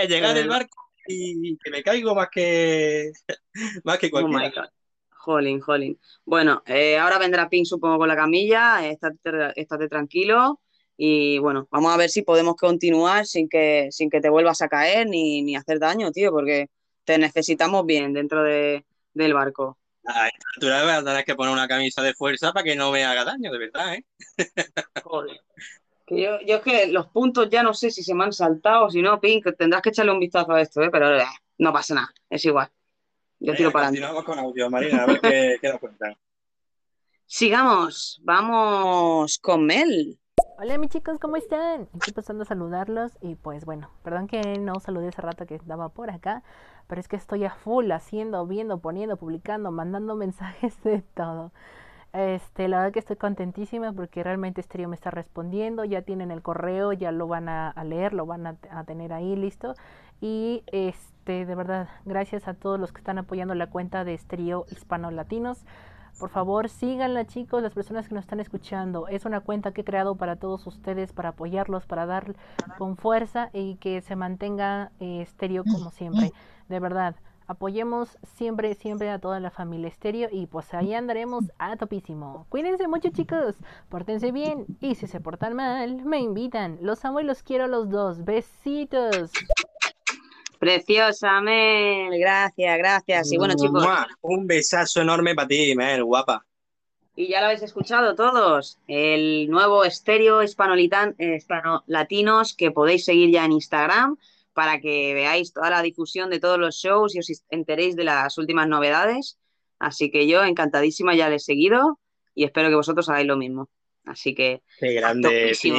Llegar el barco y que me caigo más que *laughs* más que Oh my cualquiera. God. Jolín, jolín. Bueno, eh, ahora vendrá Pink, supongo, con la camilla. Estate, estate tranquilo. Y bueno, vamos a ver si podemos continuar sin que, sin que te vuelvas a caer ni, ni hacer daño, tío, porque te necesitamos bien dentro de, del barco. A esta altura voy a tener que poner una camisa de fuerza para que no me haga daño, de verdad, ¿eh? Joder. Que yo, yo es que los puntos ya no sé si se me han saltado o si no, Pink, tendrás que echarle un vistazo a esto, ¿eh? pero eh, no pasa nada, es igual. Yo tiro para adelante. continuamos con audio, Marina, a ver qué, qué nos cuentan. Sigamos, vamos con Mel. Hola mis chicos, ¿cómo están? Estoy pasando a saludarlos y pues bueno, perdón que no saludé hace rato que estaba por acá, pero es que estoy a full haciendo, viendo, poniendo, publicando, mandando *laughs* mensajes de todo. Este, la verdad que estoy contentísima porque realmente Stereo me está respondiendo, ya tienen el correo, ya lo van a, leer, lo van a, a tener ahí listo. Y este, de verdad, gracias a todos los que están apoyando la cuenta de Stereo Hispano Latinos. Por favor, síganla, chicos, las personas que nos están escuchando. Es una cuenta que he creado para todos ustedes, para apoyarlos, para dar con fuerza y que se mantenga eh, estéreo como siempre. De verdad, apoyemos siempre, siempre a toda la familia estéreo y pues ahí andaremos a topísimo. Cuídense mucho, chicos. Pórtense bien y si se portan mal, me invitan. Los amo y los quiero a los dos. Besitos. Preciosa, Mel, gracias, gracias. Y bueno, chicos, Mua, Un besazo enorme para ti, Mel, guapa. y ya lo habéis escuchado todos, el nuevo estéreo hispanolatinos que podéis seguir ya en Instagram para que veáis toda la difusión de todos los shows y os enteréis de las últimas novedades. Así que yo encantadísima ya le he seguido y espero que vosotros hagáis lo mismo. Así que Qué grande, sí.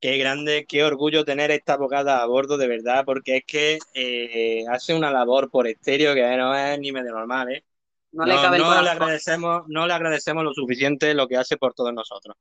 Qué grande, qué orgullo tener esta abogada a bordo, de verdad, porque es que eh, hace una labor por estéreo que no es ni medio normal, ¿eh? No, le cabe el no le corazón. agradecemos, no le agradecemos lo suficiente lo que hace por todos nosotros.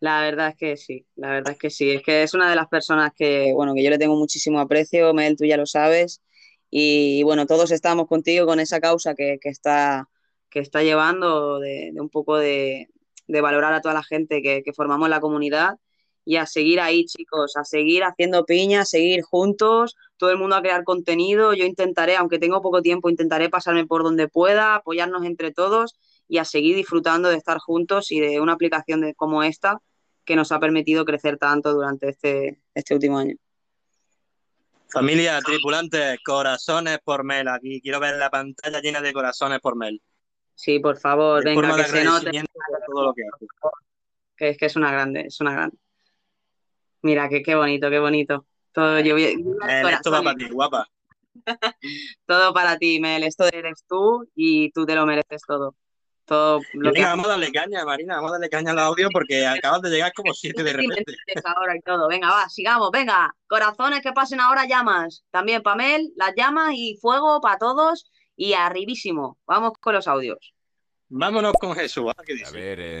La verdad es que sí, la verdad es que sí. Es que es una de las personas que, bueno, que yo le tengo muchísimo aprecio, Mel, tú ya lo sabes. Y bueno, todos estamos contigo con esa causa que, que está, que está llevando de, de un poco de, de valorar a toda la gente que, que formamos la comunidad y a seguir ahí, chicos, a seguir haciendo piña, a seguir juntos, todo el mundo a crear contenido. Yo intentaré, aunque tengo poco tiempo, intentaré pasarme por donde pueda, apoyarnos entre todos y a seguir disfrutando de estar juntos y de una aplicación de, como esta que nos ha permitido crecer tanto durante este, este último año. Familia, tripulantes, corazones por Mel. Aquí quiero ver la pantalla llena de corazones por Mel. Sí, por favor, En venga, que se note. todo lo que es que es una grande, es una grande. Mira, que qué bonito, qué bonito. Todo, yo, voy- Mel, esto va para ti, guapa. *laughs* todo para ti, Mel. Esto eres tú y tú te lo mereces todo. Todo que venga, vamos a darle caña, Marina, vamos a darle caña al audio porque acabas de llegar como siete de repente. ahora y todo. Venga, va, sigamos, venga. Corazones que pasen ahora llamas. También Pamel, las llamas y fuego para todos y arribísimo. Vamos con los audios. Vámonos con Jesús. ¿vale? ¿Qué dice? A ver, eh,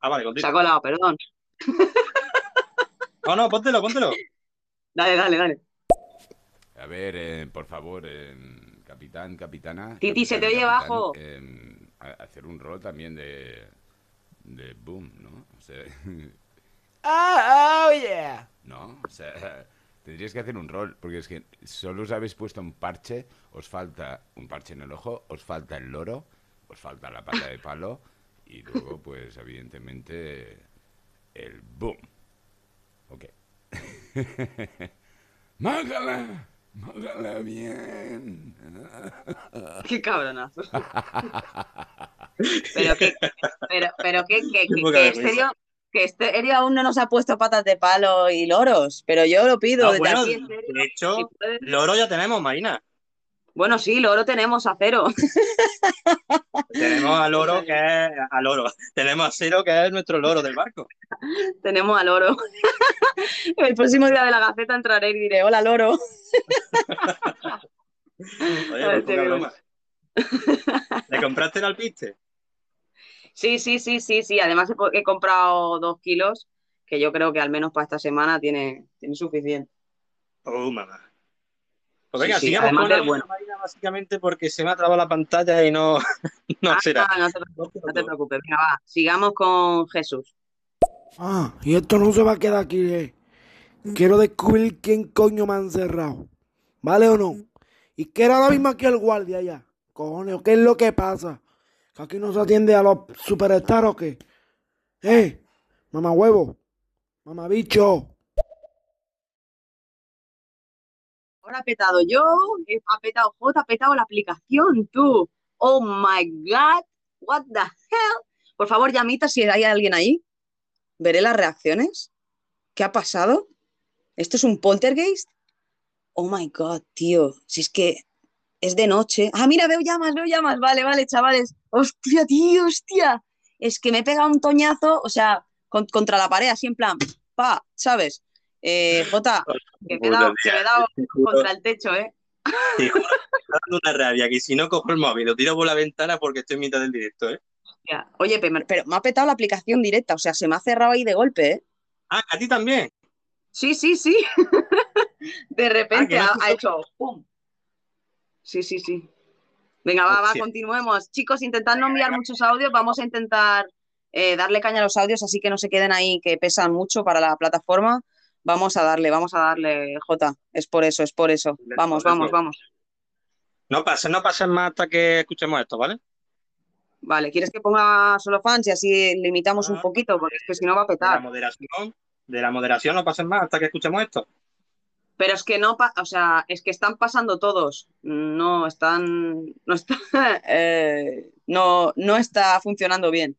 Ah, vale, Se ha continúa. colado, perdón. No, no, póntelo, póntelo. Dale, dale, dale. a ver, eh, por favor, eh, capitán, capitana. Titi, se te oye capitán, bajo. eh, hacer un rol también de. de boom, ¿no? O sea. *laughs* Ah, oh yeah. No, o sea, tendrías que hacer un rol, porque es que solo os habéis puesto un parche, os falta un parche en el ojo, os falta el loro, os falta la pata de palo, y luego, pues, evidentemente, el boom. Ok. *laughs* ¡Mágala! ¡Mágala bien! Qué cabronazo. Pero que, pero, pero que, que, que, poca que vergüenza. Estéreo, que Estéreo aún no nos ha puesto patas de palo y loros, pero yo lo pido Ah, desde bueno, aquí, Estéreo, de hecho, loro ya tenemos, Marina. Bueno, sí, loro tenemos a cero. *laughs* Tenemos a loro que es a loro. Tenemos a cero que es nuestro loro del barco. *laughs* tenemos a loro. *laughs* El próximo día de la Gaceta entraré y diré, hola loro. Oye, Ay, pues poca broma. ¿Le compraste el alpiste? Sí, sí, sí, sí, sí. Además he, he comprado dos kilos, que yo creo que al menos para esta semana tiene, tiene suficiente. Oh, mamá. Pues venga, sí, sigamos además con la bueno. Marina, básicamente porque se me ha trabado la pantalla y no, *laughs* no será. Ah, no te preocupes, no te preocupes. Venga, va. Sigamos con Jesús. Ah, y esto no se va a quedar aquí, eh. Quiero descubrir quién coño me ha encerrado. ¿Vale o no? Y que era ahora mismo aquí el guardia allá. Cojones, ¿qué es lo que pasa? ¿Que aquí no se atiende a los superstars o qué? ¡Eh! Mamá huevo. Mamá bicho. Ha petado yo, ha petado J, ha petado la aplicación, tú. Oh my God, what the hell. Por favor, llamita si hay alguien ahí. Veré las reacciones. ¿Qué ha pasado? ¿Esto es un poltergeist? Oh my God, tío. Si es que es de noche. Ah, mira, veo llamas, veo llamas. Vale, vale, chavales. Hostia, tío, hostia. Es que me he pegado un toñazo, o sea, con- contra la pared, así en plan, pa, ¿sabes? Eh, Jota, que me dado, que me dado contra el techo, ¿eh? Te juro que *laughs* me está dando una rabia que si no cojo el móvil lo tiro por la ventana porque estoy en mitad del directo, ¿eh? Hostia. Oye, pero, me ha petado la aplicación directa, o sea, se me ha cerrado ahí de golpe, ¿eh? Ah, a ti también. Sí, sí, sí. *laughs* De repente Ah, ha, no hecho ¡pum! Sí, sí, sí. Venga, va, va, continuemos. Chicos, intentad no enviar muchos audios, vamos a intentar eh, darle caña a los audios, así que no se queden ahí, que pesan mucho para la plataforma. Vamos a darle, vamos a darle, Jota. Es por eso, es por eso. Vamos, vamos, vamos. No pasen, no pasen más hasta que escuchemos esto, ¿vale? Vale, ¿quieres que ponga solo fans y así limitamos un poquito? Porque es que si no va a De la petar. moderación, de la moderación no pasen más hasta que escuchemos esto. Pero es que no, o sea, es que están pasando todos. No están, no está, *laughs* eh, no, no está funcionando bien.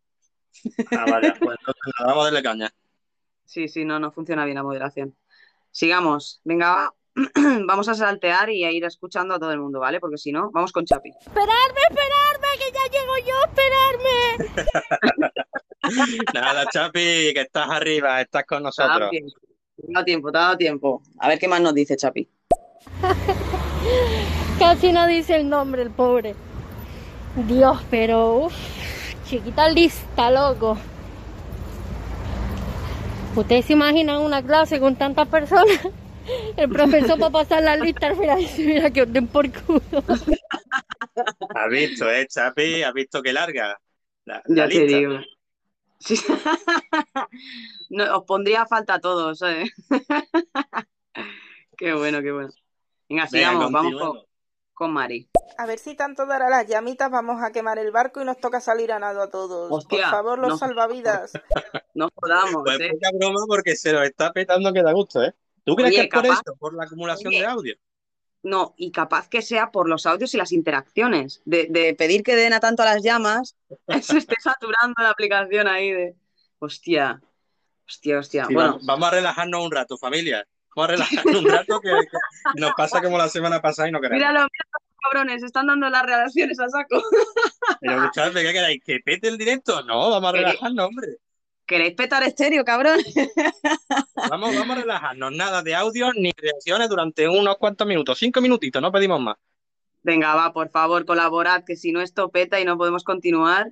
Ah, vale, pues entonces nada, vamos a darle caña. Sí, sí, no, no funciona bien la moderación. Sigamos. Venga, *clears throat* vamos a saltear y a ir escuchando a todo el mundo, ¿vale? Porque si no, vamos con Chapi. Esperarme, esperarme, que ya llego yo, esperarme. *laughs* Nada, Chapi, que estás arriba, estás con nosotros. te ha dado tiempo, te ha dado tiempo. A ver qué más nos dice Chapi. *laughs* Casi no dice el nombre, el pobre. Dios, pero uff, chiquita lista, loco. ¿Ustedes se imaginan una clase con tantas personas? *laughs* El profesor va a pasar la lista al final dice, mira que os den por culo. *laughs* Has visto, eh, Chapi, has visto que larga la, Ya te digo. Sí. *laughs* No, os pondría falta a todos, ¿eh? Qué bueno, qué bueno. Venga, Venga, sigamos, vamos con, Mari. A ver si tanto dará las llamitas, vamos a quemar el barco y nos toca salir a nado a todos. Hostia, Por favor, los no. salvavidas. *laughs* No jodamos, Pues ¿eh? poca broma porque se lo está petando que da gusto, ¿eh? ¿Tú crees Oye, que es por eso? ¿Por la acumulación Oye. de audio? No, y capaz que sea por los audios y las interacciones. De, de pedir que den a tanto a las llamas, *laughs* se esté saturando la aplicación ahí de. Hostia, hostia, hostia. Sí, bueno, vamos a relajarnos un rato, familia. Vamos a relajarnos un rato que, que nos pasa como la semana pasada y no queremos. míralo, míralo, cabrones, están dando las reacciones a saco. Pero escuchadme, ¿qué queréis? ¿Que pete el directo? No, vamos a ¿Queréis- relajarnos, hombre. ¿Queréis petar estéreo, cabrón? *laughs* Vamos, vamos a relajarnos. Nada de audio ni reacciones durante unos cuantos minutos. Cinco minutitos, no pedimos más. Venga, va, por favor, colaborad, que si no esto peta y no podemos continuar.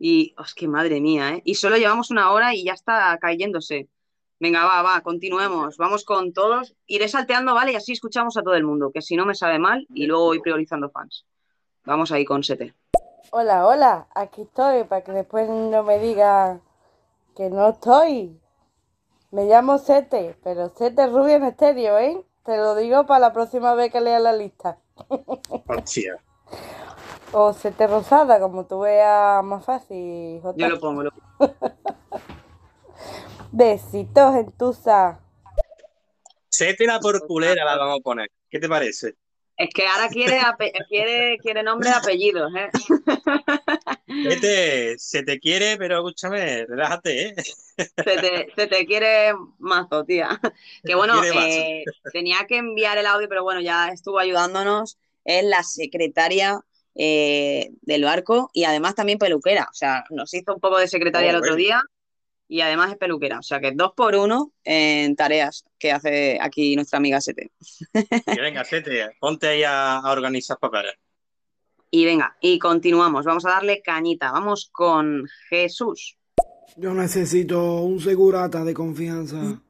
Y, os que madre mía, ¿eh? Y solo llevamos una hora y ya está cayéndose. Venga, va, va, continuemos. Vamos con todos. Iré salteando, ¿vale? Y así escuchamos a todo el mundo, que si no me sabe mal y luego voy priorizando fans. Vamos ahí con Sete. Hola, hola, aquí estoy para que después no me diga que no estoy. Me llamo Sete, pero Sete Rubio en estéreo, ¿eh? Te lo digo para la próxima vez que lea la lista. *laughs* Hostia. O Sete Rosada, como tú veas más fácil. Jota. Yo lo pongo, lo pongo. *laughs* Besitos, entusa. Sétela por culera la vamos a poner. ¿Qué te parece? Es que ahora quiere, quiere, quiere nombre y apellidos, ¿eh? Vete, *laughs* se te quiere, pero escúchame, relájate, ¿eh? Se te, se te quiere mazo, tía. Que bueno, eh, tenía que enviar el audio, pero bueno, ya estuvo ayudándonos. Es la secretaria eh, del barco y además también peluquera. O sea, nos hizo un poco de secretaria Oh, el otro bueno. día y además es peluquera. O sea, que dos por uno en tareas que hace aquí nuestra amiga Sete. Que venga, Sete, ponte ahí a, a organizar papeles. Y venga, y continuamos. Vamos a darle cañita. Vamos con Jesús. Yo necesito un segurata de confianza.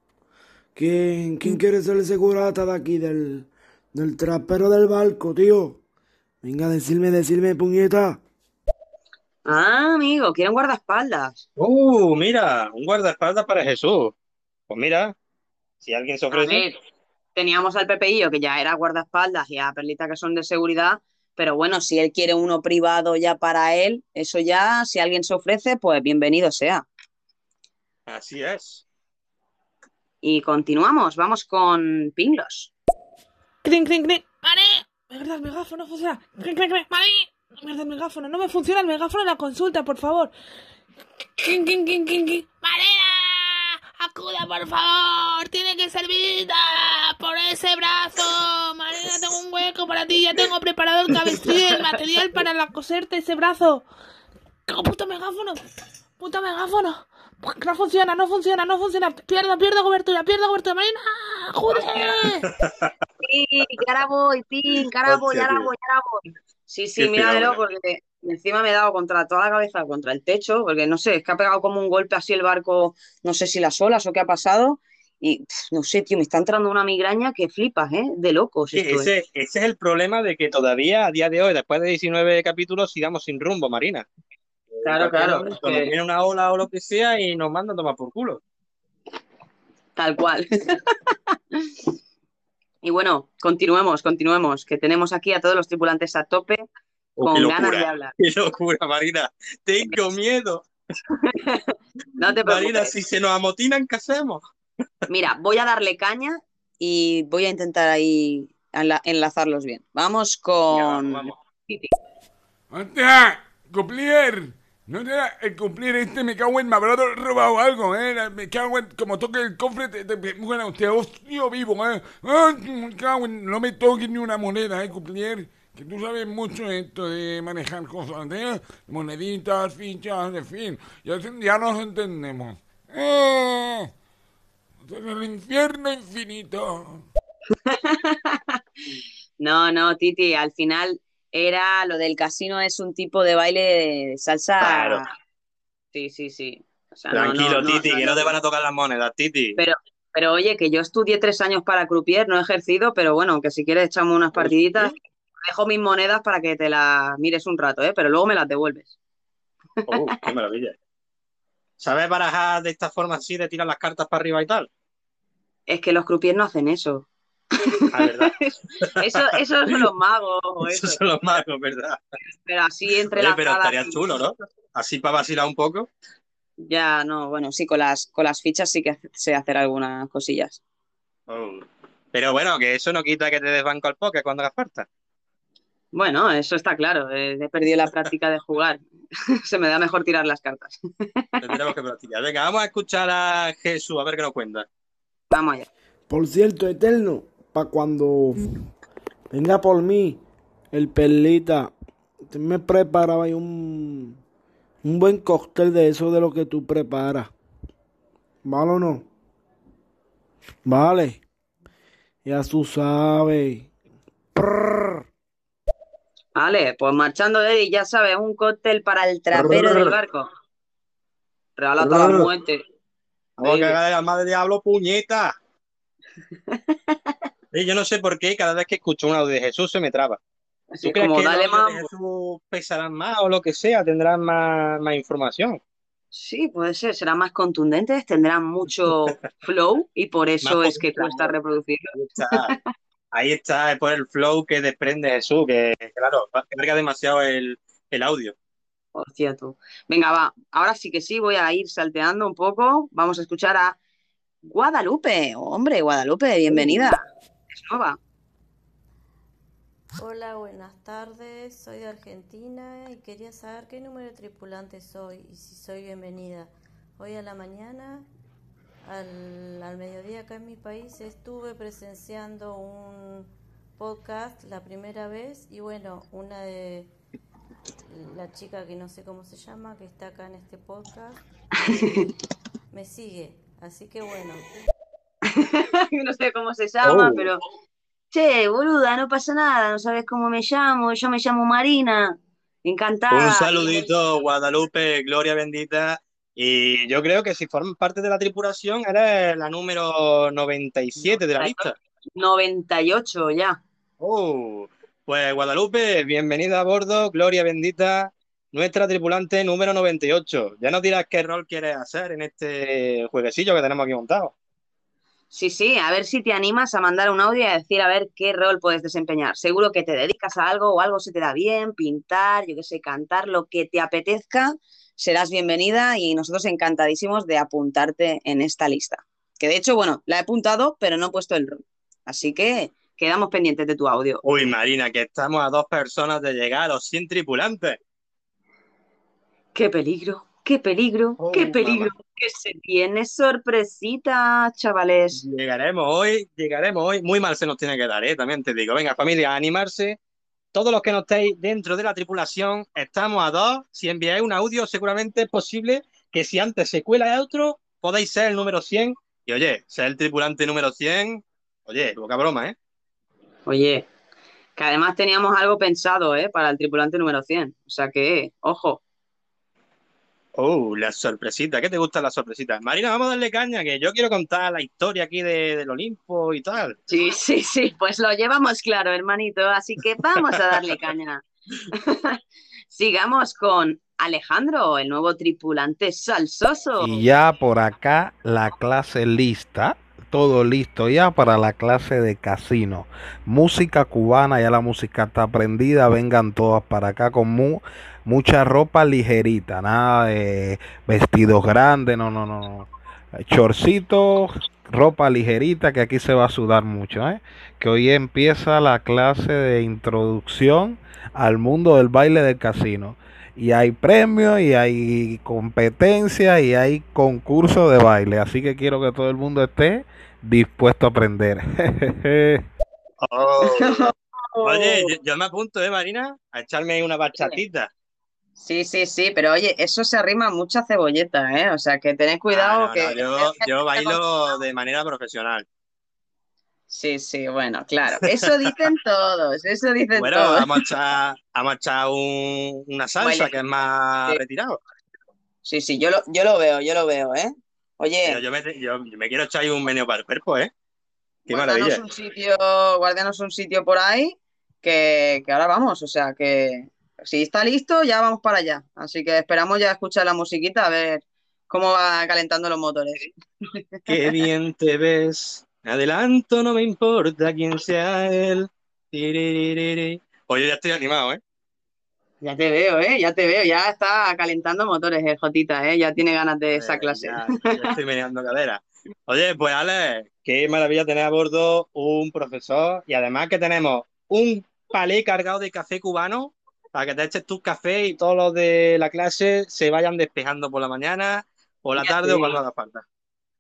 ¿Quién, quién quiere ser el segurata de aquí, del, del trapero del barco, tío? Venga, decirme, decirme, puñeta. Ah, amigo, quieren guardaespaldas. Uh, mira, un guardaespaldas para Jesús. Pues mira, si alguien se A ofrece. ver, teníamos al Pepeillo, que ya era guardaespaldas, y a Perlita, que son de seguridad, pero bueno, si él quiere uno privado ya para él, eso ya, si alguien se ofrece, pues bienvenido sea. Así es. Y continuamos, vamos con Pinglos. Crin, crin, crin. De verdad, el megáfono no funciona. Crin, crin, crin. ¡Mari! De verdad, el megáfono. No me funciona el megáfono en la consulta, por favor. Crin, crin, crin. ¡Marina! ¡Acuda, por favor! ¡Tiene que servir por ese brazo! Marina, tengo un hueco para ti. Ya tengo preparado el cabestrillo y el material para la coserte ese brazo. ¡Qué puto megáfono! ¡Puto megáfono! No funciona, no funciona, no funciona. Pierdo, pierdo cobertura, pierdo cobertura. Marina, ¡joder! *laughs* Sí, ahora voy, ahora voy, ahora voy, ahora voy. Sí, sí, míramelo porque encima me he dado contra toda la cabeza, contra el techo, porque no sé, es que ha pegado como un golpe así el barco, no sé si las olas o qué ha pasado, y no sé, tío, me está entrando una migraña que flipas, ¿eh? De locos Sí, esto, ¿eh? ese, ese es el problema de que todavía a día de hoy, después de 19 capítulos, sigamos sin rumbo, Marina. Claro, claro, que- viene una ola o lo que sea y nos mandan a tomar por culo. Tal cual. *laughs* Y bueno, continuemos, continuemos, que tenemos aquí a todos los tripulantes a tope Oh, con ganas de hablar. qué locura, Marina. Tengo miedo. *laughs* No te Marina, si se nos amotinan, ¿qué hacemos? Mira, voy a darle caña y voy a intentar ahí enla- enlazarlos bien. Vamos con. ¡Hostia! ¡Cuplier! No te da el cumplir este, me cago en, me habrá robado algo, eh. Me cago en, como toque el cofre, te, te, bueno, te hostia vivo, eh. Me cago en, no me toques ni una moneda, eh, cuplier. Que tú sabes mucho esto de manejar cosas, eh. Moneditas, fichas, en fin. Ya, ya nos entendemos. Eh. El infierno infinito. *laughs* No, no, Titi, al final Era lo del casino, es un tipo de baile de salsa. Claro. Sí, sí, sí. O sea, Tranquilo, no, no, no, Titi, no, que no no. te van a tocar las monedas, Titi. Pero, pero oye, que yo estudié tres años para croupier, no he ejercido, pero bueno, que si quieres echamos unas partiditas, dejo mis monedas para que te las mires un rato, ¿eh? Pero luego me las devuelves. Oh, qué maravilla. ¿Sabes barajar de esta forma así, de tirar las cartas para arriba y tal? Es que los croupiers no hacen eso. *laughs* Eso, eso son los magos eso. Esos son los magos, ¿verdad? Pero así entre Oye, las pero estaría chulo, ¿no? Así para vacilar un poco. Ya, no, bueno, sí, con las, con las fichas sí que sé hacer algunas cosillas. Oh. Pero bueno, que eso no quita que te des banco al póker cuando hagas falta. Bueno, eso está claro. eh, he perdido la práctica de jugar. *laughs* Se me da mejor tirar las cartas. Tendremos que practicar. Venga, vamos a escuchar a Jesús, a ver qué nos cuenta. Vamos allá. Por cierto, Eterno, para cuando venga por mí el perlita, me preparaba ahí un, un buen cóctel de eso de lo que tú preparas. ¿Vale o no? Vale. Ya tú sabes. Vale, pues marchando de ahí, ya sabes, un cóctel para el trapero del barco. Regala hasta la muerte. Vamos a cagar de diablo, puñeta. *laughs* Sí, yo no sé por qué cada vez que escucho un audio de Jesús se me traba. Así ¿Tú crees como que dale audios de. Jesús pesarán más o lo que sea? ¿Tendrán más, más información? Sí, puede ser, serán más contundentes, tendrán mucho *laughs* flow y por eso Más es que cuesta reproducirlo. Ahí está, ahí está, es por el flow que desprende Jesús, que claro, carga demasiado el, el audio. Hostia, tú. Venga, va. Ahora sí que sí, voy a ir salteando un poco. Vamos a escuchar a Guadalupe. Hombre, Guadalupe, bienvenida. Nueva. Hola, buenas tardes. Soy de Argentina y quería saber qué número de tripulante soy y si soy bienvenida. Hoy a la mañana, al, al mediodía acá en mi país, estuve presenciando un podcast la primera vez y bueno, una de la chica que no sé cómo se llama, que está acá en este podcast, *laughs* me sigue. Así que bueno, *laughs* no sé cómo se llama, Oh. pero. Che, boluda, no pasa nada, no sabes cómo me llamo. Yo me llamo Marina. Encantada. Un saludito, Guadalupe, Gloria bendita. Y yo creo que si formas parte de la tripulación, eres la número 97 de la lista. 98 ya. Oh, pues Guadalupe, bienvenida a bordo, Gloria bendita, nuestra tripulante número 98. Ya nos dirás qué rol quieres hacer en este jueguecillo que tenemos aquí montado. Sí, sí, a ver si te animas a mandar un audio y a decir a ver qué rol puedes desempeñar. Seguro que te dedicas a algo o algo se te da bien, pintar, yo qué sé, cantar, lo que te apetezca, serás bienvenida y nosotros encantadísimos de apuntarte en esta lista. Que de hecho, bueno, la he apuntado, pero no he puesto el rol. Así que quedamos pendientes de tu audio. Uy, Marina, que estamos a dos personas de llegar a los 100 tripulantes. ¡Qué peligro! ¡Qué peligro! ¡Qué Oh, peligro! Que se viene sorpresita, chavales. Llegaremos hoy, llegaremos hoy. Muy mal se nos tiene que dar, ¿eh? También te digo. Venga, familia, a animarse. Todos los que no estéis dentro de la tripulación, estamos a dos. Si enviáis un audio, seguramente es posible que si antes se cuela otro, podéis ser el número 100. Y oye, ser el tripulante número 100, oye, poca broma, ¿eh? Oye, que además teníamos algo pensado, ¿eh? Para el tripulante número 100. O sea que, ojo. Oh, la sorpresita. ¿Qué te gustan las sorpresitas? Marina, vamos a darle caña, que yo quiero contar la historia aquí de, del Olimpo y tal. Sí, sí, sí, pues lo llevamos claro, hermanito. Así que vamos a darle *laughs* caña. *laughs* Sigamos con Alejandro, el nuevo tripulante salsoso. Y ya por acá la clase lista, todo listo ya para la clase de casino. Música cubana, ya la música está aprendida, vengan todas para acá con mu- mucha ropa ligerita, nada de vestidos grandes, no, no, no. no. Chorcitos, ropa ligerita, que aquí se va a sudar mucho, ¿eh? Que hoy empieza la clase de introducción al mundo del baile del casino. Y hay premios, y hay competencia, y hay concurso de baile. Así que quiero que todo el mundo esté dispuesto a aprender. *laughs* Oh. Oye, yo, yo me apunto, ¿eh, Marina? A echarme ahí una bachatita. Sí, sí, sí, pero oye, eso se arrima a mucha cebolleta, ¿eh? O sea que tened cuidado Ah, no, que no, yo, yo bailo de manera profesional. Sí, sí, bueno, claro. Eso dicen *laughs* todos, eso dicen Bueno, todos. vamos a echar, vamos a echar un- una salsa que es más Sí. retirado. Sí, sí, yo lo, yo lo veo, yo lo veo, ¿eh? Oye, Pero yo me, yo, yo me quiero echar ahí un meneo para el cuerpo, ¿eh? Qué guárdanos maravilla. un sitio, guárdanos un sitio por ahí que, que ahora vamos, o sea que si está listo, ya vamos para allá. Así que esperamos ya escuchar la musiquita a ver cómo va calentando los motores. Qué bien te ves. Adelanto, no me importa quién sea él. Oye, ya estoy animado, ¿eh? Ya te veo, ¿eh? Ya te veo, ya está calentando motores el Jotita, ¿eh? Ya tiene ganas de esa clase. Ya, ya estoy meneando cadera. Oye, pues Alex, qué maravilla tener a bordo un profesor y además que tenemos un palé cargado de café cubano para que te eches tu café y todos los de la clase se vayan despejando por la mañana, por la tarde o cuando haga falta.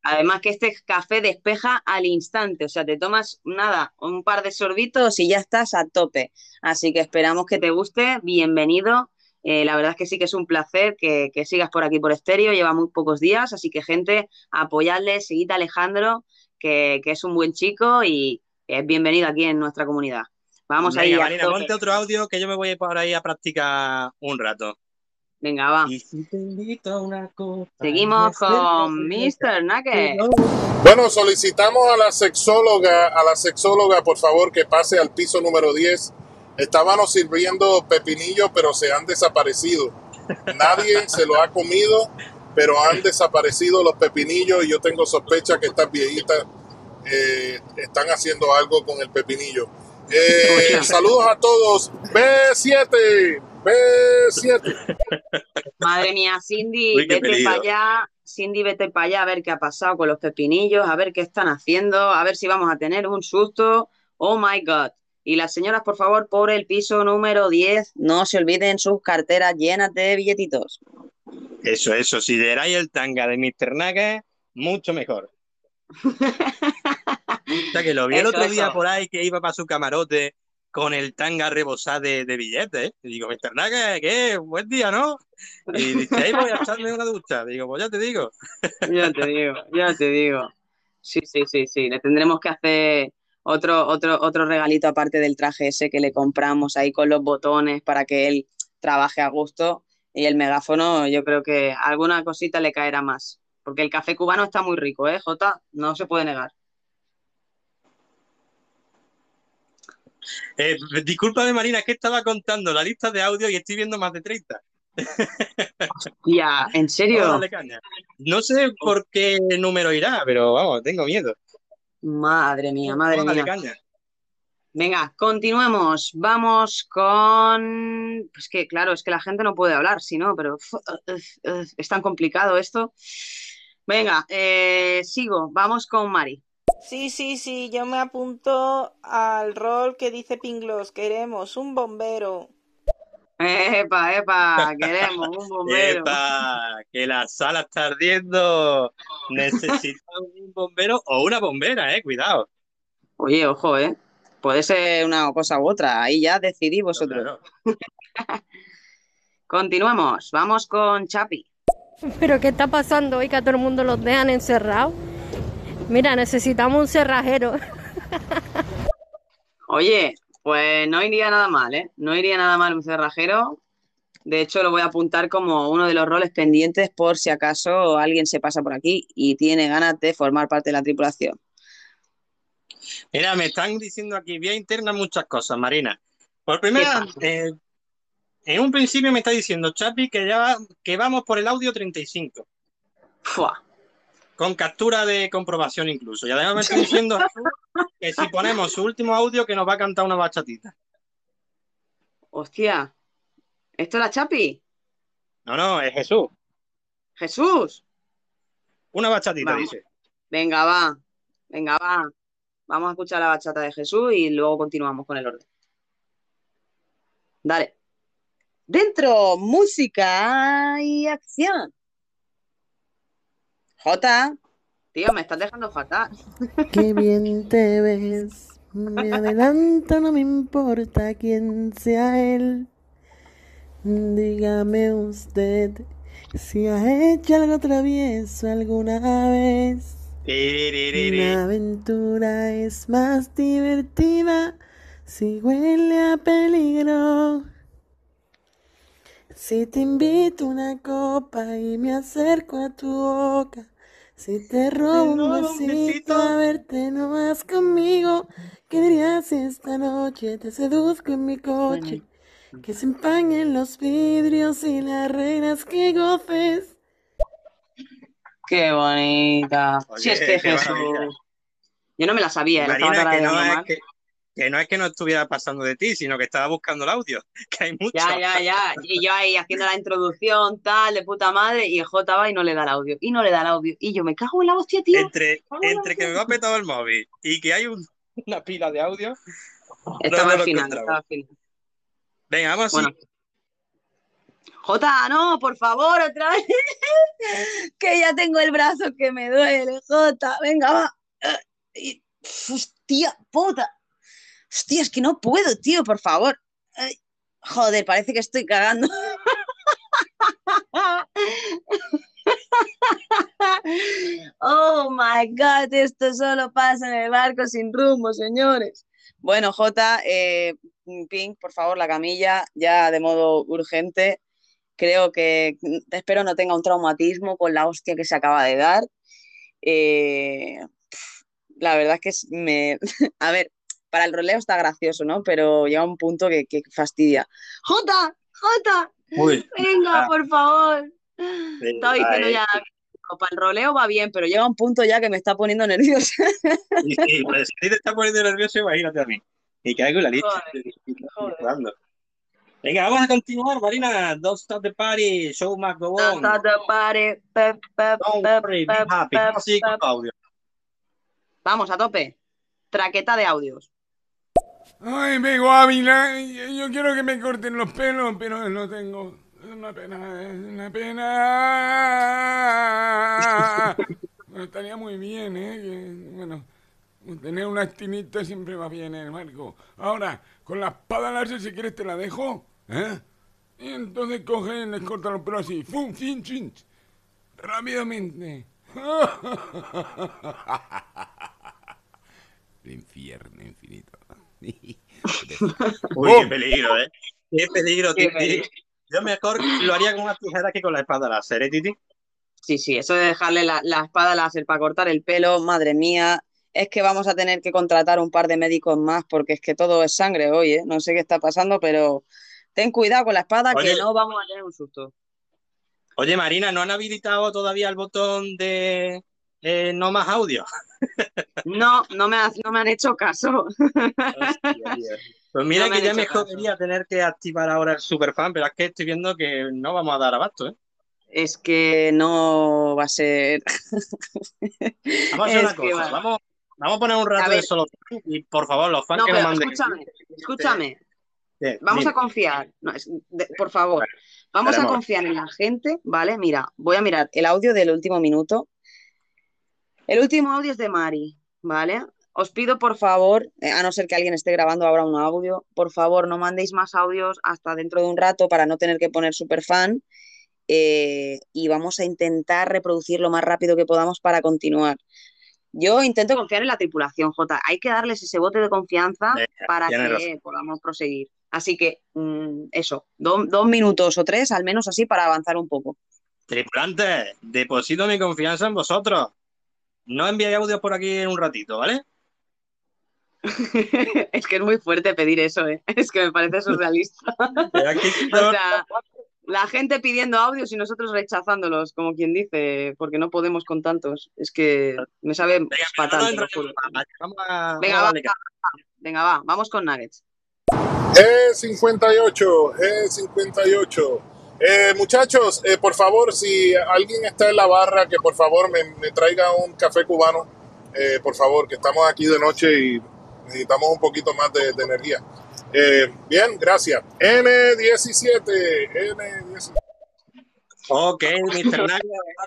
Además que este café despeja al instante, o sea, te tomas nada, un par de sorbitos y ya estás a tope. Así que esperamos que te guste, bienvenido. Eh, la verdad es que sí que es un placer que, que sigas por aquí por estéreo, lleva muy pocos días, así que gente, apoyadle, seguid a Alejandro, que, que es un buen chico y es bienvenido aquí en nuestra comunidad. Vamos ahí Venga, a Marina, ponte otro audio que yo me voy a ir por ahí a practicar un rato. Venga, va. Y si te invito a una copa, Seguimos con Mr. Nugget. Bueno, solicitamos a la sexóloga, a la sexóloga, por favor, que pase al piso número 10. Estábamos sirviendo pepinillos, pero se han desaparecido. Nadie *laughs* se lo ha comido, pero han desaparecido los pepinillos y yo tengo sospecha que estas viejitas eh, están haciendo algo con el pepinillo. Eh, saludos a todos. B7, B7. *laughs* Madre mía, Cindy, Uy, vete para allá. Cindy, vete para allá a ver qué ha pasado con los pepinillos, a ver qué están haciendo, a ver si vamos a tener un susto. Oh my God. Y las señoras, por favor, por el piso número 10, no se olviden sus carteras llenas de billetitos. Eso, eso. Si deráis el tanga de Mr. Nugget, mucho mejor. *laughs* O sea, que lo vi el Eso, otro día eso. por ahí que iba para su camarote con el tanga rebosado de, billetes. Y digo, Mr. Nugget, ¿qué? Buen día, ¿no? Y dice, ahí voy a echarme una ducha. Digo, pues ya te digo. *laughs* Ya te digo, ya te digo. Sí, sí, sí, sí. Le tendremos que hacer otro, otro, otro regalito aparte del traje ese que le compramos ahí con los botones para que él trabaje a gusto. Y el megáfono, yo creo que alguna cosita le caerá más. Porque el café cubano está muy rico, ¿eh, Jota? No se puede negar. Eh, discúlpame, Marina, es que estaba contando la lista de audio y estoy viendo más de 30. Ya, ¿en serio? No sé por qué número irá, pero vamos, tengo miedo. Madre mía, madre mía. caña. Venga, continuemos. Vamos con... Pues que, claro, es que la gente no puede hablar, si no, pero es tan complicado esto. Venga, eh, sigo. Vamos con Mari. Sí, sí, sí, yo me apunto al rol que dice Pinglos. Queremos un bombero. Epa, epa, queremos un bombero. ¡Epa! Que la sala está ardiendo. Necesitamos un bombero o una bombera, eh. Cuidado. Oye, ojo, ¿eh? Puede ser una cosa u otra. Ahí ya decidí vosotros. *laughs* Continuamos. Vamos con Chapi. ¿Pero qué está pasando hoy que a todo el mundo los dejan encerrados? Mira, necesitamos un cerrajero. Oye, pues no iría nada mal, ¿eh? No iría nada mal un cerrajero. De hecho, lo voy a apuntar como uno de los roles pendientes por si acaso alguien se pasa por aquí y tiene ganas de formar parte de la tripulación. Mira, me están diciendo aquí vía interna muchas cosas, Marina. Por primera, eh, en un principio me está diciendo Chapi que ya va- que vamos por el audio 35. Con captura de comprobación incluso. Y además me está diciendo *laughs* que si ponemos su último audio que nos va a cantar una bachatita. Hostia, ¿esto era Chapi? No, no, es Jesús. Jesús. Una bachatita, Vamos. dice. Venga, va. Venga, va. Vamos a escuchar la bachata de Jesús y luego continuamos con el orden. Dale. Dentro, música y acción. Jota, tío, me estás dejando fatal. *laughs* Qué bien te ves. Me adelanto, no me importa quién sea él. Dígame usted si ha hecho algo travieso alguna vez. Una aventura es más divertida si huele a peligro. Si te invito una copa y me acerco a tu boca, si te robo un besito a verte no vas conmigo, ¿qué dirías si esta noche te seduzco en mi coche? Que se empañen los vidrios y las reglas que goces. Qué bonita. si es que Jesús. maravilla. Yo no me la sabía, la estaba Marina, que no, es que, que no es que no estuviera pasando de ti, sino que estaba buscando el audio, *laughs* que hay mucho. Ya, ya, ya. Y yo ahí haciendo la introducción, tal, de puta madre, y el J va y no le da el audio. Y no le da el audio. Y yo me cago en la hostia, tío. Entre, entre que me va petado el móvil y que hay un- una pila de audio. Estaba al final, encontraba. estaba al final. Venga, vamos Bueno. así. Jota, no, por favor, otra vez. *laughs* que ya tengo el brazo que me duele, Jota. Venga, va. Hostia, puta. Hostia, es que no puedo, tío, por favor. Joder, parece que estoy cagando. Oh my God, esto solo pasa en el barco sin rumbo, señores. Bueno, Jota, eh, Pink, por favor, la camilla ya de modo urgente. Creo que espero no tenga un traumatismo con la hostia que se acaba de dar. Eh, la verdad es que me... *laughs* A ver, para el roleo está gracioso, ¿no? Pero llega un punto que, que fastidia. ¡Jota! ¡Jota! Uy. Venga, Ah. por favor. Sí, Estaba diciendo ahí. ya, para el roleo va bien, pero llega un punto ya que me está poniendo nerviosa. *laughs* Pues, si te está poniendo nervioso, imagínate a mí. Y que hago la lista. Venga, vamos a continuar, Marina. Don't stop the party. Show must go on. Don't stop the party. Pep, pep, Don't pep, worry, be happy. Vamos, a tope. Traqueta de audios. Ay, Bego Ávila, yo quiero que me corten los pelos, pero no tengo. Es una pena, es una pena. *laughs* Bueno, estaría muy bien, ¿eh? Que, bueno, tener una estinita siempre va bien en el marco. Ahora, con la espada láser, si quieres, te la dejo, ¿eh? Y entonces coge y les corta los pelos así. ¡Fum! ¡Fin! ¡Chin! Rápidamente. El *laughs* infierno infinito. *laughs* Uy, qué peligro, ¿eh? Qué peligro, Qué Titi. peligro. Yo mejor lo haría con una tijera que con la espada láser, ¿eh, Titi? Sí, sí, eso de dejarle la, la espada láser para cortar el pelo, madre mía, es que vamos a tener que contratar un par de médicos más porque es que todo es sangre hoy, ¿eh? No sé qué está pasando, pero ten cuidado con la espada Oye. que no vamos a tener un susto. Oye, Marina, ¿no han habilitado todavía el botón de eh, no más audio? No, no me, ha- no me han hecho caso. Pues mira No que ya me caso. jodería tener que activar ahora el superfan, pero es que estoy viendo que no vamos a dar abasto, ¿eh? Es que no va a ser. Vamos a hacer una cosa, va- vamos, vamos a poner un rato de solo fan y por favor, los fans No, que pero manden. escúchame, escúchame. Bien, Vamos dime. a confiar, no, es- de- por favor, vamos a confiar en la gente, ¿vale? Mira, voy a mirar el audio del último minuto. El último audio es de Mari, ¿vale? Os pido, por favor, eh, a no ser que alguien esté grabando ahora un audio, por favor, no mandéis más audios hasta dentro de un rato para no tener que poner super fan. eh, y vamos a intentar reproducir lo más rápido que podamos para continuar. Yo intento confiar en la tripulación, Jota. Hay que darles ese bote de confianza Venga, para que razón. podamos proseguir. Así que, mm, eso, do- dos minutos o tres, al menos así, para avanzar un poco. Tripulantes, deposito mi confianza en vosotros. No enviéis audios por aquí en un ratito, ¿vale? *laughs* es que es muy fuerte pedir eso, ¿eh? *laughs* Es que me parece surrealista. *laughs* O sea, la gente pidiendo audios y nosotros rechazándolos, como quien dice, porque no podemos con tantos. Es que me sabe fatal. Venga, vamos a va, darle caña. venga, va, vamos con Nuggets. E58, E58. Eh, muchachos, eh, por favor, si alguien está en la barra, que por favor me, me traiga un café cubano, eh, por favor, que estamos aquí de noche y necesitamos un poquito más de, de energía. Eh, bien, gracias. N17, N17. Ok, Mr.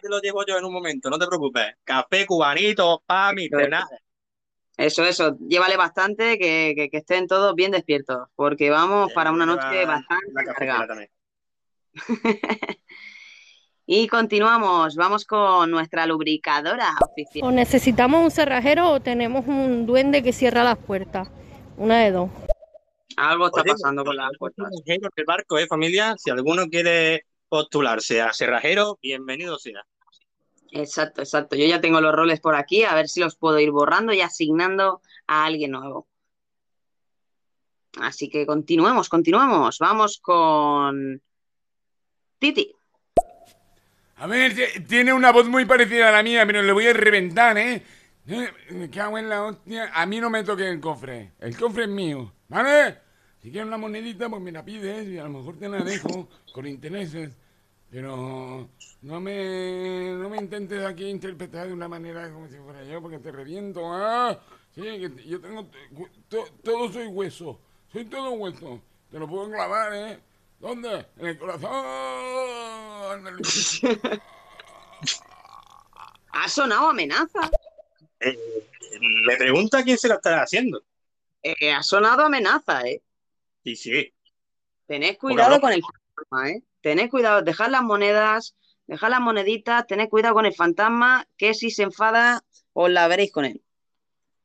Te lo llevo yo en un momento, no te preocupes. Café cubanito pa' Mr. Nugget. Eso, eso, llévale bastante, que, que- que estén todos bien despiertos, porque vamos para una noche bastante cargada. *laughs* Y continuamos, vamos con nuestra lubricadora oficial. O necesitamos un cerrajero o tenemos un duende que cierra las puertas. Una de dos. Algo está Oye, pasando con las puertas. cerrajero del barco, ¿eh, familia? Si alguno quiere postularse a cerrajero, bienvenido sea. Exacto, exacto. Yo ya tengo los roles por aquí, a ver si los puedo ir borrando y asignando a alguien nuevo. Así que continuemos, continuemos. Vamos con Titi. A ver, tiene una voz muy parecida a la mía, pero le voy a reventar, ¿eh? Eh, Me cago en la hostia. A mí no me toque el cofre. El cofre es mío, ¿vale? Si quieres una monedita, pues me la pides y a lo mejor te la dejo con intereses. Pero no me, no me intentes aquí interpretar de una manera como si fuera yo, porque te reviento. ¡Ah! Sí, yo tengo... to- to- todo soy hueso. Soy todo hueso. Te lo puedo clavar, ¿eh? ¿Dónde? En el corazón. *laughs* Ha sonado amenaza. Eh, me pregunta quién se la estará haciendo. Eh, ha sonado amenaza, ¿eh? Sí, sí. Tened cuidado con el fantasma, ¿eh? Tened cuidado, dejad las monedas, dejad las moneditas, tened cuidado con el fantasma, que si se enfada, os la veréis con él.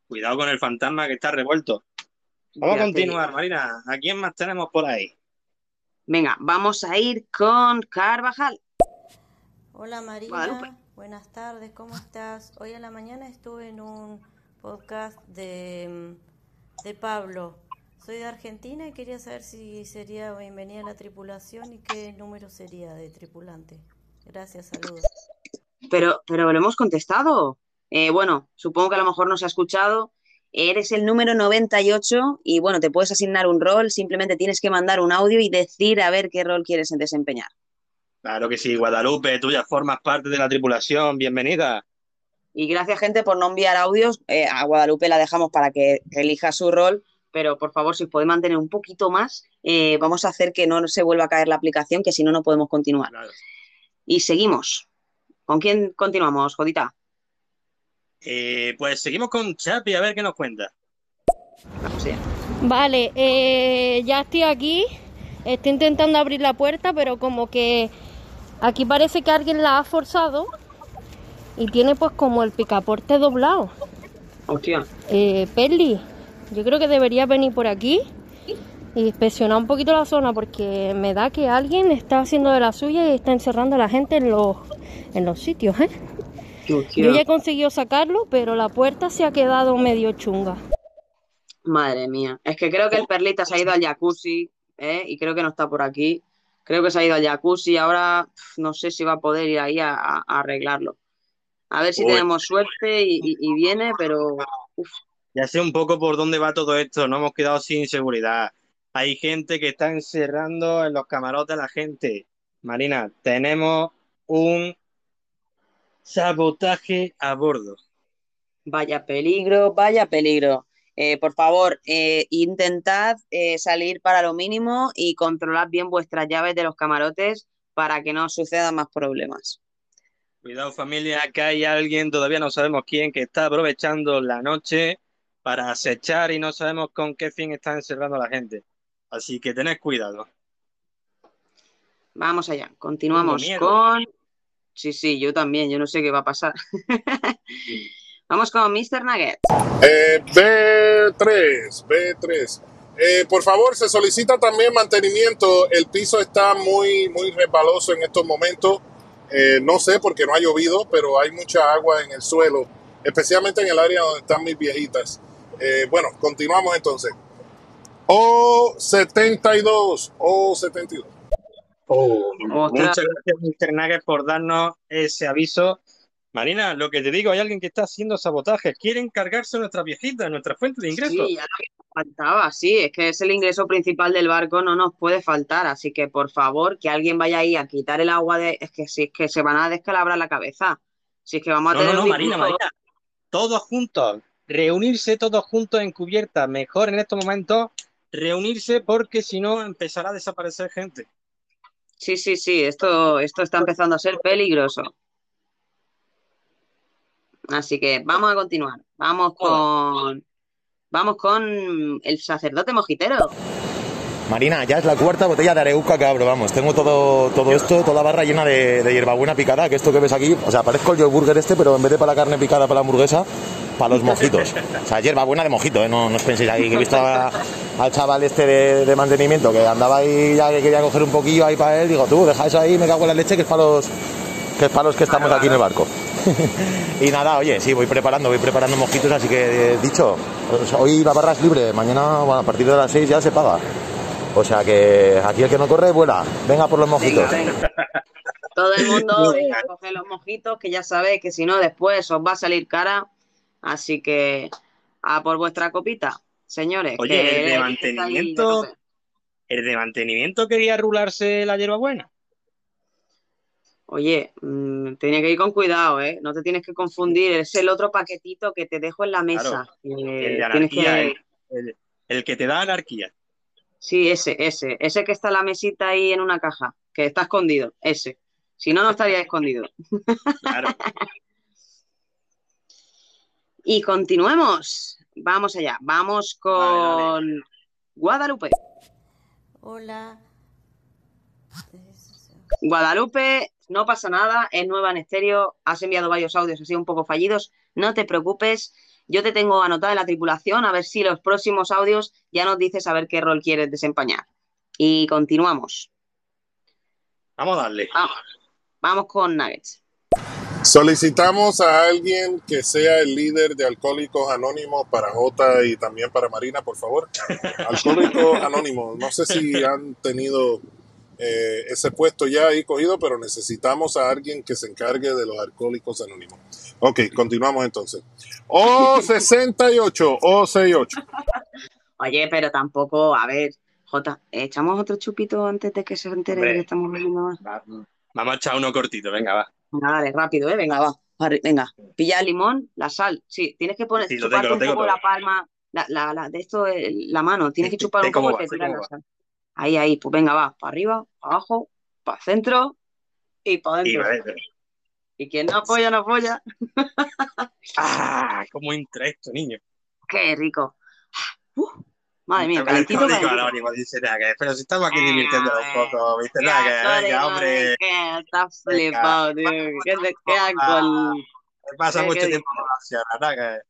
Cuidado con el fantasma que está revuelto. Vamos a continuar. Marina. ¿A quién más tenemos por ahí? Venga, vamos a ir con Carvajal. Hola Marina, buenas tardes, ¿cómo estás? Hoy a la mañana estuve en un podcast de, de Pablo. Soy de Argentina y quería saber si sería bienvenida a la tripulación y qué número sería de tripulante. Gracias, saludos. Pero, pero lo hemos contestado. Eh, bueno, supongo que a lo mejor no se ha escuchado. Eres el número 98 y bueno, te puedes asignar un rol, simplemente tienes que mandar un audio y decir a ver qué rol quieres desempeñar. Claro que sí, Guadalupe, tú ya formas parte de la tripulación. Bienvenida. Y gracias, gente, por no enviar audios. Eh, a Guadalupe la dejamos para que elija su rol, pero por favor, si os podéis mantener un poquito más, eh, vamos a hacer que no se vuelva a caer la aplicación, que si no, no podemos continuar. Y seguimos. ¿Con quién continuamos, Jodita? Eh, pues seguimos con Chapi a ver qué nos cuenta. Vale, eh, ya estoy aquí. Estoy intentando abrir la puerta, pero como que aquí parece que alguien la ha forzado y tiene pues como el picaporte doblado. Hostia. Eh, Perli, yo creo que deberías venir por aquí y inspeccionar un poquito la zona porque me da que alguien está haciendo de la suya y está encerrando a la gente en los, en los sitios, ¿eh? Yo ya he conseguido sacarlo, pero la puerta se ha quedado medio chunga. Madre mía. Es que creo que el Perlita se ha ido al jacuzzi, ¿eh? Y creo que no está por aquí. Creo que se ha ido al jacuzzi y ahora no sé si va a poder ir ahí a, a- a arreglarlo. A ver si Uy. tenemos suerte y, y- y viene, pero uf, Ya sé un poco por dónde va todo esto. No hemos quedado sin seguridad. Hay gente que está encerrando en los camarotes a la gente. Marina, tenemos un sabotaje a bordo. vaya peligro, vaya peligro. Eh, por favor, eh, intentad eh, salir para lo mínimo y controlad bien vuestras llaves de los camarotes para que no sucedan más problemas. Cuidado familia, que hay alguien, todavía no sabemos quién, que está aprovechando la noche para acechar y no sabemos con qué fin está encerrando a la gente. Así que tened cuidado. Vamos allá, continuamos con... Sí, sí, yo también, yo no sé qué va a pasar. *laughs* Vamos con Mr. Nugget. Eh, B3, B3. Eh, por favor, se solicita también mantenimiento. El piso está muy, muy resbaloso en estos momentos. Eh, no sé porque no ha llovido, pero hay mucha agua en el suelo, especialmente en el área donde están mis viejitas. Eh, bueno, continuamos entonces. O72, O72. Oh, muchas gracias, Mr. Por darnos ese aviso. Marina, lo que te digo, hay alguien que está haciendo sabotaje. Quieren cargarse nuestra viejita, nuestra fuente de ingresos. Sí, ya lo que nos faltaba, sí, es que es el ingreso principal del barco, no nos puede faltar, así que por favor, que alguien vaya ahí a quitar el agua de, es que si es que se van a descalabrar la cabeza, si es que vamos a No, no, tener no, un Marina. Marina. Todos juntos. Reunirse todos juntos en cubierta. Mejor en estos momentos reunirse porque si no empezará a desaparecer gente. Sí, sí, sí, esto, esto está empezando a ser peligroso. Así que vamos a continuar. Vamos con, vamos con el sacerdote mojitero. Marina, ya es la cuarta botella de Areuca que abro, vamos. Tengo todo, todo esto, toda barra llena de, de hierbabuena picada, que esto que ves aquí, o sea, parezco el burger este, pero en vez de para la carne picada para la hamburguesa, para los mojitos. *laughs* O sea, hierbabuena de mojito, ¿eh? No, no os penséis ahí que he visto a- al chaval este de, de mantenimiento que andaba ahí ya que quería coger un poquillo ahí para él. Digo, tú, deja eso ahí, me cago en la leche, que es para los que es para los que estamos aquí en el barco. *laughs* y nada, oye, sí, voy preparando, voy preparando mojitos, así que eh, dicho, hoy la barra es libre, mañana, bueno, a partir de las 6 ya se paga. O sea que aquí el que no corre, vuela. Venga por los mojitos. Todo el mundo *laughs* venga, a coger los mojitos, que ya sabéis que si no, después os va a salir cara. Así que a por vuestra copita, señores. Oye, que el de mantenimiento, el de mantenimiento quería rularse la hierbabuena. Oye, mm, tiene que ir con cuidado, ¿eh? No te tienes que confundir. Es el otro paquetito que te dejo en la mesa. Claro, el de anarquía, que- el, el- el que te da anarquía. Sí, ese, ese. Ese que está en la mesita ahí en una caja, que está escondido. Ese. Si no, no estaría escondido. Claro. *laughs* Y continuemos. Vamos allá. Vamos con Guadalupe. Hola. Guadalupe, no pasa nada, es nueva en estéreo, has enviado varios audios así un poco fallidos, no te preocupes, yo te tengo anotada en la tripulación, a ver si los próximos audios ya nos dices a ver qué rol quieres desempeñar. Y continuamos. Vamos a darle. Vamos, vamos con Nuggets. Solicitamos a alguien que sea el líder de Alcohólicos Anónimos para Jota y también para Marina, por favor. Alcohólicos *laughs* Anónimos, no sé si han tenido eh, ese puesto ya ahí cogido, pero necesitamos a alguien que se encargue de los Alcohólicos Anónimos. Ok, continuamos entonces. O68, O68. *laughs* Oye, pero tampoco, a ver, Jota, ¿echamos otro chupito antes de que se entere de Hombre. que estamos bebiendo más? Vamos a echar uno cortito, venga, va. Venga, dale, rápido, ¿eh? Venga, va. Venga, pilla el limón, la sal. Sí, tienes que poner, Sí, lo chuparte tengo, lo un tengo poco todo. la palma, la, la, la- de esto, el- la mano. Tienes que chupar un poco y va, te la va. sal. Ahí, ahí, pues venga, va. Para arriba, para abajo, para centro y para Y adentro. vale, Y quien no apoya, no apoya. *laughs* Ah, cómo entra esto, niño. Qué rico. Uf, madre mía, calentito, Alcohólico calentito. Anónimo dice nada que, pero si estamos aquí divirtiéndonos un poco, ¿viste? Qué Nada que, venga, hombre, qué, estás flipado, tío. ¿Qué, te- qué alcohol? me pasa ¿Qué- mucho tiempo con la acción, nada que...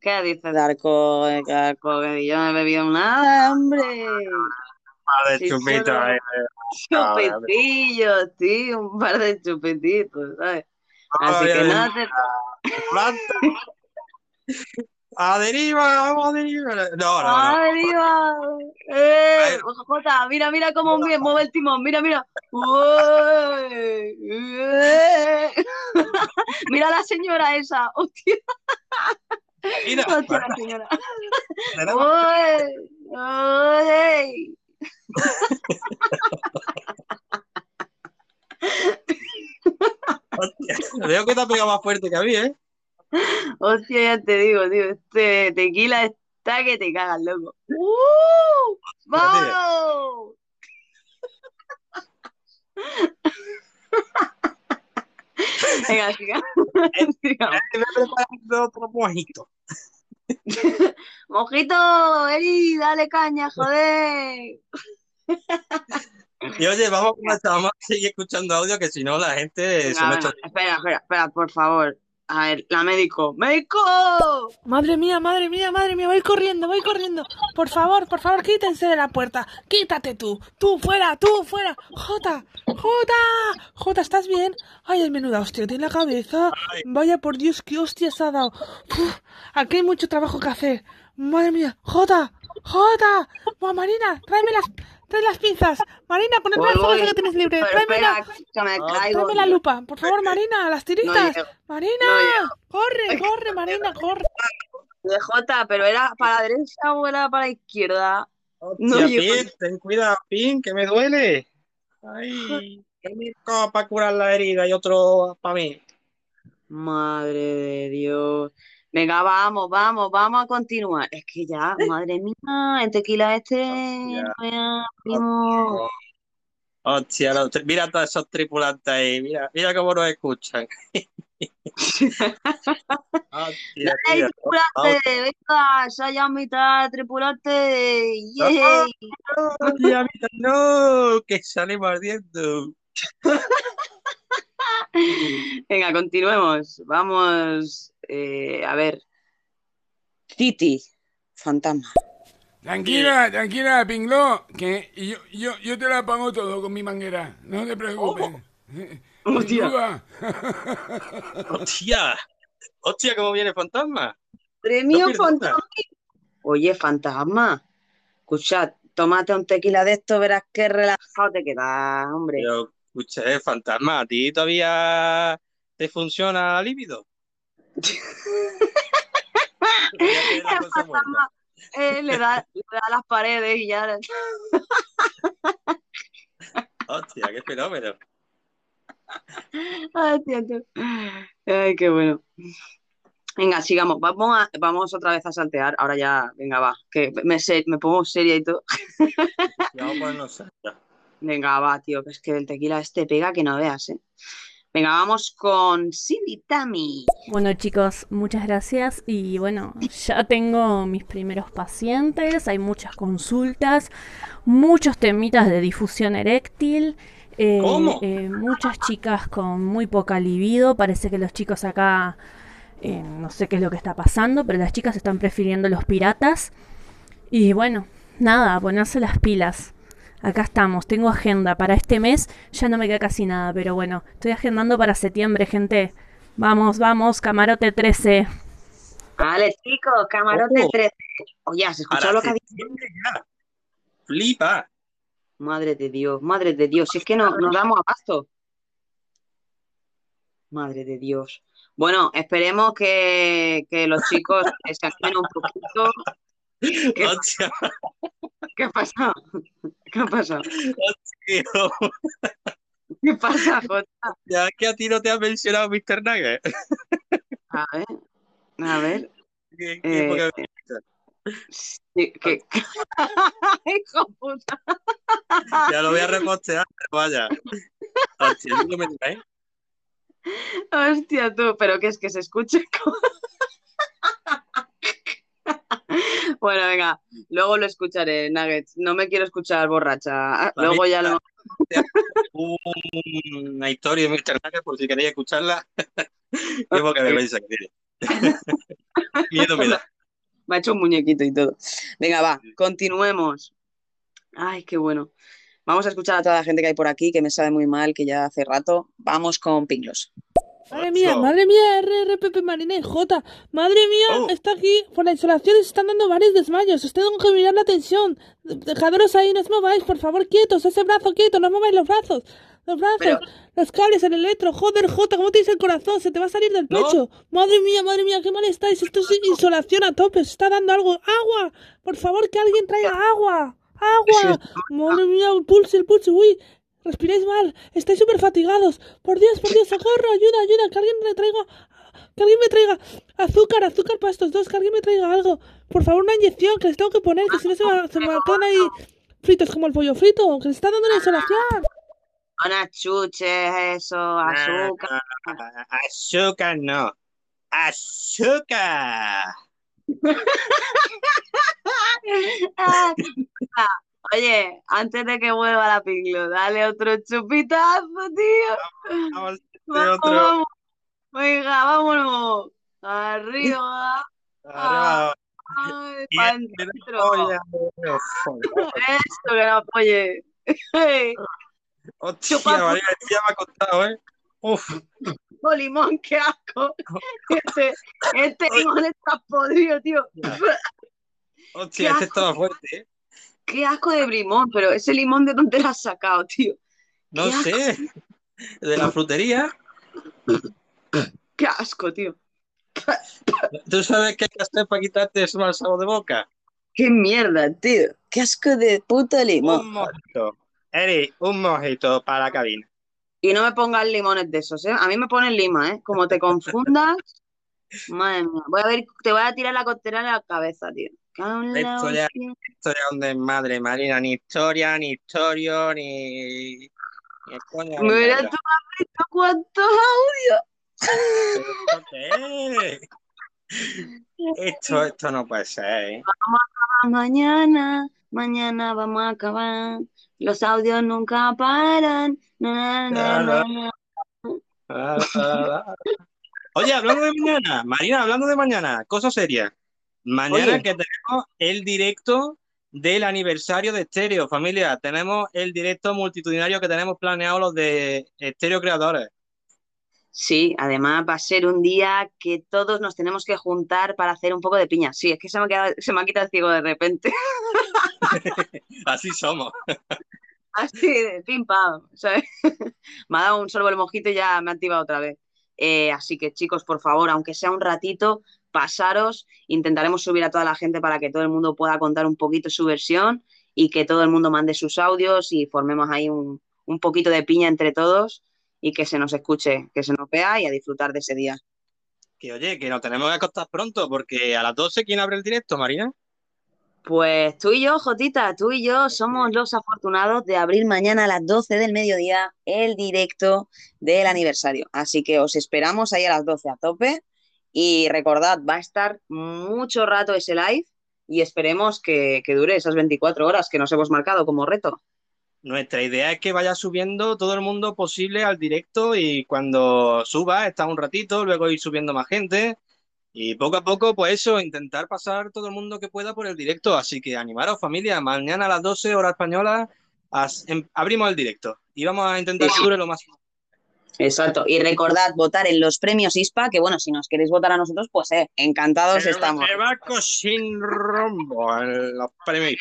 ¿Qué dices de alcohol? Que yo no he bebido nada, hombre. Un par de chupitos solo ahí. de- Chupetillos, tío, un par de chupetitos, ¿sabes? Así que nada te... A deriva, vamos a deriva. No, no, no. ¡Arriba! ¡Eh! Jota, mira, mira cómo mue- mueve el timón, mira, mira. ¡Eh! *laughs* Mira la señora esa, hostia. Mira. Hostia, la señora. ¡Ué! Hostia, veo que te ha pegado más fuerte que a mí, ¿eh? *laughs* Hostia, ya te digo, tío, este tequila está que te cagas, loco. ¡Uh! ¡Vamos! Venga, siga. *laughs* *laughs* Sigamos. Me he preparado otro mojito. Mojito, Eri, dale caña, joder. Y oye, vamos a, vamos a seguir escuchando audio, que si no la gente se me echa... espera, espera, espera, por favor. A ver, la médico. ¡Médico! Madre mía, madre mía, madre mía, voy corriendo, voy corriendo. Por favor, por favor, quítense de la puerta. Quítate tú, tú fuera, tú fuera. Jota, Jota, Jota, ¿estás bien? Ay, el menuda hostia, tiene la cabeza. Vaya por Dios, qué hostias ha dado. Uf, aquí hay mucho trabajo que hacer. Madre mía, Jota, Jota. Marina, tráeme las, trae las pinzas. Marina, ponete Voy, las fotos voy. que tienes libre. Tráeme espera, la, que me caigo. tráeme la lupa. Por favor, Marina, las tiritas. Marina, No corre, corre, Marina, corre. De Jota, pero era para la derecha o era para la izquierda. No Hostia. Pin, ten cuidado, Pin, que me duele. Ay, *laughs* un para curar la herida y otro para mí. Madre de Dios. Venga, vamos, vamos, vamos a continuar. Es que ya, madre mía, el tequila este, no veas, primo. Hostia, los mira a todos esos tripulantes ahí, mira, mira cómo nos escuchan. *laughs* Hostia, ¡Ey, tío. tripulante! ¡Venga! ¡Saya mitad, tripulante! ¡Yeah! No, que sale mordiendo. *laughs* *laughs* Venga, continuemos. Vamos eh, a ver. City, fantasma. Tranquila, tranquila, Pinglo, que yo, yo, yo te la pongo todo con mi manguera. No te preocupes. Hostia. Sin duda. *laughs* Hostia, hostia, ¿cómo viene fantasma? Premio No fantasma. Oye, fantasma. Escucha, tómate un tequila de esto, verás qué relajado te quedas, hombre. Pero, escucha, eh, fantasma, ¿a ti todavía te funciona *laughs* la libido? El fantasma eh, le, da, le da las paredes y ya. *laughs* Hostia, qué fenómeno. *laughs* Ay, tío, tío. Ay, qué bueno. Venga, sigamos. Vamos, a- vamos otra vez a saltear. Ahora ya, venga, va. Que me, me pongo seria y todo. Vamos a ponernos serios. Venga, va, tío, que es que el tequila este pega que no veas, ¿eh? Venga, vamos con Cindy Tammy. Bueno chicos, muchas gracias y bueno, ya tengo mis primeros pacientes, hay muchas consultas, muchos temitas de difusión eréctil, eh, ¿Cómo? eh, muchas chicas con muy poca libido, parece que los chicos acá, eh, no sé qué es lo que está pasando, pero las chicas están prefiriendo los piratas y bueno, nada, ponerse las pilas. Acá estamos, tengo agenda para este mes, ya no me queda casi nada, pero bueno, estoy agendando para septiembre, gente. Vamos, vamos, camarote 13. Vale, chicos, camarote Oh. 13. Oye, ¿has escuchado lo que ha dicho? Flipa. Madre de Dios, madre de Dios, si es que no nos damos abasto. Madre de Dios. Bueno, esperemos que, que los chicos se animen un poquito. ¿Qué, Hostia, qué pasa? ¿Qué pasado? tío. ¿Qué pasa, Jota? Ya que a ti no te ha mencionado Mr. Nugget. A ver, a ver. Qué- qué Eh, sí, que... *laughs* Hijo puta. Ya lo voy a repostear, pero vaya. Hostia, ¿tú me traes? Hostia, tú, pero que es que se escuche. como- Bueno, venga, luego lo escucharé, Nuggets. No me quiero escuchar borracha. Luego ya lo. Una historia de Mr. Nugget, por si queréis escucharla. *laughs* Vergüenza que tiene. *laughs* Miedo me da. Me ha hecho un muñequito y todo. Venga, va, continuemos. Ay, qué bueno. Vamos a escuchar a toda la gente que hay por aquí, que me sabe muy mal, que ya hace rato. Vamos con Pinglos. Madre mía, madre mía, RRPP Marina y J. Madre mía, está aquí por la insolación y se están dando varios desmayos. Os tengo que mirar la tensión. Dejadoros ahí, no os mováis, por favor, quietos. Ese brazo quieto, no mováis los brazos. Los brazos, los cables, el electro. Joder, J, ¿cómo tienes el corazón? Se te va a salir del No. pecho. Madre mía, madre mía, qué mal estáis. Esto es insolación a tope. Se está dando algo. ¡Agua! Por favor, que alguien traiga agua. ¡Agua! Madre mía, el pulso, el pulso. Uy, respiráis mal. Estáis súper fatigados. Por Dios, por Dios, socorro, ayuda, ayuda. Que alguien me traiga. Que alguien me traiga azúcar, azúcar para estos dos. Que alguien me traiga algo. Por favor, una inyección que les tengo que poner. Que si no se me, se me quedan ahí fritos como el pollo frito. Que les está dando una insolación. Unas chuches, eso, azúcar. Ah, Azúcar no. Azúcar. *laughs* Ah, Oye, antes de que vuelva la Pinglo, dale otro chupitazo, tío. Vamos Vamos, otro. vamos. Venga, vámonos. Arriba. Arriba. Ay, Y pa' el que no. Eso, que no apoye. Hostia, Chupa- María, ya me ha costado, ¿eh? Uf. Oh, limón, qué asco. *laughs* Este, este limón está podrido, tío. *laughs* Hostia, este estaba fuerte, ¿eh? Qué asco de limón, pero ese limón de dónde lo has sacado, tío. No sé. De la frutería. Qué asco, tío. ¿Tú sabes qué hay que hacer para quitarte ese mal sabor de boca? Qué mierda, tío. Qué asco de puta limón. Un mojito. Eri, un mojito para la cabina. Y no me pongas limones de esos, ¿eh? A mí me ponen lima, ¿eh? Como te confundas. *laughs* Madre mía. Voy a ver, te voy a tirar la costera en la cabeza, tío. Cago en la ya es un desmadre, Marina. Ni historia, ni historia, ni... ni de Mira, madre. tú has visto cuántos audios. ¿Esto? Esto, no puede ser, ¿eh? Vamos a acabar mañana, mañana vamos a acabar. Los audios nunca paran. Na, na, na, na. Oye, hablando de mañana, Marina, hablando de mañana, cosa seria. Mañana Oye. que tenemos el directo del aniversario de Estéreo, familia. Tenemos el directo multitudinario que tenemos planeado los de Estéreo Creadores. Sí, además va a ser un día que todos nos tenemos que juntar para hacer un poco de piña. Sí, es que se me ha quedado- se me ha quitado el ciego de repente. *laughs* Así somos. *laughs* Así de pim pam, ¿sabes? *laughs* Me ha dado un sorbo el mojito y ya me ha activado otra vez. Eh, así que chicos, por favor, aunque sea un ratito, pasaros. Intentaremos subir a toda la gente para que todo el mundo pueda contar un poquito su versión y que todo el mundo mande sus audios y formemos ahí un, un poquito de piña entre todos y que se nos escuche, que se nos vea y a disfrutar de ese día. Que oye, que nos tenemos que acostar pronto porque a las 12, ¿quién abre el directo, Marina? Pues tú y yo, Jotita, tú y yo somos los afortunados de abrir mañana a las 12 del mediodía el directo del aniversario. Así que os esperamos ahí a las 12 a tope. Y recordad, va a estar mucho rato ese live y esperemos que, que dure esas 24 horas que nos hemos marcado como reto. Nuestra idea es que vaya subiendo todo el mundo posible al directo y cuando suba, está un ratito, luego ir subiendo más gente y poco a poco, pues eso, intentar pasar todo el mundo que pueda por el directo. Así que animaros familia, mañana a las 12 hora española em- abrimos el directo y vamos a intentar que dure lo más. Exacto. Y recordad votar en los premios ISPA, que bueno, si nos queréis votar a nosotros, pues eh, encantados estamos. Barco sin rumbo en los premios.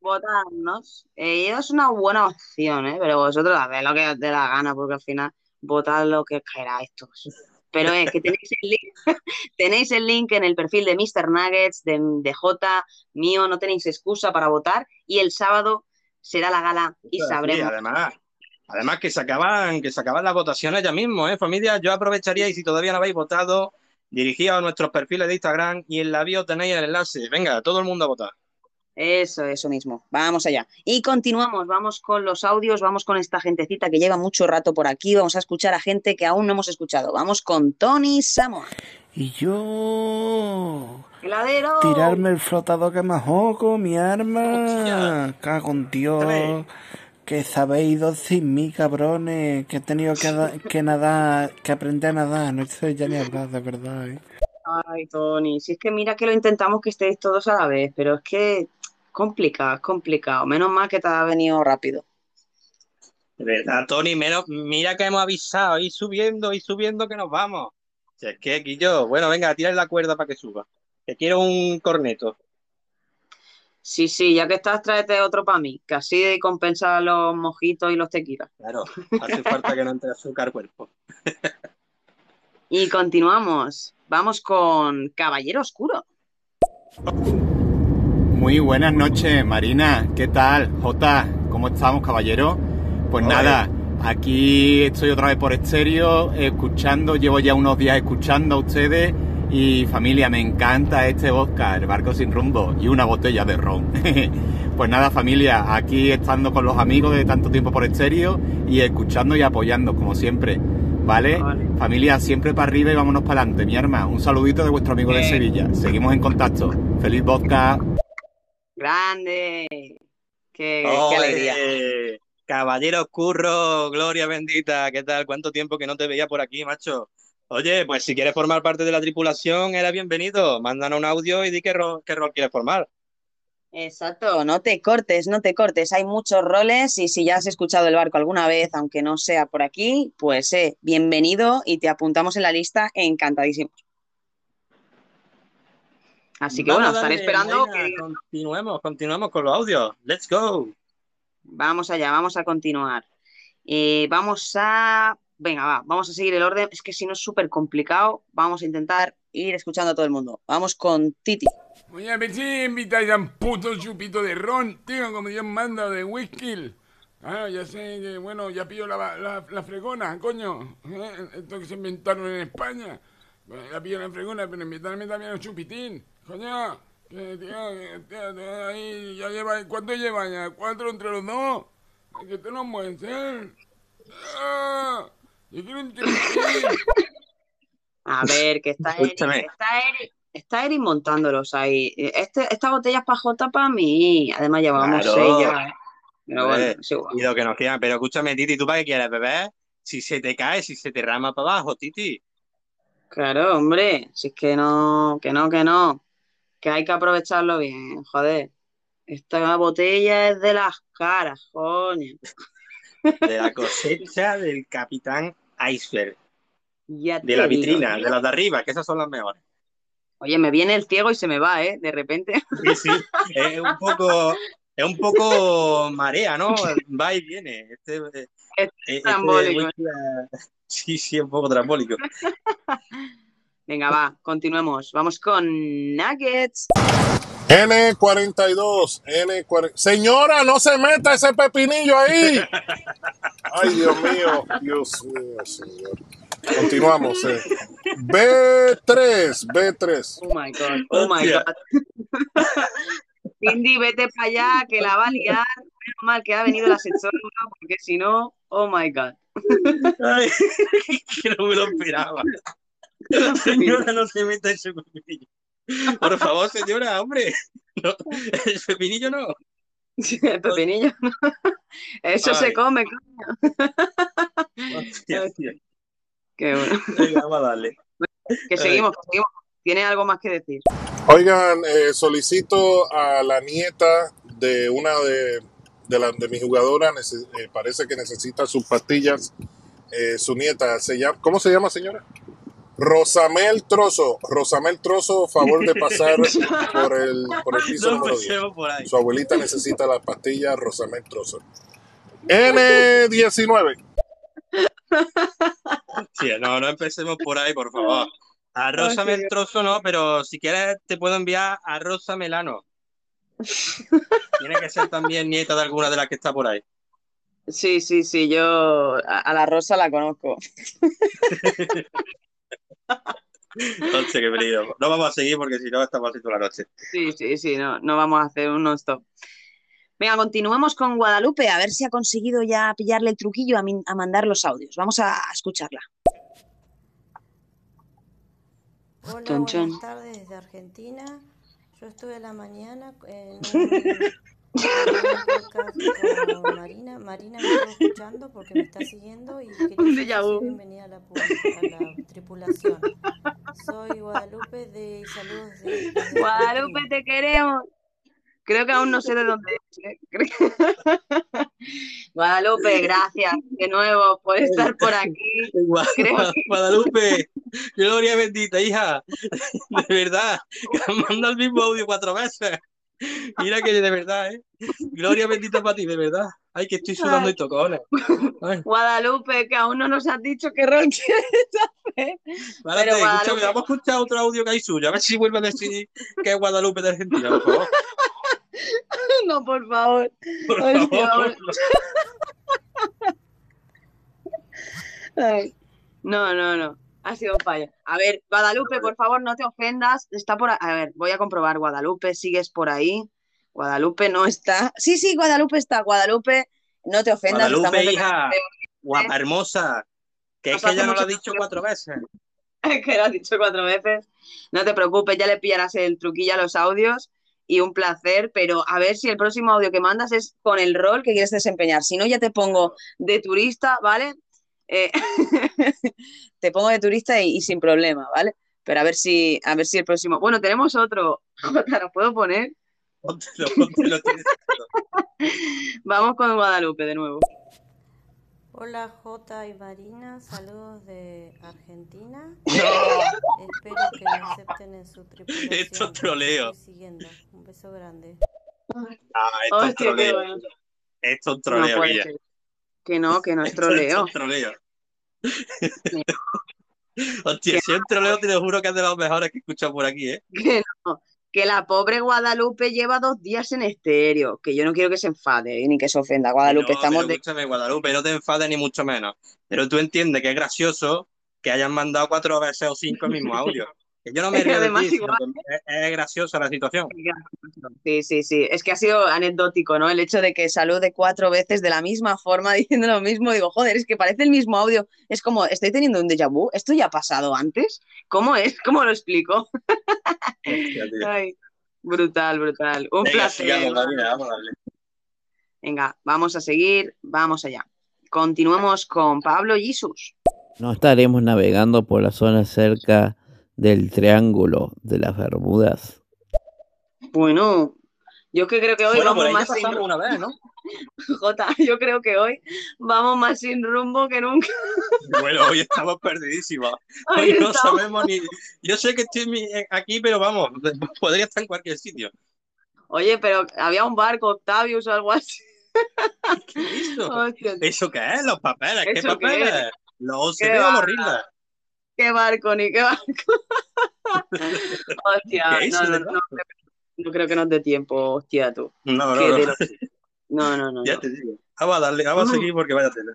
Votarnos. Eh, es una buena opción, ¿eh? Pero vosotros haced lo que os dé la gana, porque al final votad lo que queráis todos. Pero es que tenéis el link, *laughs* tenéis el link en el perfil de Mr. Nuggets, de, de J, mío, no tenéis excusa para votar. Y el sábado será la gala y Sí, sabremos. además, además que se acaban, que se acaban las votaciones ya mismo, ¿eh, familia? Yo aprovecharía y si todavía no habéis votado, dirigíos a nuestros perfiles de Instagram y en la bio tenéis el enlace. Venga, todo el mundo a votar. Eso, eso mismo. Vamos allá. Y continuamos, vamos con los audios, vamos con esta gentecita que lleva mucho rato por aquí, vamos a escuchar a gente que aún no hemos escuchado. Vamos con Tony Samoa. Y yo... ¡Heladero! Tirarme el flotador que me joco, mi arma. Cago en Dios. Que sabéis ido sin mí, cabrones. Que he tenido que, que nadar, que aprender a nadar. No sé ya ni hablar, de verdad. ¿eh? Ay, Tony, si es que mira que lo intentamos que estéis todos a la vez, pero es que complicado, es complicado. Menos mal que te ha venido rápido. De verdad, Tony, menos, mira que hemos avisado, y subiendo, y subiendo que nos vamos. Si es que, Guillo, bueno, venga, tira la cuerda para que suba. Que quiero un corneto. Sí, sí, ya que estás, tráete otro para mí, que así compensa los mojitos y los tequilas. Claro, hace falta que no entre azúcar cuerpo. Y continuamos. Vamos con Caballero Oscuro. Muy buenas noches, Marina. ¿Qué tal? Jota, ¿cómo estamos, caballero? Pues nada, aquí estoy otra vez por estéreo, escuchando, llevo ya unos días escuchando a ustedes y familia, me encanta este vodka, el barco sin rumbo y una botella de ron. *laughs* pues nada, familia, aquí estando con los amigos de tanto tiempo por estéreo y escuchando y apoyando, como siempre. ¿Vale? Familia, siempre para arriba y vámonos para adelante, mi arma. Un saludito de vuestro amigo de. Sevilla. Seguimos en contacto. Feliz vodka. Grande. Qué, alegría. Caballero Curro, gloria bendita, ¿qué tal? ¿Cuánto tiempo que no te veía por aquí, macho? Oye, pues si quieres formar parte de la tripulación, eres bienvenido. Mándanos un audio y di qué rol, qué rol quieres formar. Exacto, no te cortes, no te cortes. Hay muchos roles y si ya has escuchado el barco alguna vez, aunque no sea por aquí, pues eh, bienvenido y te apuntamos en la lista encantadísimos. Así que bueno, estaré esperando venga, que Continuemos, continuemos con los audios. Let's go. Vamos allá, vamos a continuar. Eh, vamos a... Venga, va, vamos a seguir el orden. Es que si no es súper complicado, vamos a intentar ir escuchando a todo el mundo. Vamos con Titi. Oye, a ver si invitáis a un puto chupito de ron, tío, como Dios manda, de whisky. Ah, ya sé que, bueno, ya pillo la, la, fregona, coño. ¿eh? Esto que se inventaron en España. Ya pillo la fregona, pero invitarme también a un chupitín. Coño, que, tío, que, tío, ahí ya lleva, ¿cuánto lleva ya? ¿Cuatro entre los dos? Que esto no puede ser. Ah, A ver, que está Eric, está Eric, está Eric montándolos ahí. Este, esta botella es para Jota, para mí. Además llevábamos Claro. seis ya, ¿eh? Pero bueno, es igual. y lo que nos quieran. Pero escúchame, Titi, ¿tú para qué quieres beber? Si se te cae, si se te rama para abajo, Titi. Claro, hombre, si es que no, que no, que no, que hay que aprovecharlo bien, joder. Esta botella es de las caras, coño. De la cosecha del Capitán Iceberg. Ya De la digo. vitrina, de las de arriba, que esas son las mejores. Oye, me viene el ciego y se me va, ¿eh? De repente. Sí, sí. Es un *laughs* poco, es un poco marea, ¿no? Va y viene. Este, eh, este trambólico. whisky, eh, sí, sí, un poco trambólico. *laughs* Venga, va, continuemos. Vamos con Nuggets. N42, N40. Señora, no se meta ese pepinillo ahí. *laughs* Ay, Dios mío, Dios mío, señor. Continuamos. eh. B3, B3. Oh my God, oh my. God. Cindy, vete para allá, que la va a liar. Menos mal que ha venido la sexóloga, porque si no, oh my God. Ay, que no me lo esperaba. Señora, no se meta ese pepinillo. Por favor, señora, hombre. No, el pepinillo no. El pepinillo. Eso se Ay. come, coño. *laughs* Hostia, *laughs* hostia. Qué bueno. *laughs* Venga, vamos a darle. Que seguimos, que seguimos. ¿Tiene algo más que decir? Oigan, eh, solicito a la nieta de una de, de, la- de mis jugadoras, nece- eh, parece que necesita sus pastillas. Eh, su nieta, se llama, ¿cómo se llama, señora? Rosamel Trozo. Rosamel Trozo, favor de pasar *laughs* por el, por el piso No número 10. empecemos por ahí. Su abuelita necesita las pastillas Rosamel Trozo. N19. Hostia, *laughs* no, no empecemos por ahí, por favor. A Rosa Hostia. el trozo no, pero si quieres te puedo enviar a Rosa Melano. Tiene que ser también nieta de alguna de las que está por ahí. Sí, sí, sí, yo a, a la Rosa la conozco. *laughs* *laughs* Hostia, qué peligro. No vamos a seguir porque si no estamos así toda la noche. Sí, sí, sí, no, no vamos a hacer un non-stop. Venga, continuemos con Guadalupe, a ver si ha conseguido ya pillarle el truquillo a, min- a mandar los audios. Vamos a escucharla. Hola, Chon, chon. buenas tardes desde Argentina. Yo estuve a la mañana en un, *laughs* con Marina. Marina me estuvo escuchando porque me está siguiendo y quería bienvenida a la, a la tripulación. Soy Guadalupe de y saludos de, Guadalupe, te queremos. Creo que aún no sé de dónde es. ¿eh? *laughs* Guadalupe, gracias de nuevo por estar por aquí. Gua- Creo que- Guadalupe, gloria bendita, hija. De verdad, *laughs* mandado el mismo audio cuatro veces. Mira que de verdad, ¿eh? Gloria bendita para ti, de verdad. Ay, que estoy sudando y tocones. Ay, Guadalupe, que aún no nos has dicho qué rol *laughs* quieres hacer. escúchame, vamos a escuchar otro audio que hay suyo. A ver si vuelve a decir que es Guadalupe de Argentina, por favor. *laughs* no, por favor. Por Hostia, favor. *laughs* Ay, No, no, no. Ha sido un fallo. A ver, Guadalupe, por favor, no te ofendas. Está por a... a ver, voy a comprobar. Guadalupe, ¿sigues por ahí? Guadalupe no está. Sí, sí, Guadalupe está. Guadalupe, no te ofendas. Guadalupe, hija, guapa hermosa. Que es que ya no lo ha dicho cuatro veces. *laughs* que lo has dicho cuatro veces. No te preocupes, ya le pillarás el truquillo a los audios y un placer, pero a ver si el próximo audio que mandas es con el rol que quieres desempeñar. Si no, ya te pongo de turista, ¿vale? Eh, *laughs* te pongo de turista y, y sin problema, ¿vale? Pero a ver si, a ver si el próximo. Bueno, tenemos otro. *laughs* Jota, ¿lo puedo poner? Póntelo, póntelo, *laughs* tienes- Vamos con Guadalupe de nuevo. Hola Jota y Marina, saludos de Argentina. Espero que me acepten en su tripulación. Esto es troleo. siguiendo. Un beso grande. Ah, esto es Hostia, qué troleo. bueno. Esto es No troleo, ser. Que no, que no es troleo. es troleo. Hostia, si es troleo, te lo juro que es de los mejores que he escuchado por aquí, ¿eh? Que no, que la pobre Guadalupe lleva dos días en estéreo, que yo no quiero que se enfade ni que se ofenda. Guadalupe, No, estamos pero de... escúchame, Guadalupe, no te enfades ni mucho menos. Pero tú entiendes que es gracioso que hayan mandado cuatro veces o cinco el mismo audio. Que yo no *laughs* me río de ti, igual- es, es graciosa la situación. Sí, sí, sí. Es que ha sido anecdótico, ¿no? El hecho de que salude cuatro veces de la misma forma, *laughs* diciendo lo mismo. Digo, joder, es que parece el mismo audio. Es como, estoy teniendo un déjà vu. ¿Esto ya ha pasado antes? ¿Cómo es? ¿Cómo lo explico? *laughs* Ay, brutal, brutal. Un Venga, placer. sigamos, Marina, vamos a darle. Venga, vamos a seguir, vamos allá. Continuemos con Pablo Jesus. No estaremos navegando por la zona cerca del Triángulo de las Bermudas. Bueno, yo que creo que hoy Bueno, vamos más sin una vez, ¿no? *laughs* Jota, yo creo que hoy vamos más sin rumbo que nunca. Bueno, hoy estamos perdidísimos. *laughs* Hoy Hoy no estamos- sabemos ni. Yo sé que estoy mi- aquí, pero vamos, podría estar en cualquier sitio. Oye, pero había un barco, Octavius o algo así. ¿Eso? *laughs* Hostia, ¿Eso qué es? ¿Los papeles? ¿Qué ¿Eso qué papeles? es? ¿Los ¿Qué OCD o los RINDA? Qué barco, ni qué barco. *laughs* Hostia, ¿Qué es no, no, no, creo que- no creo que nos dé tiempo, hostia, tú. No, no, no. *laughs* No, no, no. Ya no. te digo. Vamos a darle, vamos a seguir porque vaya tela.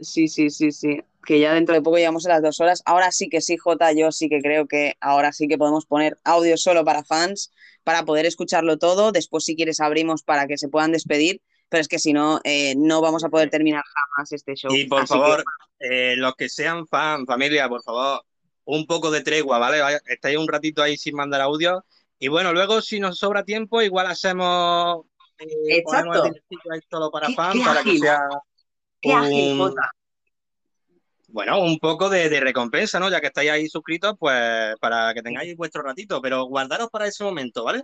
Sí, sí, sí, sí. Que ya dentro de poco llegamos a las dos horas. Ahora sí que sí, Jota, yo sí que creo que ahora sí que podemos poner audio solo para fans, para poder escucharlo todo. Después, si quieres, abrimos para que se puedan despedir. Pero es que si no, eh, no vamos a poder terminar jamás este show. Y por Así que- favor, eh, los que sean fan, familia, por favor, un poco de tregua, ¿vale? Estáis un ratito ahí sin mandar audio. Y bueno, luego si nos sobra tiempo, igual hacemos, eh, Exacto. ahí solo para Qué- fan, qué para que ágil. sea Qué un, Jota. bueno, un poco de, de recompensa, ¿no? Ya que estáis ahí suscritos, pues para que tengáis vuestro ratito, pero guardaros para ese momento, ¿vale?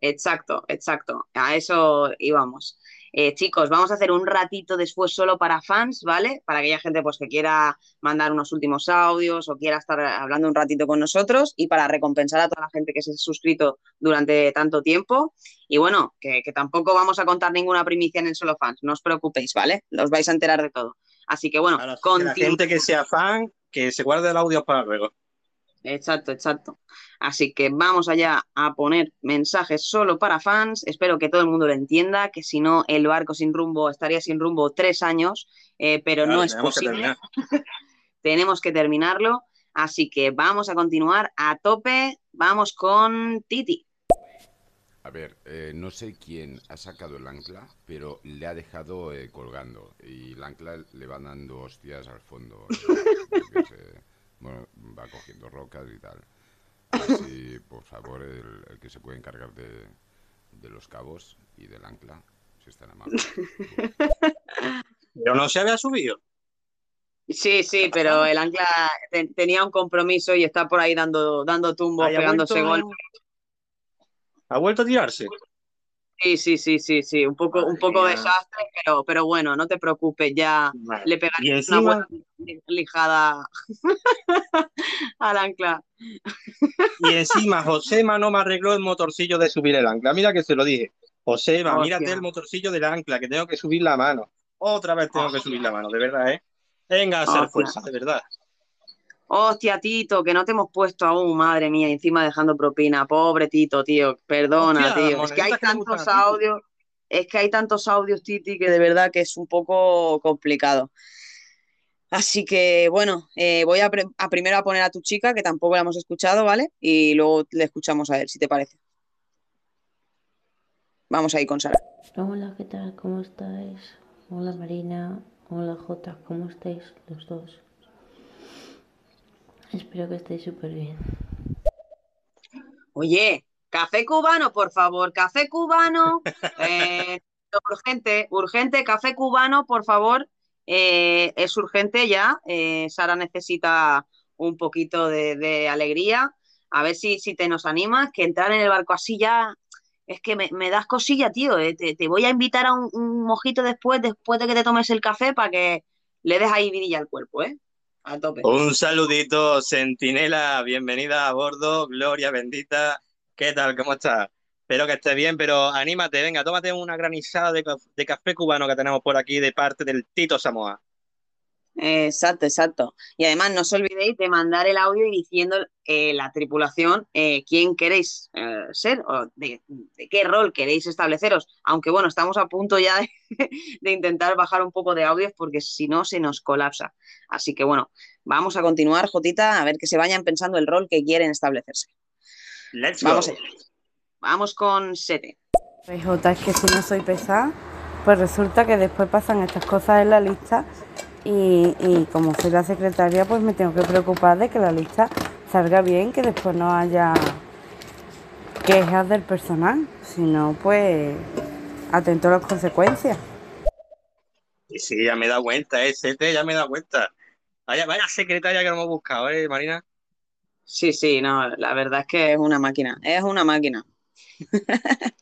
Exacto, exacto. A eso íbamos. Eh, chicos, vamos a hacer un ratito después solo para fans, ¿vale? Para aquella gente pues, que quiera mandar unos últimos audios o quiera estar hablando un ratito con nosotros y para recompensar a toda la gente que se ha suscrito durante tanto tiempo. Y bueno, que, que tampoco vamos a contar ninguna primicia en el solo fans, no os preocupéis, ¿vale? Os vais a enterar de todo. Así que bueno, Que la gente que sea fan, que se guarde el audio para luego. Exacto, exacto. Así que vamos allá a poner mensajes solo para fans. Espero que todo el mundo lo entienda, que si no, el barco sin rumbo estaría sin rumbo tres años, eh, pero Claro, no es tenemos que posible. terminar. *laughs* Tenemos que terminarlo. Así que vamos a continuar a tope. Vamos con Titi. A ver, eh, no sé quién ha sacado el ancla, pero le ha dejado eh, colgando. Y el ancla le va dando hostias al fondo. *laughs* bueno, va cogiendo rocas y tal. Así, por favor, el, el que se puede encargar de, de los cabos y del ancla, si están amables. Pero no se había subido. Sí, sí, pero el ancla te- tenía un compromiso y está por ahí dando, dando tumbos, pegándose vuelto- golpes. ¿Ha vuelto a tirarse? Sí, sí, sí, sí, sí, un poco, un poco mía. desastre, pero, pero bueno, no te preocupes, ya le pegaré una buena lijada *laughs* al ancla. Y encima Josema no me arregló el motorcillo de subir el ancla. Mira que se lo dije. Josema, Hostia. mírate el motorcillo del ancla, que tengo que subir la mano. Otra vez tengo que subir la mano, de verdad, ¿eh? Venga a hacer Hostia. fuerza, de verdad. Hostia, Tito, que no te hemos puesto aún, madre mía, encima dejando propina. Pobre Tito, tío, perdona, Hostia, tío. Es que hay que tantos audios, es que hay tantos audios, Titi, que de verdad que es un poco complicado. Así que, bueno, eh, voy a primero a poner a tu chica, que tampoco la hemos escuchado, ¿vale? Y luego le escuchamos a él, si te parece. Vamos ahí con Sara. Hola, ¿qué tal? ¿Cómo estáis? Hola Marina, hola Jota, ¿cómo estáis los dos? Espero que estéis súper bien. Oye, café cubano, por favor, café cubano. *laughs* eh, urgente, urgente, café cubano, por favor. Eh, es urgente ya. eh, Sara necesita un poquito de, de alegría. A ver si, si te nos animas, que entrar en el barco así ya. Es que me, me das cosilla, tío. eh, Te, te voy a invitar a un, un mojito después, después de que te tomes el café, para que le des ahí vidilla al cuerpo, ¿eh? Un saludito, Centinela, bienvenida a bordo, Gloria bendita, ¿qué tal? ¿Cómo estás? Espero que estés bien, pero anímate, venga, tómate una granizada de, de café cubano que tenemos por aquí de parte del Tito Samoa. Exacto, exacto. Y además no os olvidéis de mandar el audio y diciendo eh, la tripulación eh, quién queréis eh, ser o de, de qué rol queréis estableceros. Aunque bueno, estamos a punto ya de, *laughs* de intentar bajar un poco de audios porque si no se nos colapsa. Así que bueno, vamos a continuar, Jotita, a ver que se vayan pensando el rol que quieren establecerse. Let's Vamos go. allá. Vamos con Sete. Pues Jota, es que si no soy pesada, pues resulta que después pasan estas cosas en la lista y, y como soy la secretaria, pues me tengo que preocupar de que la lista salga bien, que después no haya quejas del personal, si no, pues atento a las consecuencias. Sí, sí, ya me he dado cuenta, eh, ya me he dado cuenta. Vaya, vaya secretaria que no hemos buscado, eh, Marina. Sí, sí, no, la verdad es que es una máquina, es una máquina. *laughs*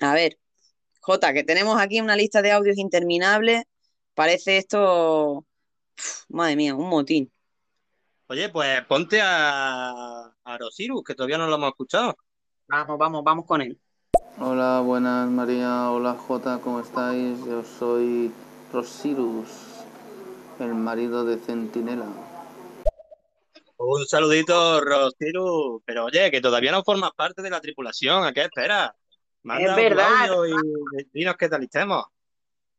A ver, Jota, que tenemos aquí una lista de audios interminables. Parece esto, uf, madre mía, un motín. Oye, pues ponte a, a Rosirus, que todavía no lo hemos escuchado. Vamos, vamos, vamos con él. Hola, buenas María, hola Jota, ¿cómo estáis? Yo soy Rosirus, el marido de Centinela. Un saludito, Rosirus. Pero oye, que todavía no formas parte de la tripulación, ¿a qué esperas? Manda Es verdad. y dinos qué tal estemos.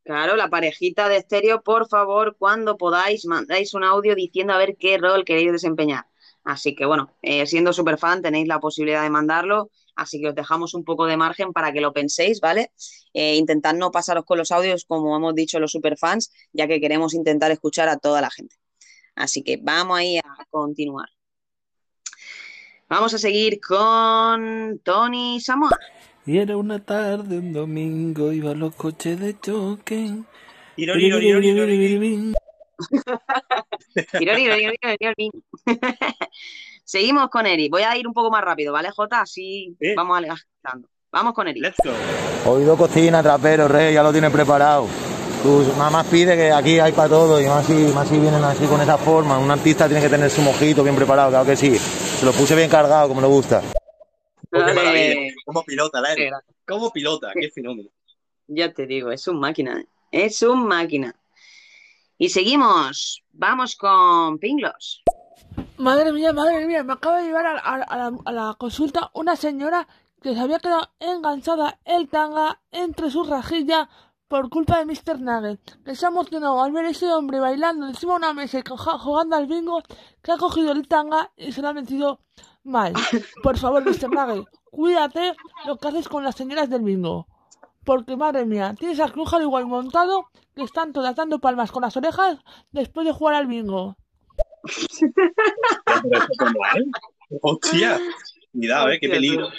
Claro, la parejita de estéreo, por favor, cuando podáis, mandáis un audio diciendo a ver qué rol queréis desempeñar. Así que bueno, eh, siendo super fan tenéis la posibilidad de mandarlo, así que os dejamos un poco de margen para que lo penséis, ¿vale? Eh, intentad no pasaros con los audios como hemos dicho los superfans, ya que queremos intentar escuchar a toda la gente. Así que vamos ahí a continuar. Vamos a seguir con Tony Samoa. Y era una tarde, un domingo, iban los coches de choque. Seguimos con Eri. Voy a ir un poco más rápido, ¿vale, Jota? Así vamos alejando. Vamos con Eri. Let's go. Oído cocina, trapero, rey, ya lo tiene preparado. Tú nada más pide que aquí hay para todo y más si, más si vienen así con esa forma. Un artista tiene que tener su mojito bien preparado, claro que sí. Se lo puse bien cargado, como le gusta. Qué Dale. maravilla. ¿Cómo pilota? ¿Cómo pilota? Qué fenómeno. Ya te digo, es un máquina. ¿eh? Es un máquina. Y seguimos. Vamos con Pinglos. Madre mía, madre mía, me acaba de llevar a, a- a la, a la consulta una señora que se había quedado enganchada el tanga entre sus rajillas por culpa de Mr. Nugget, que se ha emocionado al ver a ese hombre bailando encima de una mesa y coja- jugando al bingo, que ha cogido el tanga y se lo ha metido mal. Por favor, Mr. Nugget, cuídate lo que haces con las señoras del bingo. Porque, madre mía, tienes a Crujal igual montado que están todas dando palmas con las orejas después de jugar al bingo. *laughs* Hostia, cuidado, eh, qué peligro.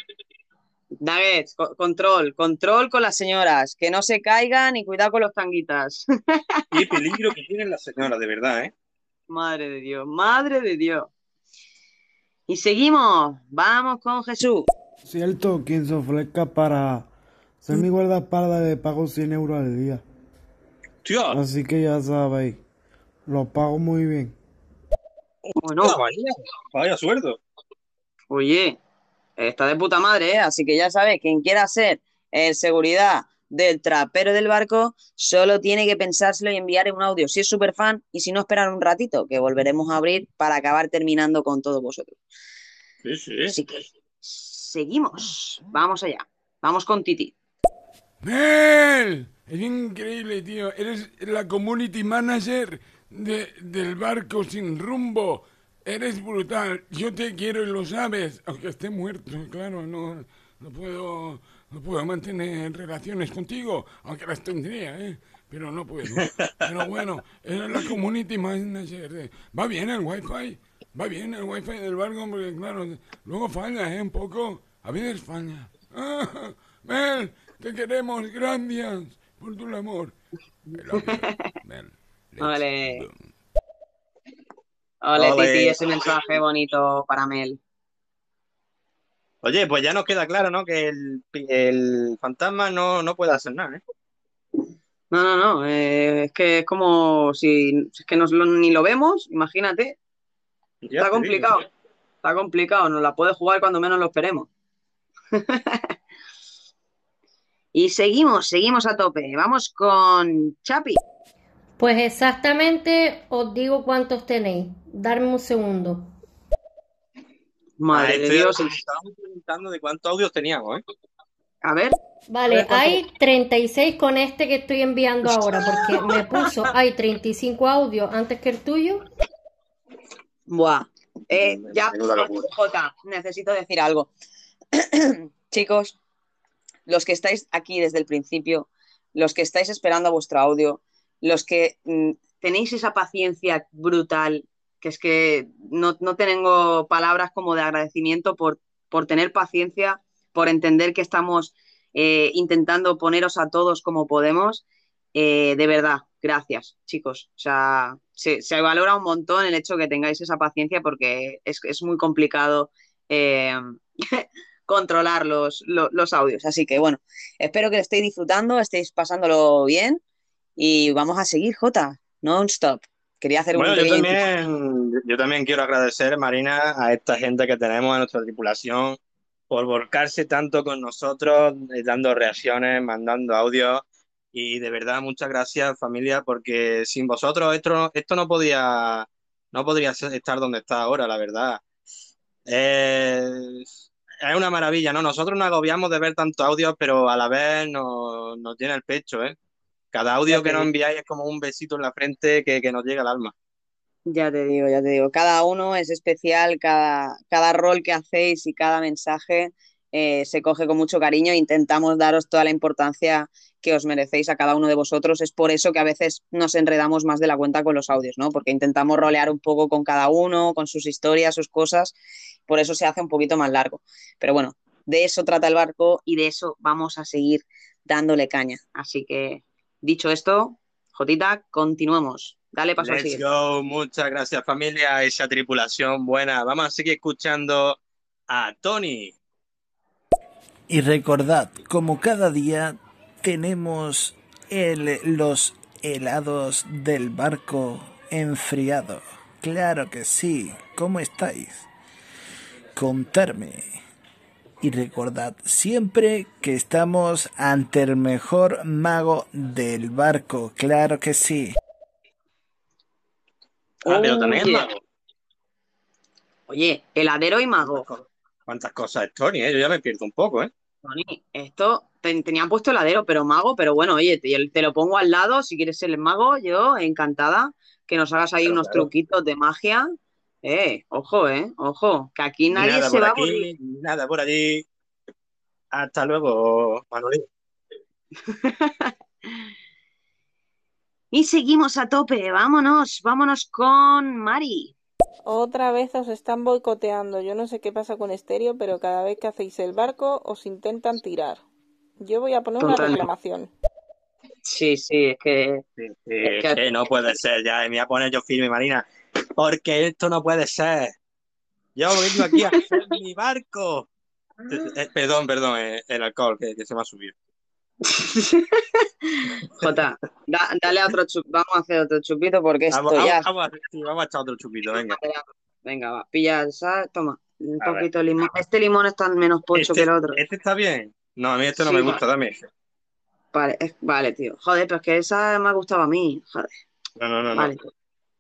Nuggets, co- control, control con las señoras, que no se caigan y cuidado con los tanguitas. Qué peligro que tienen las señoras, de verdad, ¿eh? Madre de Dios, madre de Dios. Y seguimos, vamos con Jesús. Cierto, quien se ofrezca para ser mi guardaespaldas le pago 100 euros al día. Así que ya sabéis, lo pago muy bien. Bueno, vaya, vaya sueldo. Oye, está de puta madre, ¿eh? Así que ya sabes, quien quiera ser el seguridad del trapero del barco, solo tiene que pensárselo y enviar un audio si es súper fan y si no, esperar un ratito, que volveremos a abrir para acabar terminando con todos vosotros. Sí, sí. Así que seguimos, vamos allá, vamos con Titi. ¡Mel! Es increíble, tío. Eres la community manager de- del barco sin rumbo. Eres brutal. Yo te quiero y lo sabes. Aunque esté muerto, claro, no, no puedo, no puedo mantener relaciones contigo. Aunque las tendría, ¿eh? Pero no puedo. Pero bueno, eres la community manager. de- Va bien el wifi. Va bien el wifi del barco porque, claro, luego falla, ¿eh? Un poco. A veces falla. Ah, *laughs* Mel, te queremos. Gracias por tu amor. Mel. Ole. Ole, Ole. Titi, ese mensaje bonito para Mel. Oye, pues ya nos queda claro, ¿no? Que el, el fantasma no, no puede hacer nada, ¿eh? No, no, no, eh, es que es como si es que nos lo- ni lo vemos, imagínate. Ya Está complicado, digo. está complicado, nos la puede jugar cuando menos lo esperemos. *laughs* Y seguimos, seguimos a tope. Vamos con Chapi. Pues exactamente os digo cuántos tenéis. Darme un segundo. Madre Ah, de Dios. Estábamos preguntando de cuántos audios teníamos, ¿eh? A ver. Vale, hay 36 con este que estoy enviando ahora, porque me puso, hay 35 audios antes que el tuyo. Buah. Eh, ya, Menuda locura. Jota, necesito decir algo. *clears throat* Chicos, los que estáis aquí desde el principio, los que estáis esperando vuestro audio, los que mm, tenéis esa paciencia brutal, que es que no, no tengo palabras como de agradecimiento por, por tener paciencia, por entender que estamos eh, intentando poneros a todos como podemos. Eh, de verdad, gracias, chicos. O sea, se, se valora un montón el hecho que tengáis esa paciencia porque es, es muy complicado eh, *laughs* controlar los, lo- los audios. Así que bueno, espero que lo estéis disfrutando, estéis pasándolo bien y vamos a seguir, Jota, non-stop. Quería hacer un Bueno, yo pequeño- también, yo también quiero agradecer, Marina, a esta gente que tenemos en nuestra tripulación por volcarse tanto con nosotros, eh, dando reacciones, mandando audios. Y de verdad, muchas gracias, familia, porque sin vosotros esto, esto no podía, no podría estar donde está ahora, la verdad. Es, es una maravilla, ¿no? Nosotros nos agobiamos de ver tantos audios, pero a la vez nos, nos llena el pecho, ¿eh? Cada audio que nos enviáis es como un besito en la frente que, que nos llega al alma. Ya te digo, ya te digo, cada uno es especial, cada, cada rol que hacéis y cada mensaje eh, se coge con mucho cariño e intentamos daros toda la importancia que os merecéis a cada uno de vosotros. Es por eso que a veces nos enredamos más de la cuenta con los audios, ¿no? Porque intentamos rolear un poco con cada uno, con sus historias, sus cosas, por eso se hace un poquito más largo. Pero bueno, de eso trata el barco y de eso vamos a seguir dándole caña. Así que, dicho esto, Jotita, continuemos. Dale paso al Let's siguiente. go, muchas gracias familia, esa tripulación buena. Vamos a seguir escuchando a Tony. Y recordad, como cada día tenemos el- los helados del barco enfriado. Claro que sí. ¿Cómo estáis? Contarme. Y recordad siempre que estamos ante el mejor mago del barco. Claro que sí. Ah, pero también es Oye. mago. Oye, heladero y mago. Cuántas cosas es Tony, ¿eh? Yo ya me pierdo un poco, ¿eh? Tony, esto te- tenían puesto heladero, pero mago, pero bueno, oye, te, te lo pongo al lado, si quieres ser el mago, yo encantada que nos hagas ahí unos claro. truquitos de magia. Eh, ojo, eh, ojo, que aquí nadie nada se por va a aburrir. nada por allí. Hasta luego, Manolín. *laughs* Y seguimos a tope, vámonos, vámonos con Mari. Otra vez os están boicoteando. Yo no sé qué pasa con Estéreo, pero cada vez que hacéis el barco os intentan tirar. Yo voy a poner una reclamación. Sí, sí, es que... Sí, Es que- que no puede ser, ya me voy a poner yo firme, Marina, porque esto no puede ser. Yo vengo aquí a hacer *laughs* mi barco. Eh, eh, perdón, perdón, eh, el alcohol que, que se me ha subido. *laughs* Jota, da- dale a otro chup, vamos a hacer otro chupito porque esto Vamos, vamos, ya... vamos a, sí, vamos a echar otro chupito, venga. Venga, va, pilla esa, toma, un A poquito de limón. Este limón está menos poncho Este, que el otro. este está bien. No, a mí este no Sí, me gusta, dame ese. Vale, es- vale, tío. Joder, pero es que esa me ha gustado a mí. Joder. No, no, no, no.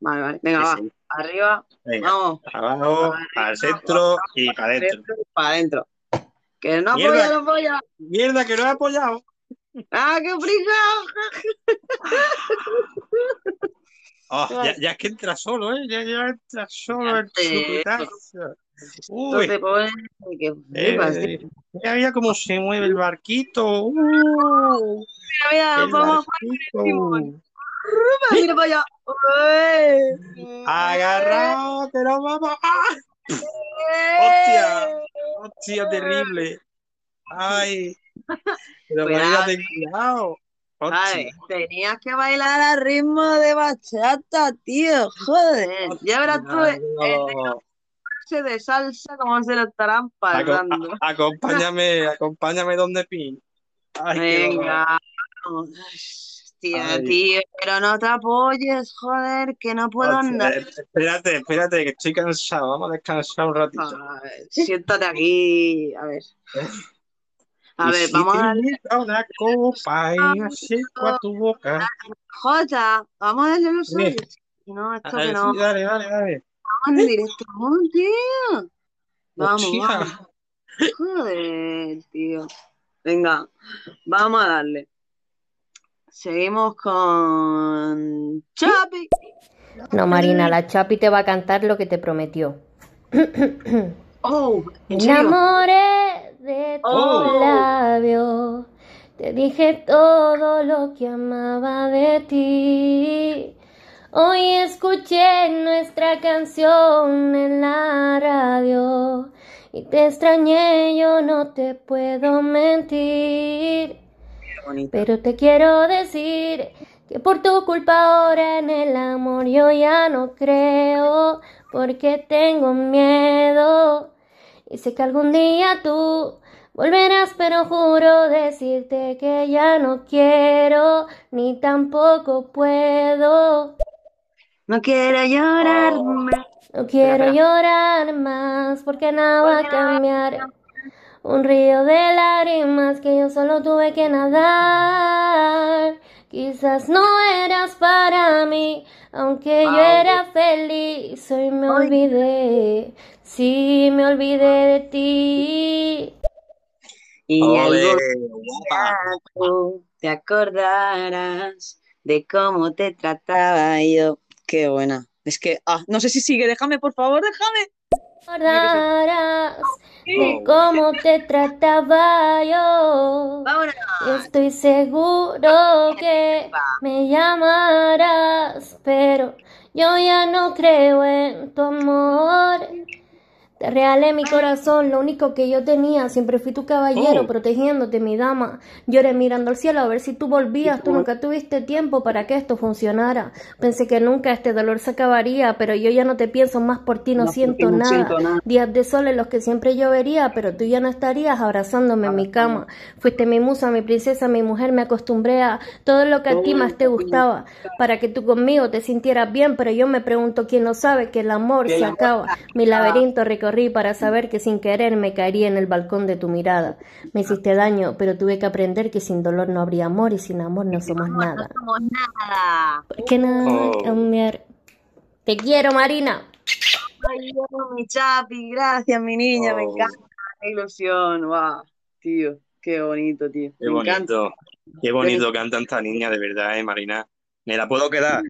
Vale, vale. Venga, va. sí. Arriba. Venga. Vamos. Abajo, al centro y para adentro. Para adentro. Que no apoya, no apoya. Mierda, que no he apoyado. ¡Ah, qué prisa! Oh, *laughs* ya, Vale. ya es que entra solo, ¿eh? Ya, ya entra solo chupetazo. Esto Uy, te pone que flipas, eh, mira, mira cómo se mueve el barquito. Uh, Mira, mira, el vamos barquito. Mira para allá. Agarrado, nos vamos. ¡Ah! ¡Eh! ¡Hostia! ¡Hostia, terrible! ¡Ay! Pero Cuidado, Marina, ten cuidado. Vale, ¡Hostia! tenías que bailar al ritmo de bachata, tío. Joder. Ya verás tú el No. clase de salsa como se lo estarán pasando. acompáñame, acompáñame donde pin. Ay, qué. Venga. vamos. Hostia, Ay. tío, pero no te apoyes, joder, que no puedo Hostia, andar. eh, espérate, espérate, que estoy cansado. Vamos a descansar un ratito. Siéntate aquí, a ver. *laughs* A ver, si vamos a darle. invito a una copa y acerco a tu boca. Jota, vamos a darle los audios. No, esto que ver, no. sí, dale, dale, dale. Vamos en directo. Vamos, tío. Vamos, Hostia. vamos. *laughs* Joder, tío. Venga, vamos a darle. Seguimos con Chapi. No, Marina, la Chapi te va a cantar lo que te prometió. *coughs* Oh, Me ¿en serio? enamoré de tu Oh. labio. Te dije todo lo que amaba de ti. Hoy escuché nuestra canción en la radio y te extrañé, yo no te puedo mentir. Pero te quiero decir que por tu culpa ahora en el amor yo ya no creo porque tengo miedo. Y sé que algún día tú volverás, pero juro decirte que ya no quiero ni tampoco puedo. No quiero llorar más. No quiero llorar más porque nada va a cambiar. Un río de lágrimas que yo solo tuve que nadar. Quizás no eras para mí, aunque yo era feliz. Hoy me olvidé, sí me olvidé de ti. Y día tú te acordarás de cómo te trataba yo. Qué buena. Es que, ah, no sé si sigue. Déjame, por favor, déjame. Recordarás de cómo te trataba yo. Estoy seguro que me llamarás, pero yo ya no creo en tu amor. Te regalé mi corazón, lo único que yo tenía. Siempre fui tu caballero, Oh. protegiéndote, mi dama. Lloré mirando al cielo a ver si tú volvías. Tú nunca tuviste tiempo para que esto funcionara. Pensé que nunca este dolor se acabaría, pero yo ya no te pienso más por ti, no, No, siento, nada. siento nada. Días de sol en los que siempre llovería, pero tú ya no estarías abrazándome en mi cama. Fuiste mi musa, mi princesa, mi mujer, me acostumbré a todo lo que a ti más te gustaba, para que tú conmigo te sintieras bien, pero yo me pregunto quién no sabe que el amor se acaba. Mi laberinto recorrí para saber que sin querer me caería en el balcón de tu mirada. Me hiciste daño, pero tuve que aprender que sin dolor no habría amor y sin amor no somos nada. No somos nada. Porque nada va a Oh. cambiar. Te quiero, Marina. Ay, Dios, mi chapi, gracias, mi niña, me Oh. encanta. Qué ilusión, wow, tío, qué bonito, tío. Qué me encanta. bonito. Qué bonito canta esta niña, de verdad, eh, Marina. ¿Me la puedo quedar?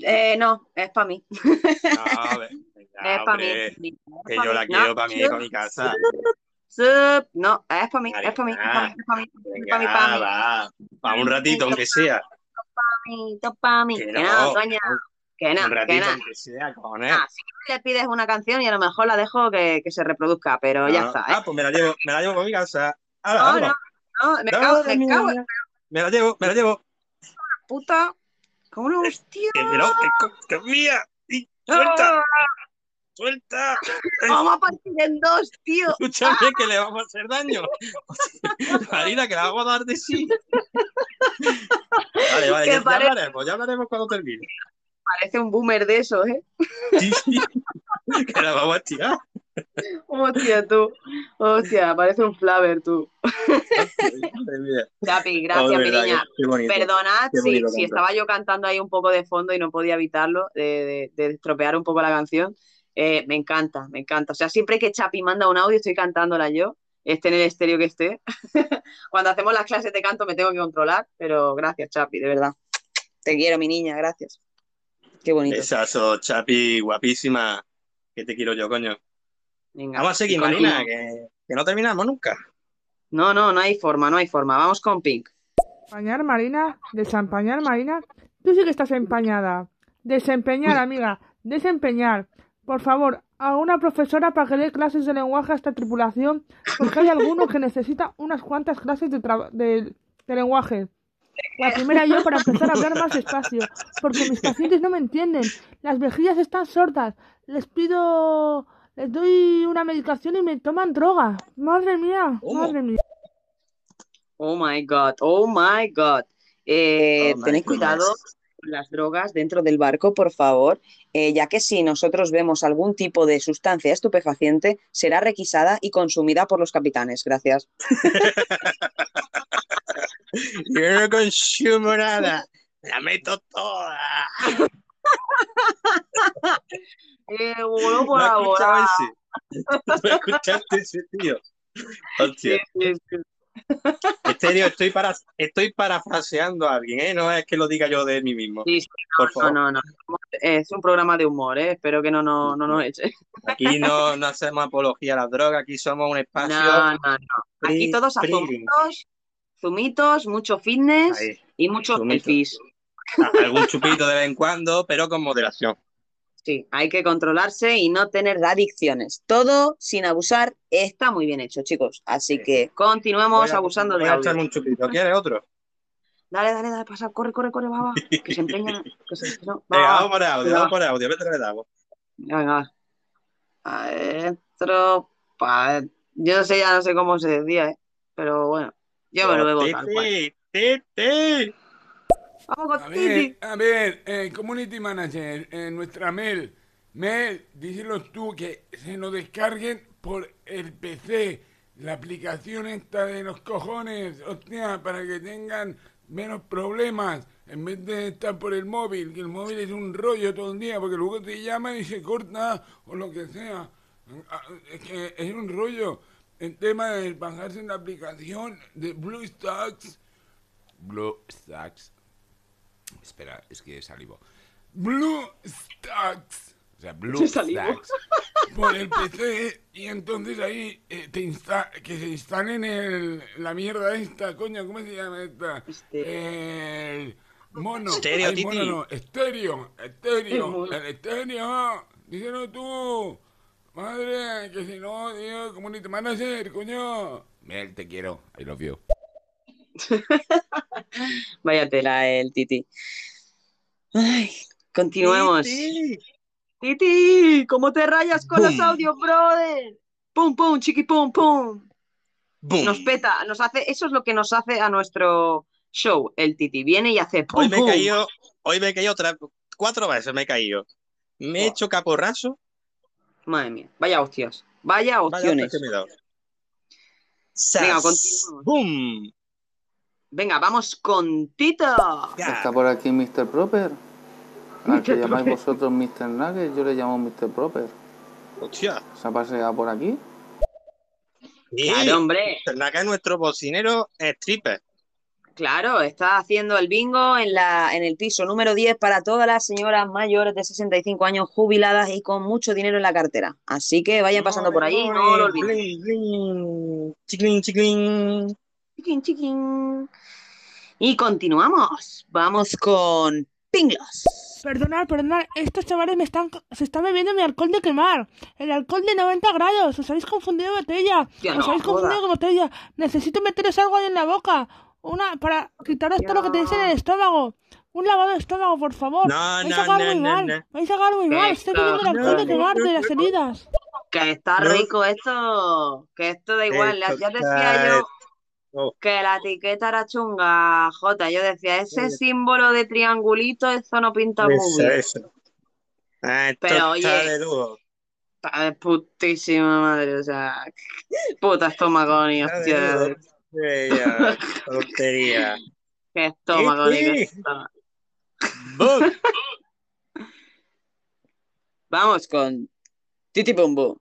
Eh, no, es para mí. No, ve- *laughs* Es para mí. es que yo la quiero para mí, para mi casa. No, es para mí, es para mí, es para mí, es para mí, para mí, para un ratito, aunque sea. Para para mí. Que Que no, coño. Que un no, que ratito, no. aunque sea. Ah, si le pides una canción y a lo mejor la dejo que, que se reproduzca, pero ya Ah, está, ¿eh? ah, pues me la llevo, me la llevo para mi casa. No, no, no, me cago, me cago. Me la llevo, me la llevo. puta. ¿Cómo no? Hostia. Que, que que, que mía. Y- Suelta, ¡Ah! Suelta. Vamos a partir en dos, tío. Escúchame que le vamos a hacer daño. *laughs* Marina, que la vamos a dar de sí. Vale, vale, ya, ya parece- hablaremos, ya hablaremos cuando termine. Parece un boomer de esos, ¿eh? Sí, sí. *laughs* Que la vamos a estirar. Hostia, tú. Hostia, parece un flaver, tú. Capi, Oh, gracias, de mi niña. Perdonad si, si estaba yo cantando ahí un poco de fondo y no podía evitarlo, de, de- de estropear un poco la canción. Eh, me encanta, me encanta. O sea, siempre que Chapi manda un audio estoy cantándola yo, esté en el estéreo que esté. *laughs* Cuando hacemos las clases de canto me tengo que controlar, pero gracias, Chapi, de verdad. Te quiero, mi niña, gracias. Qué bonito. Besazo, Chapi, guapísima. Que te quiero yo, coño. Venga, Vamos a seguir, Marina, que, que no terminamos nunca. No, no, no hay forma, no hay forma. Vamos con Pink. Empañar, Marina, desempañar, Marina. Tú sí que estás empañada. Desempeñar, amiga, desempeñar. Por favor, a una profesora para que dé clases de lenguaje a esta tripulación, porque hay alguno que necesita unas cuantas clases de, traba- de, de lenguaje. La primera yo para empezar a hablar más despacio, porque mis pacientes no me entienden. Las vejillas están sordas. Les pido, les doy una medicación y me toman droga. Madre mía, madre mía. Oh my God, oh my God. Eh, Oh my tened cuidado, goodness. Las drogas dentro del barco, por favor, eh, ya que si nosotros vemos algún tipo de sustancia estupefaciente, será requisada y consumida por los capitanes. Gracias. *laughs* Yo no consumo nada. La meto toda. *laughs* Eh, voló por ¿No has escuchado ahora. ese? ¿No escuchaste ese, *laughs* Estéreo, estoy, para, estoy parafraseando a alguien, ¿eh? No es que lo diga yo de mí mismo. Sí, sí, Por no, favor. no, no, no. Es un programa de humor, ¿eh? Espero que no, no, no nos eche. Aquí no, no hacemos apología a la droga, aquí somos un espacio. No, no, no. Aquí todos a zumitos, zumitos, mucho fitness Ahí, y muchos selfies. A- Algún chupito de vez en cuando, pero con moderación. Sí, hay que controlarse y no tener adicciones. Todo sin abusar está muy bien hecho, chicos. Así que continuemos Voy a- abusando voy de a audio. un chupito. ¿Quieres otro? Dale, dale, dale, pasa, corre, corre, corre, va, va. Que se empeña. *laughs* Que se, no, va, Venga, va, vamos por audio, va. vamos por audio. Vete le damos. Venga. Adentro, pa... Yo no sé, ya no sé cómo se decía, ¿eh? Pero bueno, yo me lo bebo tal cual. Vamos A con ver, Titi. a ver, eh, Community Manager, eh, nuestra Mel. Mel, díselo tú que se nos descarguen por el PC. La aplicación esta de los cojones, hostia, para que tengan menos problemas. En vez de estar por el móvil, que el móvil es un rollo todo el día, porque luego te llaman y se corta o lo que sea. Ah, Es que es un rollo. El tema de bajarse en la aplicación de BlueStacks. BlueStacks. Espera, es que salivo. BlueStacks. O sea, Se salió. BlueStacks. por el PC y entonces ahí eh, te insta que se instalen el, la mierda esta, coño, ¿cómo se llama esta? El mono. Estéreo, Ay, mono no, estéreo, estéreo, el estéreo, díselo tú. Madre, que si no, tío, community manager, coño. Mel, te quiero. I love you. *laughs* Vaya tela el Titi. Ay, continuemos. Titi. Titi, ¿cómo te rayas con los audios, brother? Pum, pum, chiqui, pum, pum. Boom. Nos peta, nos hace, eso es lo que nos hace a nuestro show, el Titi. Viene y hace pum, Hoy me he caído, hoy me he caído otra, cuatro veces me he caído. Me he hecho caporrazo. Madre mía, vaya hostias, vaya Vaya opciones. hostia que me he dado. Venga, Sas. continuamos. Boom. Venga, vamos con Tito. Está por aquí Mr. Proper. Al que Mr. llamáis vosotros Mr. Nugget, yo le llamo Mr. Proper. Hostia. ¿Se ha paseado por aquí? Sí, Claro, hombre. Fernaca es nuestro bocinero stripper. Claro, está haciendo el bingo en la, en el piso número 10 para todas las señoras mayores de 65 años jubiladas y con mucho dinero en la cartera. Así que vayan pasando por ahí, no lo olviden. Bling, bling. Chiclin, chiclin. Chiquín, chiquín. Y continuamos. Vamos con Pinglos. Perdonad, perdonad, estos chavales me están, se están bebiendo mi alcohol de quemar. El alcohol de 90 grados. Os habéis confundido de botella. Tía, Os no habéis confundido de botella. Necesito meteros algo ahí en la boca. Una, para quitaros todo lo que tenéis en el estómago. Un lavado de estómago, por favor. No, vais a no, acabar no, muy no, mal. no. Vais a acabar muy mal. Estoy esto- bebiendo el alcohol de quemar no, de las heridas. Que está rico esto. Que esto da igual. Esto Ya decía yo Oh. que la etiqueta era chunga, Jota. Yo decía, ese Sí. símbolo de triangulito, eso no pinta muy bien. eso. Ah, Pero, oye, de lujo. Está de putísima madre, o sea, *laughs* puta estómago ni hostia. Bella tontería. *laughs* qué estómago ni qué estómago. Boom. Vamos con Titi Pum Pum.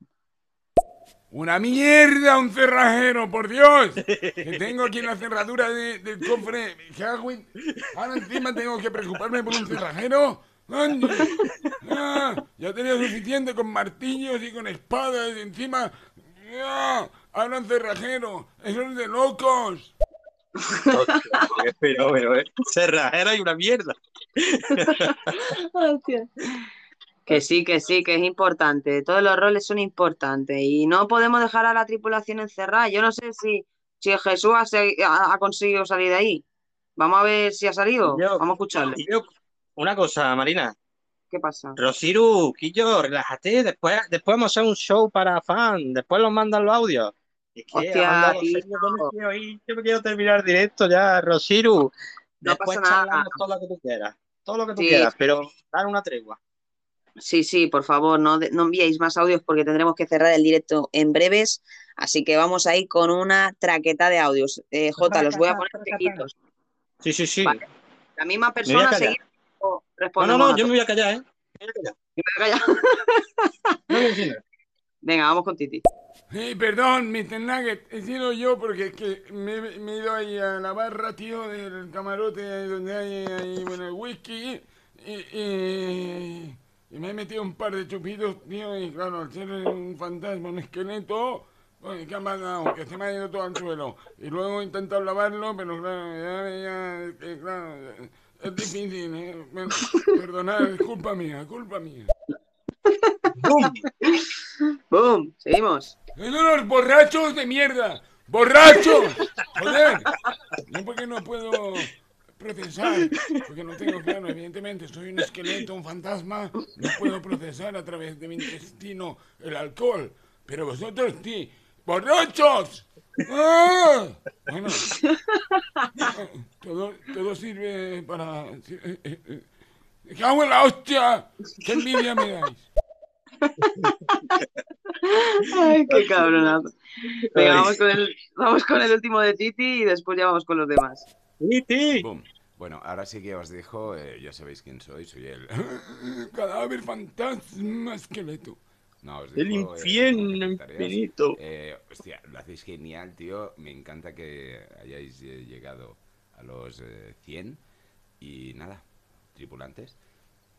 Una mierda, un cerrajero, por Dios. Que tengo aquí en la cerradura de- del cofre. Ahora encima tengo que preocuparme por un cerrajero. Ah, ya tenía suficiente con martillos y con espadas. Y encima. ah, ahora un cerrajero. Eso es de locos. Hostia, qué fenómeno, ¿eh? Cerrajera y una mierda. Que sí, que sí, que es importante. Todos los roles son importantes y no podemos dejar a la tripulación encerrada. Yo no sé si, si Jesús ha, se- ha- ha conseguido salir de ahí. Vamos a ver si ha salido. Yo- Vamos a escucharle. Yo, una cosa, Marina. ¿Qué pasa? Rosiru, Quillo, relájate. Después, después vamos a hacer un show para fan. Después los mandan los audios. Es que Hostia, hablando tío. yo me quiero ir. Yo me quiero terminar directo ya, Rosiru. No Después pasa nada. todo lo que tú quieras. todo lo que tú Sí. quieras, pero dar una tregua. Sí, sí, por favor, no, no enviéis más audios porque tendremos que cerrar el directo en breves. Así que vamos ahí con una traqueta de audios. Eh, Jota, los voy a poner seguidos. Sí, sí, sí. La misma persona seguida o No, no, no, yo me voy a callar, ¿eh? Me voy a callar. Me voy a. Venga, vamos con Titi. Sí, perdón, Mr. Nugget, he sido yo porque es que me, me he ido ahí a la barra, tío, del camarote ahí donde hay ahí, bueno, el whisky y, y- y me he metido un par de chupitos, tío, y claro, al ser un fantasma, un esqueleto, pues, ¿qué ha pasado? Que se me ha ido todo al suelo. Y luego he intentado lavarlo, pero claro, ya, ya, claro, es difícil, ¿eh? Perdonad, es culpa mía, culpa mía. ¡Boom! Seguimos. ¡Son unos borrachos de mierda! ¡Borrachos! ¡Joder! No porque no puedo procesar, porque no tengo claro, evidentemente, soy un esqueleto, un fantasma, no puedo procesar a través de mi intestino el alcohol, pero vosotros sí. ¡Borrachos! ¡Ah! Bueno, todo, todo sirve para... eh, eh, eh. ¡Me cago en la hostia! ¡Qué envidia me dais! Ay, qué cabronazo. Venga, vamos con, el, vamos con el último de Titi y después ya vamos con los demás. Boom. Bueno, ahora sí que os dejo, eh, ya sabéis quién soy, soy el... *laughs* Cadáver fantasma esqueleto. No, os El dejo, eh, infierno infinito. Eh, hostia, lo hacéis genial, tío. Me encanta que hayáis eh, llegado a los eh, 100. Y nada, tripulantes.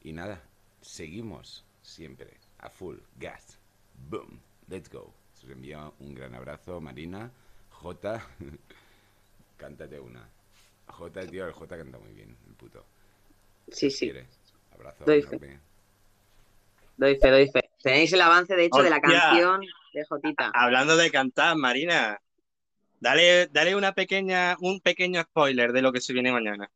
Y nada, seguimos siempre a full gas. Boom, let's go. Os envío un gran abrazo, Marina. J, *laughs* cántate una. J, tío, el J canta muy bien, el puto. Sí, sí. ¿Quieres? Abrazo Doy fe. enorme. Doy fe, doy fe. Tenéis el avance, de hecho, de la canción de Jotita. Hablando de cantar, Marina, dale, dale una pequeña, un pequeño spoiler de lo que se viene mañana.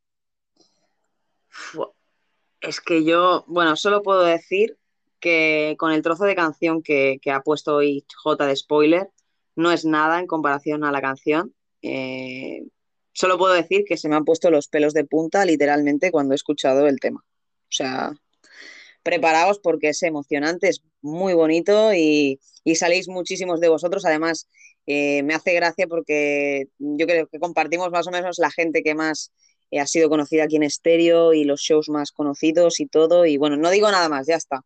Es que yo, bueno, solo puedo decir que con el trozo de canción que, que ha puesto hoy J de spoiler, no es nada en comparación a la canción. Eh, solo puedo decir que se me han puesto los pelos de punta literalmente cuando he escuchado el tema. O sea, preparaos porque es emocionante, es muy bonito y, y salís muchísimos de vosotros. Además, eh, me hace gracia porque yo creo que compartimos más o menos la gente que más eh, ha sido conocida aquí en estéreo y los shows más conocidos y todo. Y bueno, no digo nada más, ya está.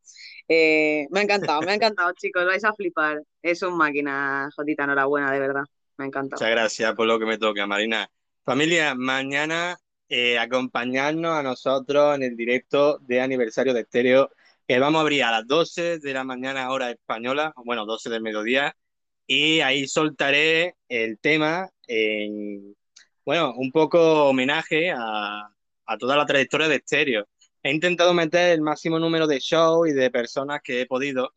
Eh, me ha encantado, me ha encantado, *laughs* chicos, vais a flipar. Es un máquina, Jotita, enhorabuena, de verdad. Me ha encantado. Muchas gracias por lo que me toca, Marina. Familia, mañana eh, acompañarnos a nosotros en el directo de aniversario de Estéreo, que vamos a abrir a las 12 de la mañana hora española, bueno, 12 del mediodía, y ahí soltaré el tema en, bueno, un poco homenaje a, a toda la trayectoria de Estéreo. He intentado meter el máximo número de shows y de personas que he podido.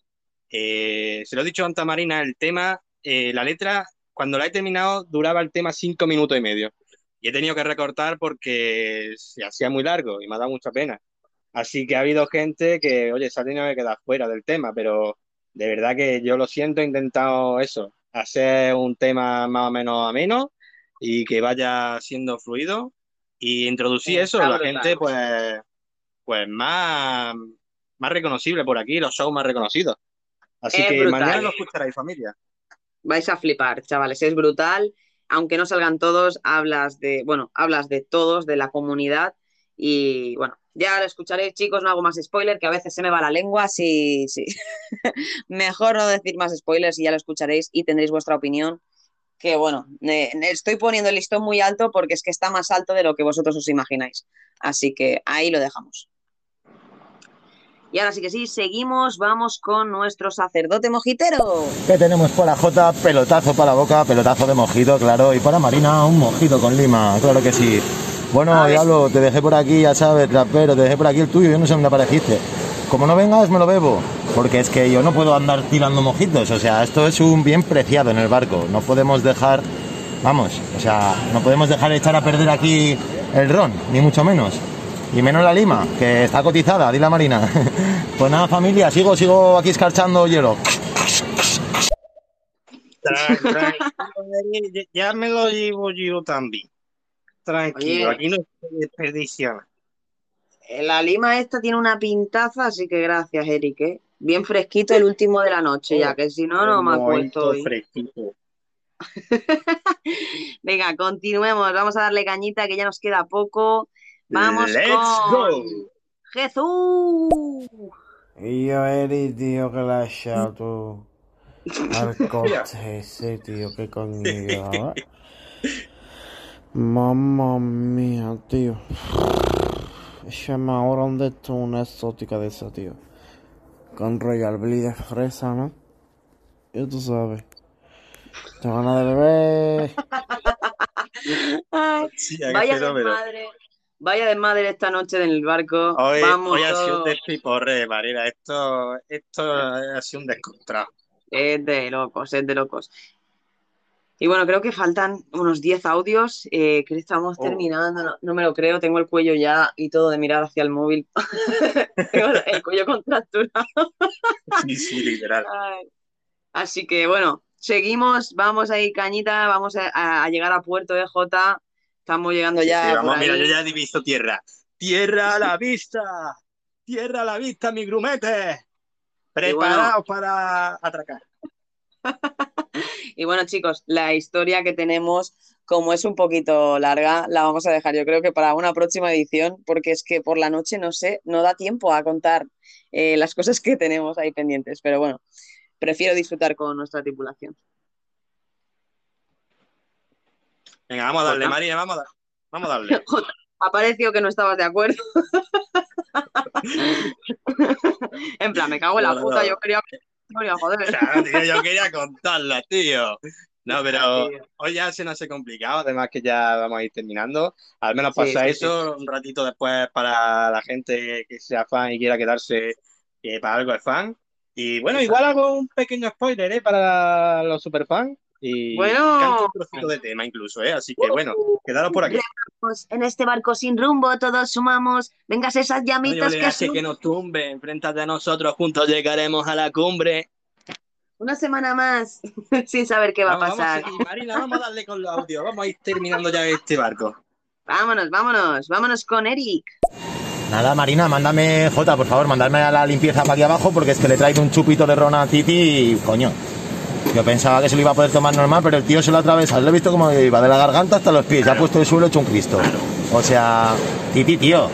Eh, se lo he dicho antes a Marina, el tema, eh, la letra, cuando la he terminado, duraba el tema cinco minutos y medio. Y he tenido que recortar porque se hacía muy largo y me ha dado mucha pena. Así que ha habido gente que, oye, se ha tenido que quedar fuera del tema, pero de verdad que yo lo siento, he intentado eso, hacer un tema más o menos ameno y que vaya siendo fluido y introducir eso, Está la brutal. gente pues, pues más, más reconocible por aquí, los shows más reconocidos. Así Es que brutal. mañana lo escucharéis, familia. Vais a flipar, chavales, es brutal. Aunque no salgan todos, hablas de, bueno, hablas de todos, de la comunidad. Y bueno, ya lo escucharéis, chicos, no hago más spoiler, que a veces se me va la lengua, sí, sí. *laughs* Mejor no decir más spoilers y ya lo escucharéis y tendréis vuestra opinión. Que bueno, estoy poniendo el listón muy alto porque es que está más alto de lo que vosotros os imagináis. Así que ahí lo dejamos. Y ahora sí que sí, seguimos, vamos con nuestro sacerdote mojitero. ¿Qué tenemos para Jota? Pelotazo para la boca, pelotazo de mojito, claro. Y para Marina, un mojito con lima, claro que sí. Bueno, Diablo, te dejé por aquí, ya sabes, rapero, te dejé por aquí el tuyo, yo no sé dónde apareciste. Como no vengas, me lo bebo. Porque es que yo no puedo andar tirando mojitos, o sea, esto es un bien preciado en el barco. No podemos dejar, vamos, o sea, no podemos dejar echar a perder aquí el ron, ni mucho menos. Y menos la lima, que está cotizada, dile a Marina. *laughs* pues nada, familia, sigo, sigo aquí escarchando hielo. Ya me lo llevo yo también. Tranquilo, Oye. aquí no estoy desperdiciando. La lima esta tiene una pintaza, así que gracias, Eric. ¿eh? Bien fresquito el último de la noche, ya que si no, no me acuesto hoy. fresquito. *laughs* Venga, continuemos. Vamos a darle cañita, que ya nos queda poco. Vamos Let's con go. Jesús. Y yo, Eri, tío, que la. *laughs* Al coche ese, tío, que conmigo. *laughs* ¿eh? Mamma mía, tío. Échame ahora un de esto, una exótica de esa, tío. Con Royal Blue de fresa, ¿no? Ya tú sabes. Te van a de beber. *laughs* Ay, Sí, qué vaya fenómeno. Vaya desmadre esta noche en el barco. Hoy, Vamos hoy ha sido un despiporre, Marina. Esto, esto ha sido un descontrado. Es de locos, es de locos. Y bueno, creo que faltan unos 10 audios. eh, que estamos Oh. terminando. No, no me lo creo. Tengo el cuello ya y todo de mirar hacia el móvil. *laughs* Tengo el cuello contracturado. Sí, sí, literal. Ay. Así que bueno, seguimos. Vamos ahí, cañita. Vamos a, a- a llegar a Puerto de Jota. Estamos llegando ya sí, vamos, mira, yo ya he visto tierra. ¡Tierra a la vista! ¡Tierra a la vista, mi grumete! Preparaos para atracar. *laughs* Y bueno, chicos, la historia que tenemos, como es un poquito larga, la vamos a dejar yo creo que para una próxima edición, porque es que por la noche, no sé, no da tiempo a contar eh, las cosas que tenemos ahí pendientes. Pero bueno, prefiero disfrutar con nuestra tripulación. Venga, vamos a darle, Jota. María, vamos a, dar- vamos a darle. *laughs* Jota, ha parecido que no estabas de acuerdo. *laughs* En plan, me cago en la No, puta, no. yo quería... Joder. Claro, tío, yo quería contarla, tío. No, pero hoy ya se nos hace complicado, además que ya vamos a ir terminando. Al menos pasa sí, eso un ratito después para la gente que sea fan y quiera quedarse para algo de fan. Y bueno, igual hago un pequeño spoiler, ¿eh? Para los superfans. Y Bueno. canto un trocito de tema incluso, ¿eh? Así que bueno, quedaros por aquí. Pues en este barco sin rumbo todos sumamos. Vengas esas No llamitas que que nos tumbe, enfréntate a nosotros, juntos llegaremos a la cumbre. Una semana más *laughs* sin saber qué va a Vamos, vamos a pasar. seguir, Marina, vamos a darle con los audios, vamos a ir terminando ya este barco. Vámonos, vámonos, vámonos con Eric. Nada, Marina, mándame, Jota, por favor, mandarme a la limpieza para aquí abajo porque es que le traigo un chupito de ron a Titi y, coño. Yo pensaba que se lo iba a poder tomar normal, pero el tío se lo atravesa. Lo he visto como iba de la garganta hasta los pies. Ya ha puesto el suelo hecho un Cristo. O sea, Titi, tío,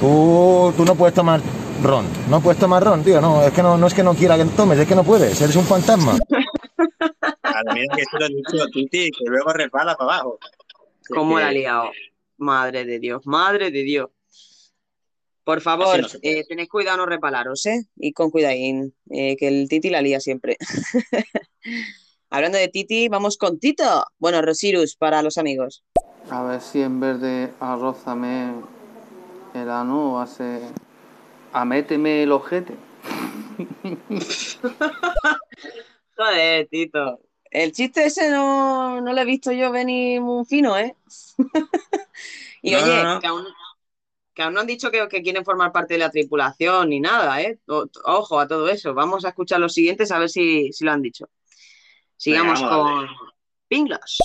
tú, tú no puedes tomar ron. No puedes tomar ron, tío. No, es que no, no es que no quiera que tomes, es que no puedes. Eres un fantasma. Claro, mira que se lo he dicho a Titi, que luego resbala para abajo. ¿Cómo la ha liado? Madre de Dios, madre de Dios. Por favor, no eh, tened cuidado, no repalaros, ¿eh? Y con cuidadín, eh, que el Titi la lía siempre. *laughs* Hablando de Titi, vamos con Tito. Bueno, Rosirus para los amigos. A ver si en vez de arrózame el ano hace améteme el ojete. *laughs* Joder, Tito. El chiste ese no, no lo he visto yo venir muy fino, ¿eh? *laughs* Y No, oye, no, no. Que, aún, que aún no han dicho que, que quieren formar parte de la tripulación ni nada, ¿eh? O- ojo a todo eso. Vamos a escuchar los siguientes a ver si, si lo han dicho. Sigamos Venga, con Pinglos.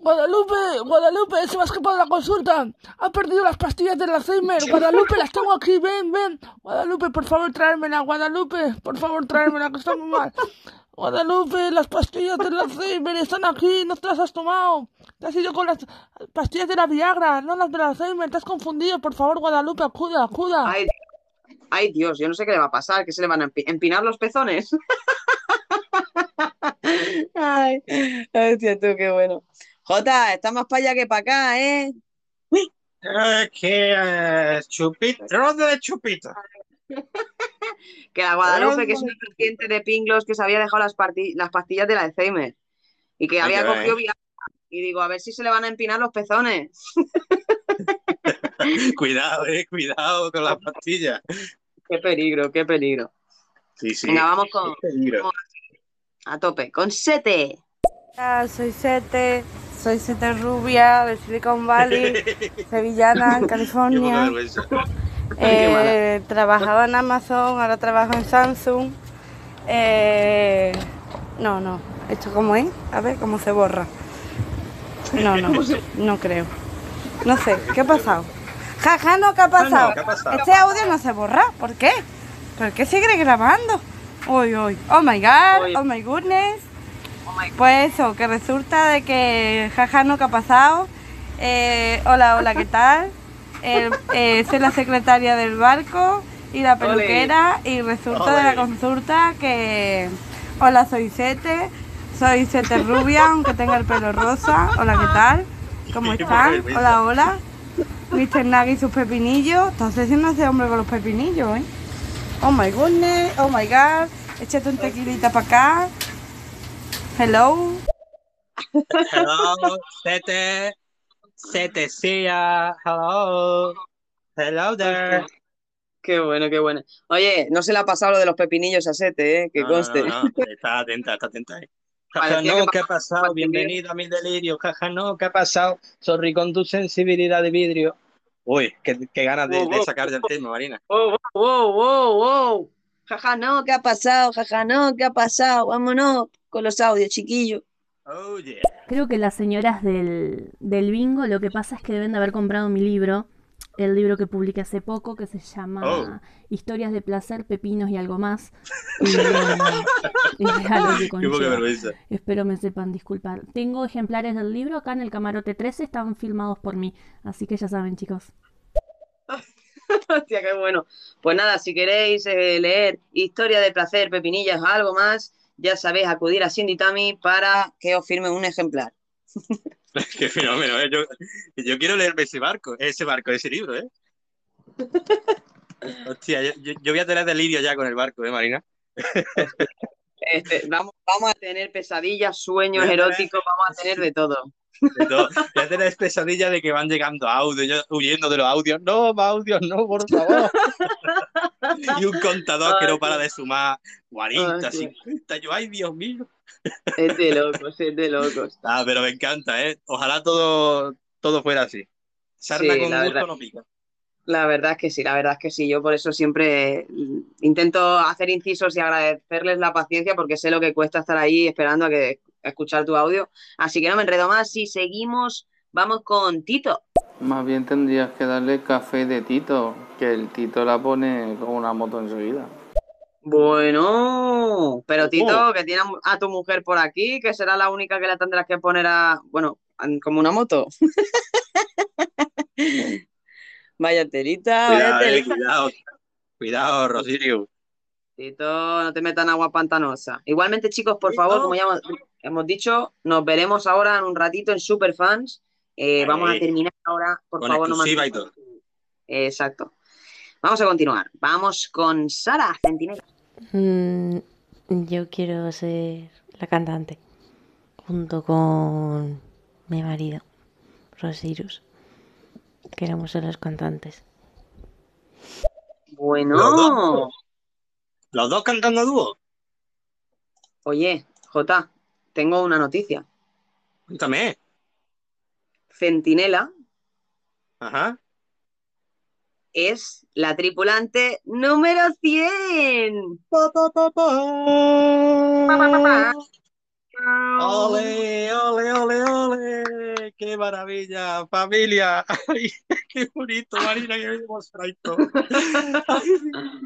Guadalupe, Guadalupe, se me ha escapado la consulta. Ha perdido las pastillas del Alzheimer. Guadalupe, las tengo aquí, ven, ven. Guadalupe, por favor, tráemela. Guadalupe, por favor, tráemela, que está muy mal. Guadalupe, las pastillas del Alzheimer están aquí, no te las has tomado. Te has ido con las pastillas de la Viagra, no las del Alzheimer, te has confundido. Por favor, Guadalupe, acuda, acuda. Ay, ay, Dios, yo no sé qué le va a pasar, que se le van a empi- empinar los pezones. *laughs* Ay, hostia, tú, qué bueno. Jota, está más para allá que para acá, ¿eh? Es que eh, chupito, ronda de chupito. *laughs* Que la Guadalupe, que es una paciente de Pinglos que se había dejado las, las pastillas del Alzheimer y que Hay había cogido ¿eh? Viagra. Y digo, a ver si se le van a empinar los pezones. *laughs* Cuidado, eh, cuidado con las pastillas. Qué peligro, qué peligro. Sí, sí. Venga, vamos con, Qué peligro. con- a tope, con Sete. Hola, soy Sete, soy Sete Rubia de Silicon Valley, *laughs* sevillana, en California. *laughs* Eh, trabajaba en Amazon, ahora trabajo en Samsung. Eh, no, no, ¿esto cómo es? A ver cómo se borra. No, no, no creo. No sé, ¿qué ha pasado? Jaja, no, ¿qué ha pasado? ¿qué ha pasado? Este audio no se borra. ¿Por qué? ¿Por qué sigue grabando? Uy, uy. Oh my god, oh my goodness. Pues eso, que resulta de que jaja, no, ¿qué ha pasado? Eh, hola, hola, ¿qué tal? Eh, eh, soy la secretaria del barco y la peluquera y resulta de la consulta que... Hola, soy Sete, soy Sete rubia, aunque tenga el pelo rosa. Hola, ¿qué tal? ¿Cómo están? Hola, hola. Mr. Nagi y sus pepinillos. Está obsesionado ese hombre con los pepinillos, ¿eh? Oh my goodness, oh my god. Échate un tequilita para acá. Hello. Hello, Sete. Sete, Sia. Hello. Hello there. Qué bueno, qué bueno. Oye, no se le ha pasado lo de los pepinillos a Sete, ¿eh? Que No, conste. no, no, Está atenta, está atenta ahí. Jaja, no, ¿qué ha pasado? Bienvenido a mi delirio. Jaja, no, ¿qué ha pasado? Sorry con tu sensibilidad de vidrio. Uy, qué, qué ganas de, sacar del tema, Marina. Wow, wow, wow, wow. Jaja, no, ¿qué ha pasado? Jaja, no, ¿qué ha pasado? Vámonos con los audios, chiquillos. Oh, yeah. Creo que las señoras del, del bingo lo que pasa es que deben de haber comprado mi libro, el libro que publiqué hace poco, que se llama Oh. Historias de placer, pepinos y algo más. *laughs* Y, eh, Qué poca conlleva. vergüenza. Espero me sepan disculpar. Tengo ejemplares del libro acá en el camarote 13, están filmados por mí. Así que ya saben, chicos. *laughs* Hostia, qué bueno. Pues nada, si queréis eh, leer Historia de placer, pepinillas o algo más, ya sabéis acudir a Cindy Tami para que os firme un ejemplar. *laughs* Qué fenómeno, ¿eh? Yo, yo quiero leerme ese barco, ese barco, ese libro, ¿eh? *laughs* Hostia, yo, yo- yo voy a tener delirio ya con el barco, ¿eh, Marina? Este, vamos, vamos a tener pesadillas, sueños eróticos, vamos a tener de todo. Todo. Voy a tener pesadilla de que van llegando audios, huyendo de los audios. No, más audios, no, por favor. Y un contador que no para de sumar 40, Hostia. 50. Yo, ay, Dios mío. Es de locos, es de locos. Ah, pero me encanta, ¿eh? Ojalá todo, todo fuera así. Sarna Sí, con gusto verdad. no pica. La verdad es que sí, la verdad es que sí. Yo por eso siempre intento hacer incisos y agradecerles la paciencia porque sé lo que cuesta estar ahí esperando a que escuchar tu audio. Así que no me enredo más. Si seguimos, vamos con Tito. Más bien tendrías que darle café de Tito, que el Tito la pone con una moto enseguida. Bueno, pero Tito, que tiene a tu mujer por aquí, que será la única que la tendrás que poner a, bueno, como una moto. *laughs* Vaya telita, vaya Cuidado, eh, cuidado. Cuidado, Rosirio. Tito, no te metas en agua pantanosa. Igualmente, chicos, por favor, como ya hemos, hemos dicho, nos veremos ahora en un ratito en Superfans. Eh, vamos a terminar ahora, por Con favor, no todo. Exacto. Vamos a continuar. Vamos con Sara Centinela. Mm, yo quiero ser la cantante junto con mi marido, Rosirus. Queremos ser los cantantes. Bueno, Los dos. Los dos cantando a dúo. oye, Jota, tengo una noticia. Cuéntame. Centinela Ajá. es la tripulante número 100. Ole, ole, ole, ole. Qué maravilla, familia. *laughs* Ay, qué bonito, Marina, esto. Ay,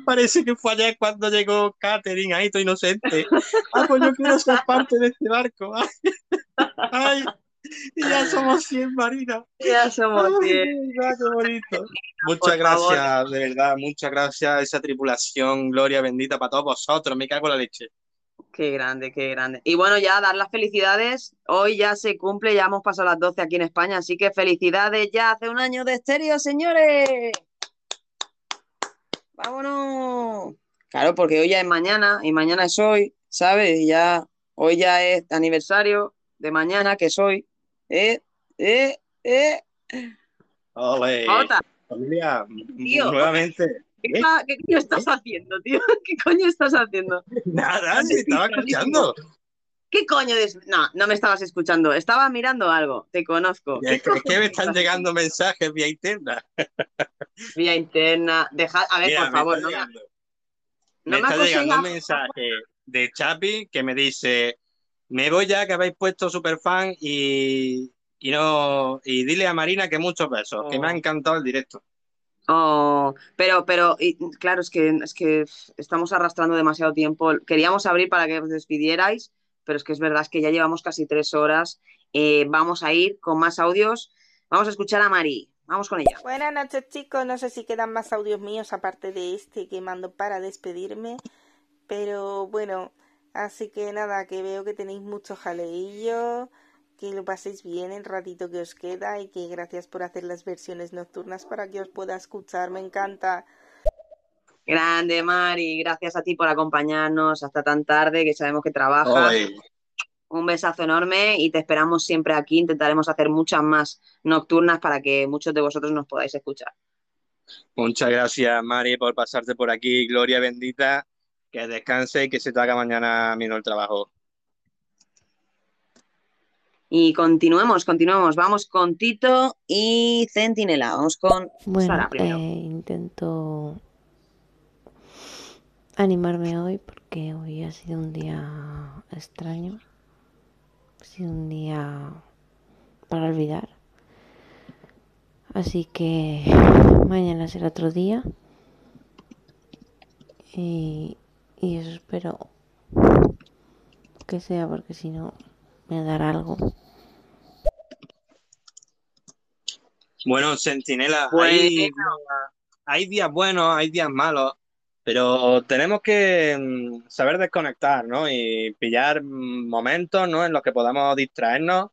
parece que fue ayer cuando llegó Catherine, ahí estoy inocente. Ah, pues yo quiero ser parte de este barco. Ay, ay, y ya somos 100, Marina. Ya somos Ay, 100. mira, qué bonito. Muchas Por favor. gracias, de verdad, muchas gracias a esa tripulación, gloria bendita para todos vosotros, me cago en la leche. Qué grande, qué grande. Y bueno, ya dar las felicidades. Hoy ya se cumple, ya hemos pasado las 12 aquí en España, así que felicidades ya hace un año de estéreo, señores. Vámonos. Claro, porque hoy ya es mañana y mañana es hoy, ¿sabes? Y ya hoy ya es aniversario de mañana, que es hoy. Eh, eh, eh. Ole. Familia, Tío. nuevamente. ¿Qué, pa- qué coño estás haciendo, tío? *laughs* ¿Qué coño estás haciendo? Nada, sí, estaba escuchando. ¿Qué coño? No, no me estabas escuchando. Estaba mirando algo. Te conozco. *laughs* Es que, me están llegando mensajes vía interna. *laughs* Vía interna. Deja, a ver, Mira, por me favor, está no me, no me me está llegando un mensaje de Chapi que me dice, me voy ya que habéis puesto superfan y, y no y dile a Marina que muchos besos, que me ha Oh. encantado el directo. Oh, pero, pero, y, claro, es que, es que estamos arrastrando demasiado tiempo. Queríamos abrir para que os despidierais, pero es que es verdad es que ya llevamos casi tres horas. Eh, vamos a ir con más audios. Vamos a escuchar a Mari. Vamos con ella. Buenas noches chicos, no sé si quedan más audios míos aparte de este que mando para despedirme, pero bueno, así que nada, que veo que tenéis mucho jaleillo, que lo paséis bien el ratito que os queda y que gracias por hacer las versiones nocturnas para que os pueda escuchar, me encanta. Grande, Mari. Gracias a ti por acompañarnos hasta tan tarde, que sabemos que trabajas. Un besazo enorme y te esperamos siempre aquí. Intentaremos hacer muchas más nocturnas para que muchos de vosotros nos podáis escuchar. muchas gracias, Mari, por pasarte por aquí. Gloria bendita. Que descanse y que se te haga mañana menos el trabajo. Y continuemos, continuemos. Vamos con Tito y Centinela. Vamos con Bueno, Sara primero. eh, intento animarme hoy porque hoy ha sido un día extraño. Ha sido un día para olvidar. Así que mañana será otro día. Y, y eso espero que sea porque si no me dará algo. Bueno, Centinela, Pues- hay, hay días buenos, hay días malos, pero tenemos que mm, saber desconectar, ¿no? Y pillar momentos, ¿no? En los que podamos distraernos,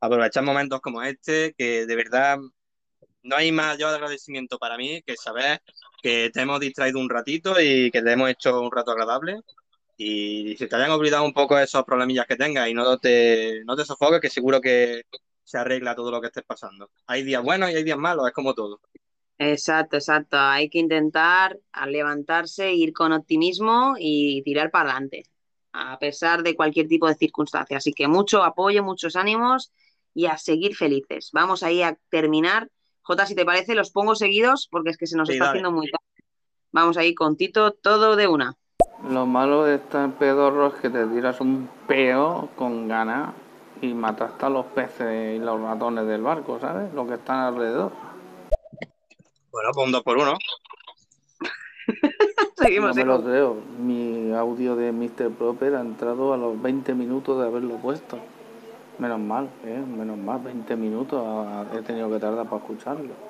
aprovechar momentos como este, que de verdad no hay mayor agradecimiento para mí que saber que te hemos distraído un ratito y que te hemos hecho un rato agradable. Y si te hayan olvidado un poco esos problemillas que tengas y no te, no te sofoques, que seguro que se arregla todo lo que estés pasando. Hay días buenos y hay días malos, es como todo. Exacto, exacto. Hay que intentar levantarse, ir con optimismo y tirar para adelante, a pesar de cualquier tipo de circunstancia. Así que mucho apoyo, muchos ánimos y a seguir felices. Vamos ahí a terminar. Jota, si te parece, los pongo seguidos porque es que se nos Sí, está dale. haciendo muy tarde. Vamos ahí con Tito, todo de una. Lo malo de estar pedorro es que te tiras un peo con ganas y matas a los peces y los ratones del barco, ¿sabes? Los que están alrededor. Bueno, pues un dos por uno. *laughs* Seguimos, no me lo creo. Mi audio de Mr. Proper ha entrado a los 20 minutos de haberlo puesto. Menos mal, ¿eh? Menos mal, 20 minutos ah, he tenido que tardar para escucharlo.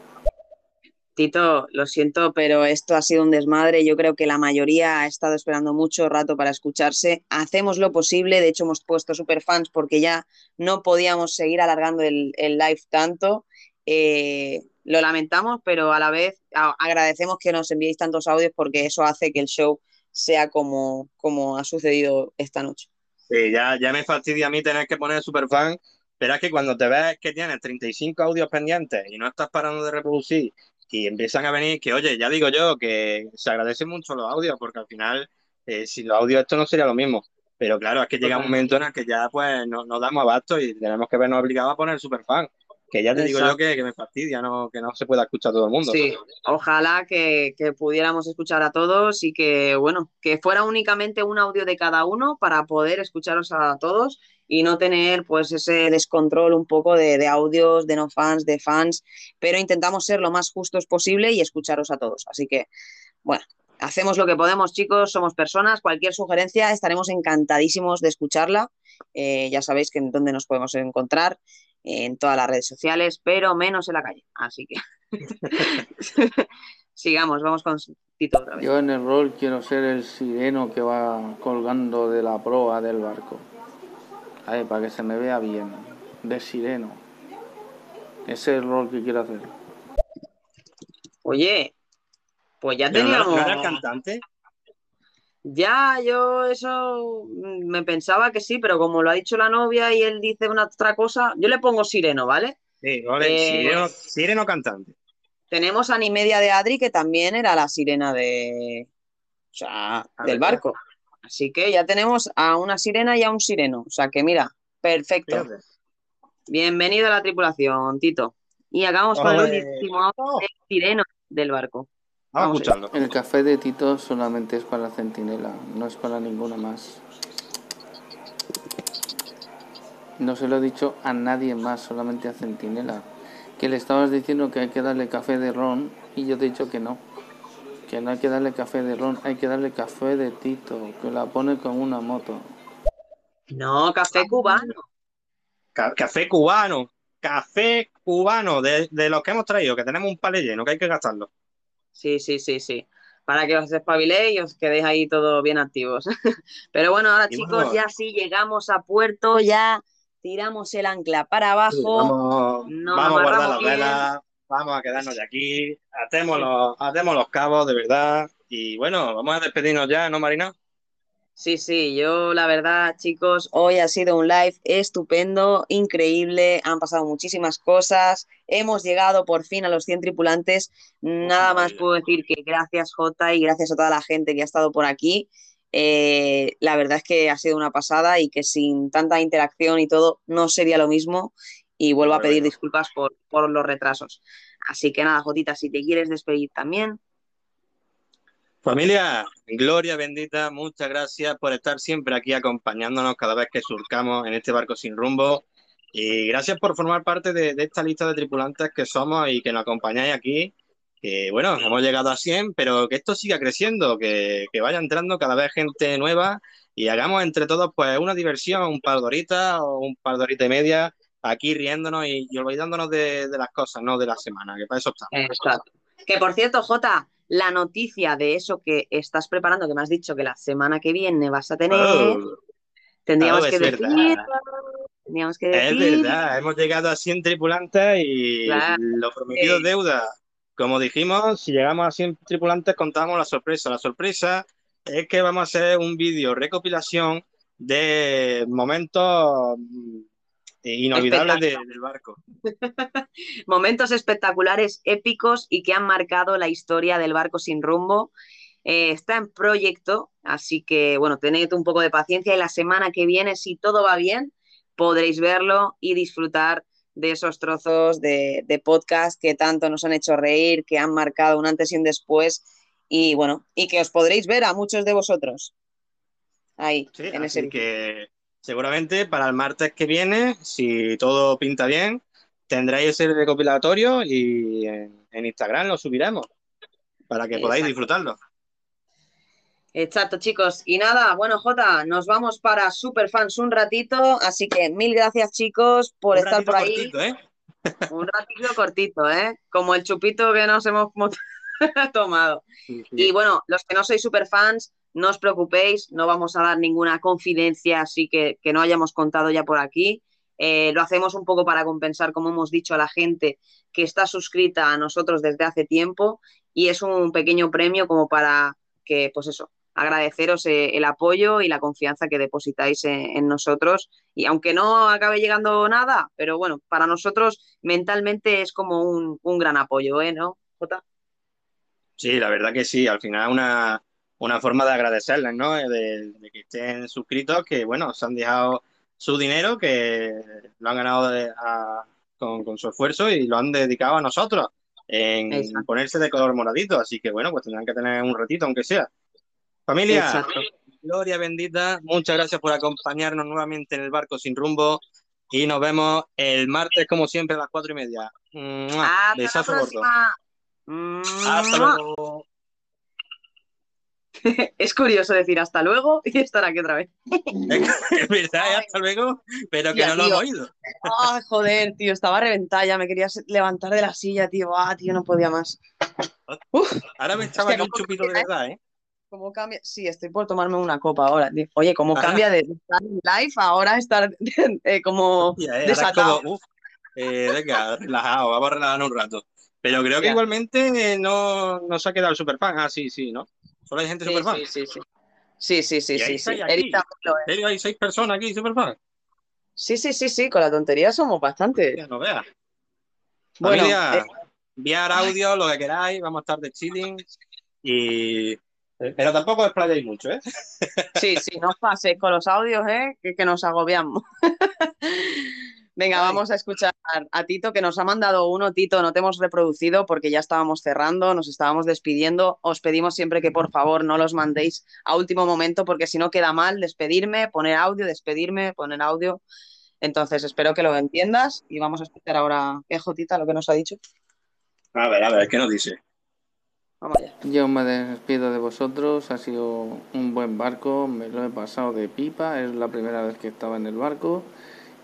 Tito, lo siento, pero esto ha sido un desmadre. Yo creo que la mayoría ha estado esperando mucho rato para escucharse. Hacemos lo posible, de hecho hemos puesto superfans porque ya no podíamos seguir alargando el, live tanto. Eh, lo lamentamos, pero a la vez agradecemos que nos enviéis tantos audios porque eso hace que el show sea como, como ha sucedido esta noche. Sí, ya, ya me fastidia a mí tener que poner superfan, pero es que cuando te ves que tienes 35 audios pendientes y no estás parando de reproducir y empiezan a venir, que oye, ya digo yo que se agradecen mucho los audios, porque al final, eh, sin los audios esto no sería lo mismo. Pero claro, es que llega un momento en el que ya pues no, no damos abasto y tenemos que vernos obligados a poner superfan. Que ya te digo yo que, que me fastidia, ¿no? que no se pueda escuchar todo el mundo. Sí, ojalá que, que pudiéramos escuchar a todos y que, bueno, que fuera únicamente un audio de cada uno para poder escucharos a todos y no tener pues ese descontrol un poco de, de audios, de no fans, de fans, pero intentamos ser lo más justos posible y escucharos a todos. Así que, bueno, hacemos lo que podemos, chicos, somos personas, cualquier sugerencia estaremos encantadísimos de escucharla. Eh, ya sabéis que en dónde nos podemos encontrar, en todas las redes sociales, pero menos en la calle. Así que *laughs* sigamos, vamos con Tito otra vez. Yo en el rol quiero ser el sireno que va colgando de la proa del barco. Ahí, para que se me vea bien. De sireno. Ese es el rol que quiero hacer. Oye, pues ya Pero no era- teníamos. ¿no era cantante? Ya, yo eso mm, me pensaba que sí, pero como lo ha dicho la novia y él dice una otra cosa, yo le pongo sireno, ¿vale? Sí, vale, Eh, sireno, sireno cantante. Tenemos a Animedia de Adri, que también era la sirena de, o sea, del barco. Así que ya tenemos a una sirena y a un sireno. O sea que mira, perfecto. Fíjate. Bienvenido a la tripulación, Tito. Y acabamos con el último audio del sireno del barco. Vamos Vamos allá. El café de Tito solamente es para la centinela, no es para ninguna más. No se lo he dicho a nadie más, solamente a Centinela. que le estabas diciendo que hay que darle café de ron y yo te he dicho que no. Que no hay que darle café de ron, hay que darle café de Tito, que la pone con una moto. No, café cubano. Ca- café cubano, café cubano, de, de los que hemos traído, que tenemos un palé lleno, que hay que gastarlo. Sí, sí, sí, sí. Para que os espabiléis y os quedéis ahí todos bien activos. *laughs* Pero bueno, ahora Y chicos, vamos. ya sí llegamos a puerto, ya tiramos el ancla para abajo. Vamos, nos vamos a guardar las velas, vamos a quedarnos de aquí, atemos los, atemos los cabos, de verdad. Y bueno, vamos a despedirnos ya, ¿no, Marina? Sí, sí, yo la verdad, chicos, hoy ha sido un live estupendo, increíble, han pasado muchísimas cosas, hemos llegado por fin a los 100 tripulantes, nada más puedo decir que gracias Jota y gracias a toda la gente que ha estado por aquí, Eh, la verdad es que ha sido una pasada y que sin tanta interacción y todo no sería lo mismo y vuelvo a pedir disculpas por, por los retrasos. Así que nada, Jotita, si te quieres despedir también. Familia, gloria bendita, muchas gracias por estar siempre aquí acompañándonos cada vez que surcamos en este barco sin rumbo. Y gracias por formar parte de, esta lista de tripulantes que somos y que nos acompañáis aquí. Que bueno, hemos llegado a 100, pero que esto siga creciendo, que, vaya entrando cada vez gente nueva y hagamos entre todos pues una diversión, un par de horitas o un par de horitas y media aquí riéndonos y, y olvidándonos de, de las cosas, no de la semana, que para eso estamos. Exacto. Que por cierto, Jota, la noticia de eso que estás preparando, que me has dicho que la semana que viene vas a tener, Oh. tendríamos Oh, es que decir, tendríamos que Es decir, verdad, hemos llegado a 100 tripulantes y Claro. lo prometido es deuda. Como dijimos, si llegamos a 100 tripulantes contamos la sorpresa. La sorpresa es que vamos a hacer un vídeo recopilación de momentos inolvidables de- del barco. *laughs* momentos espectaculares, épicos y que han marcado la historia del barco sin rumbo. Eh, está en proyecto, así que bueno, tened un poco de paciencia y la semana que viene, si todo va bien, podréis verlo y disfrutar de esos trozos de, de podcast que tanto nos han hecho reír, que han marcado un antes y un después y bueno, y que os podréis ver a muchos de vosotros ahí, Sí, en ese así que seguramente para el martes que viene, si todo pinta bien, tendréis ese recopilatorio y en, en Instagram lo subiremos para que podáis disfrutarlo. Exacto, chicos. Y nada, bueno, Jota, nos vamos para Superfans un ratito, así que mil gracias, chicos, por Un estar por ahí. cortito, ¿eh? *laughs* Un ratito cortito, ¿eh? Como el chupito que nos hemos mo- *laughs* tomado. Y bueno, los que no sois superfans, no os preocupéis, no vamos a dar ninguna confidencia así que, que no hayamos contado ya por aquí. Eh, lo hacemos un poco para compensar, como hemos dicho, a la gente que está suscrita a nosotros desde hace tiempo y es un pequeño premio como para que, pues eso, agradeceros eh, el apoyo y la confianza que depositáis en, nosotros. Y aunque no acabe llegando nada, pero bueno, para nosotros mentalmente es como un, un gran apoyo, ¿eh? ¿No, Jota? Sí, la verdad que sí, al final una, una forma de agradecerles, ¿no? Eh, De, de que estén suscritos, que bueno, se han dejado su dinero, que lo han ganado de- a- con, con su esfuerzo y lo han dedicado a nosotros en Exacto. ponerse de color moradito, así que bueno, pues tendrán que tener un ratito, aunque sea. Familia, Exacto. Gloria bendita, muchas gracias por acompañarnos nuevamente en el barco sin rumbo y nos vemos el martes como siempre a las cuatro y media. Hasta la Besazo próxima. Hasta luego. *laughs* Es curioso decir hasta luego y estar aquí otra vez. *laughs* Es verdad, ¿eh? hasta luego, pero que no lo tío. hemos oído. Ay, joder, tío, estaba reventada, ya me quería levantar de la silla, tío. Ah, tío, no podía más. Ahora me estaba aquí un ¿cómo chupito de cambia, verdad, ¿eh? ¿Cómo cambia? Sí, estoy por tomarme una copa ahora. Oye, ¿cómo Ah. cambia de estar en live a ahora estar *laughs* eh, como Hostia, eh, desatado? como, uf, eh, venga, relajado, vamos a relajarnos un rato. Pero creo que Ya. igualmente eh, no, no se ha quedado el superfan. Ah, sí, sí, ¿no? Solo hay gente Sí, superfan. sí, sí, sí. Sí, sí, sí, sí, aquí. ¿En serio hay seis personas aquí superfan? Sí, sí, sí, sí, con la tontería somos bastantes. Ya no veas. Bueno, Familia, eh, enviar audio, lo que queráis, vamos a estar de chilling. Y... Pero tampoco explayéis mucho, ¿eh? Sí, sí, no os paséis con los audios, ¿eh? Que, que nos agobiamos. *laughs* Venga, vamos a escuchar a Tito, que nos ha mandado uno. Tito, no te hemos reproducido porque ya estábamos cerrando, nos estábamos despidiendo. Os pedimos siempre que por favor no los mandéis a último momento porque si no queda mal despedirme, poner audio, despedirme, poner audio. Entonces, espero que lo entiendas y vamos a escuchar ahora, ¿qué Jotita, lo que nos ha dicho? A ver, a ver, ¿qué nos dice? Vamos allá. Yo me despido de vosotros, ha sido un buen barco, me lo he pasado de pipa, es la primera vez que estaba en el barco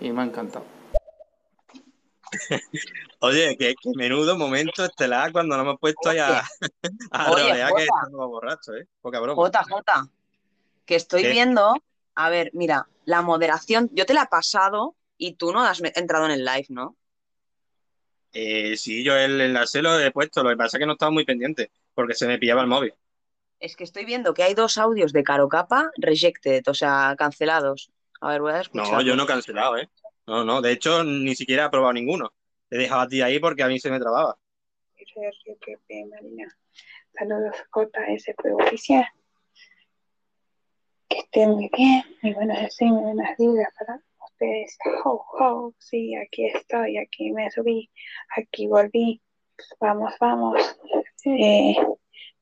y me ha encantado. Oye, que, que menudo momento estelar cuando nos hemos puesto ahí a, a Oye, rodear que estamos borrachos, ¿eh? Poca broma. Jota, Jota, que estoy ¿Qué? viendo, a ver, mira, la moderación, yo te la he pasado y tú no has me- entrado en el live, ¿no? Eh, sí, yo el enlace lo he puesto, lo que pasa es que no estaba muy pendiente, porque se me pillaba el móvil. Es que estoy viendo que hay dos audios de Caro Capa rejected, o sea, cancelados. A ver, voy a escuchar. No, yo no he cancelado, ¿eh? No, no, de hecho, ni siquiera he probado ninguno. Te he dejado a ti ahí porque a mí se me trababa. Marina. Saludos JSP Oficial. Que estén muy bien. Muy buenos deseos, muy buenas vidas para ustedes. Ho, ho. Sí, aquí estoy, aquí me subí, aquí volví. Vamos, vamos. Eh,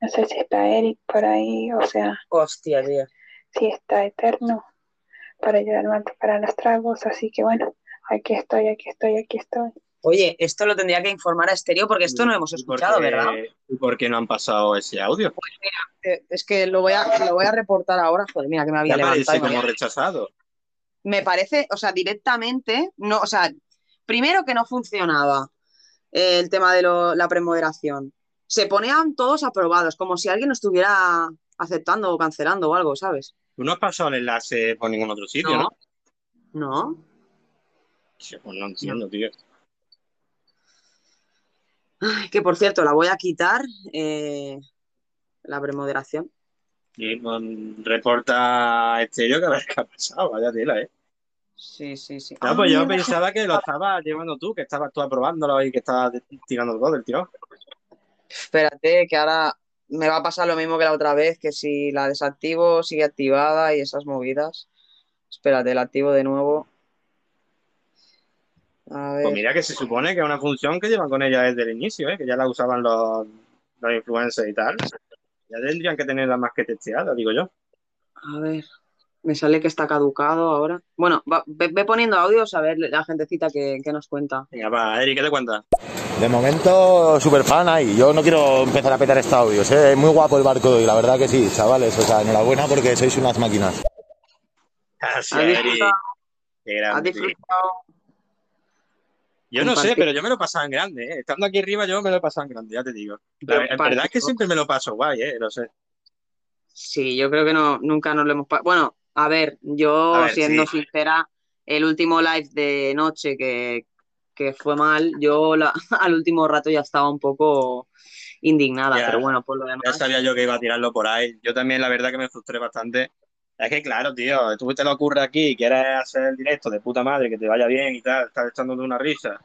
no sé si está Eric por ahí, o sea, Hostia, tío. si está Eterno para ayudarme a preparar los tragos. Así que bueno, aquí estoy, aquí estoy, aquí estoy. Oye, esto lo tendría que informar a Estéreo porque esto no lo hemos escuchado, Porque- ¿verdad? ¿Y por qué no han pasado ese audio? Eh, Es que lo voy a, lo voy a reportar ahora. Joder, mira que me ¿Te había aparece levantado. como había- rechazado? Me parece, o sea, directamente, no, o sea, primero que no funcionaba eh, el tema de lo- la premoderación. Se ponían todos aprobados, como si alguien lo estuviera aceptando o cancelando o algo, ¿sabes? Tú no has pasado el enlace por ningún otro sitio, ¿no? No. Sí, Pues no entiendo, tío. Ay, que por cierto, la voy a quitar, eh, la premoderación. Y pues, reporta Estéreo que a ver qué ha pasado, vaya tela, ¿eh? Sí, sí, sí. No, Ah, pues yo pensaba que lo estabas llevando tú, que estabas tú aprobándolo y que estabas tirando todo del tirón. Espérate, que ahora me va a pasar lo mismo que la otra vez, que si la desactivo sigue activada y esas movidas. Espérate, la activo de nuevo. A ver. Pues mira que se supone que es una función que llevan con ella desde el inicio, ¿eh? Que ya la usaban los, los influencers y tal. Ya tendrían que tenerla más que testeada, digo yo. A ver, me sale que está caducado ahora. Bueno, va- ve, ve poniendo audios a ver la gentecita que, que nos cuenta. Venga, va, Eric, ¿qué te cuentas? De momento, super fan ahí. Yo no quiero empezar a petar esta audios, ¿eh? Es muy guapo el barco de hoy, la verdad que sí, chavales. O sea, enhorabuena porque sois unas máquinas. Gracias, ¿Has Eric. disfrutado? Qué ¿Has grande, tío. disfrutado? Yo no sé, pero yo me lo he pasado en grande, ¿eh? Estando aquí arriba yo me lo he pasado en grande, ya te digo. La verdad es que siempre me lo paso guay, ¿eh? Lo sé. Sí, yo creo que no, nunca nos lo hemos... pa- Bueno, a ver, yo A ver, siendo sí. sincera, el último live de noche que, que fue mal, yo la- *laughs* al último rato ya estaba un poco indignada, Ya. pero bueno, por lo demás... Ya sabía yo que iba a tirarlo por ahí. Yo también, la verdad, que me frustré bastante. Es que, claro, tío, tú te lo ocurre aquí y quieres hacer el directo de puta madre, que te vaya bien y tal, estás echándote una risa,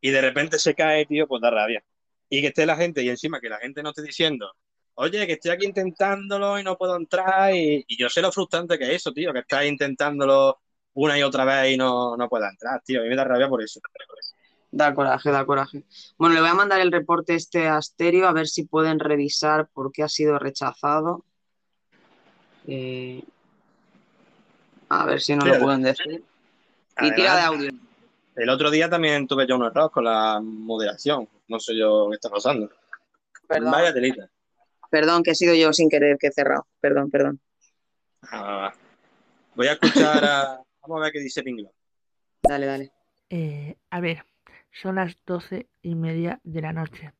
y de repente se cae, tío, pues da rabia. Y que esté la gente, y encima que la gente no esté diciendo, oye, que estoy aquí intentándolo y no puedo entrar, y, y yo sé lo frustrante que es eso, tío, que estás intentándolo una y otra vez y no, no entrar, tío. A mí me da rabia por eso. Da coraje, da coraje. Bueno, le voy a mandar el reporte este a Stereo a ver si pueden revisar por qué ha sido rechazado. Eh, a ver si no Sí, lo pueden decir. Y tira de audio. El otro día también tuve yo un error con la moderación. No sé yo qué está pasando. Perdón. Vaya telita. Perdón, que he sido yo sin querer que he cerrado. Perdón, perdón. Ah, voy a escuchar a. *laughs* Vamos a ver qué dice Pinglo. Dale, dale. Eh, a ver, son las doce y media de la noche.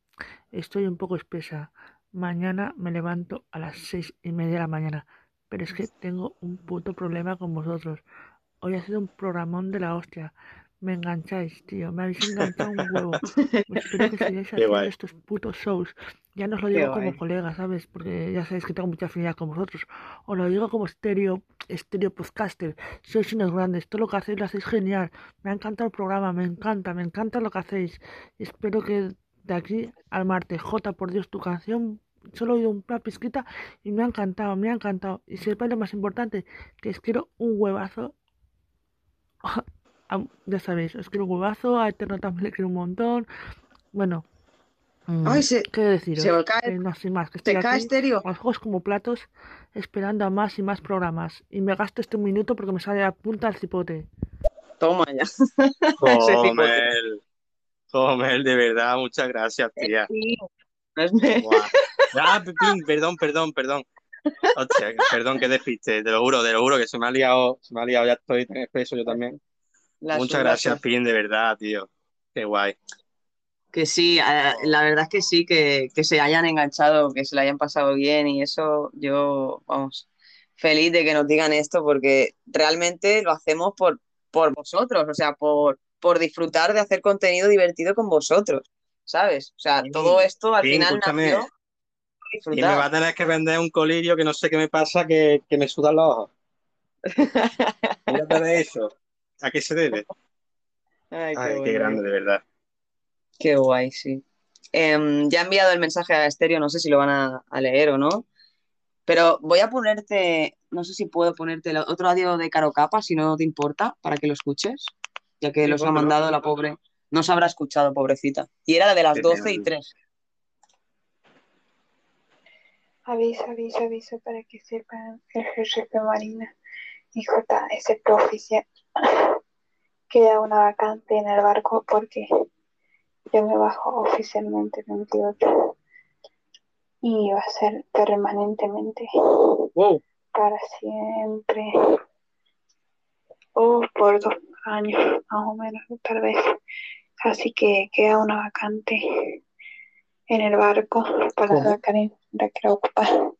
Estoy un poco espesa. Mañana me levanto a las seis y media de la mañana. Pero es que tengo un puto problema con vosotros. Hoy ha sido un programón de la hostia. Me engancháis, tío. Me habéis enganchado un huevo. *laughs* Espero que sigáis haciendo estos putos shows. Ya no os lo Qué digo como guay. colega, ¿sabes? Porque ya sabéis que tengo mucha afinidad con vosotros. Os lo digo como estéreo, estéreo podcaster. Sois unos grandes. Todo lo que hacéis lo hacéis genial. Me ha encantado el programa. Me encanta, me encanta lo que hacéis. Espero que de aquí al martes, J, por Dios, tu canción. Solo he oído una pizquita y me ha encantado, me ha encantado. Y sepáis lo más importante, que os quiero un huevazo *laughs* Ah, ya sabéis, os quiero un huevazo, a Eterno también le quiero un montón. Bueno, mm, Ay, se, ¿qué deciros? se cae, Eh, no, sin más, que estoy cae aquí estéreo. con los ojos como platos, esperando a más y más programas. Y me gasto este minuto porque me sale a punta el cipote. Toma ya. *laughs* Comel. Comel, de verdad, muchas gracias, tía. Sí, no es me- Guau. *laughs* Ah, Pepín, perdón, perdón, perdón. Hostia, perdón que despiste, te lo juro, te lo juro que se me ha liado, se me ha liado, ya estoy tan espeso yo también. La Muchas gracias, Pin, de verdad, tío. Qué guay. Que sí, la verdad es que sí, que, que se hayan enganchado, que se lo hayan pasado bien y eso, yo, vamos, feliz de que nos digan esto porque realmente lo hacemos por, por vosotros, o sea, por, por disfrutar de hacer contenido divertido con vosotros, ¿sabes? O sea, todo esto al final escúchame. nació Y me va a tener que vender un colirio que no sé qué me pasa, que, que me sudan los ojos. *laughs* Fíjate de eso. ¿A qué se debe? Ay, qué Ay, qué bueno. grande, de verdad. Qué guay, sí. Em, ya he enviado el mensaje a Estéreo, no sé si lo van a, a leer o no, pero voy a ponerte, no sé si puedo ponerte el otro audio de Caro Capa, si no te importa, para que lo escuches, ya que Sí, los ha póntelo. mandado la pobre, no se habrá escuchado, pobrecita. Y era de las Qué 12 y pena. 3. Aviso, aviso, aviso para que sepan el jefe Marina y JSP oficial. Queda una vacante en el barco porque yo me bajo oficialmente el 28 y va a ser permanentemente. Para siempre. O por dos años más o menos tal vez. Así que queda una vacante en el barco para ¿Cómo? la Karen la ocupar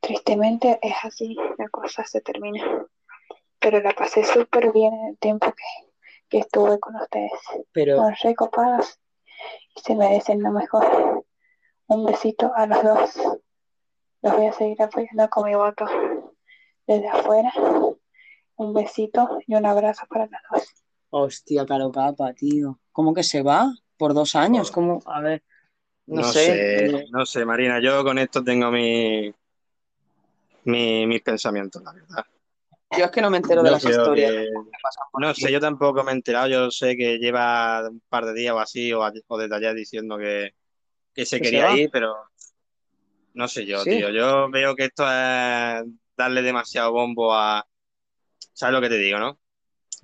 tristemente es así la cosa se termina. Pero la pasé súper bien en el tiempo que, que estuve con ustedes Pero- son recopados y se merecen lo mejor un besito a los dos los voy a seguir apoyando con mi voto desde afuera. Un besito y un abrazo para los dos. Hostia, Caro Capa, tío. ¿Cómo que se va? Por dos años, ¿cómo? A ver, no, No sé. sé, no sé, Marina, yo con esto tengo mi, mi- mis pensamientos, la verdad. Yo es que no me entero de Yo las historias. que- no sé, yo tampoco me he enterado, yo sé que lleva un par de días o así, o, o desde diciendo que, que se Que se quería ir, pero no sé yo, Sí. tío. Yo veo que esto es darle demasiado bombo a... ¿Sabes lo que te digo, no?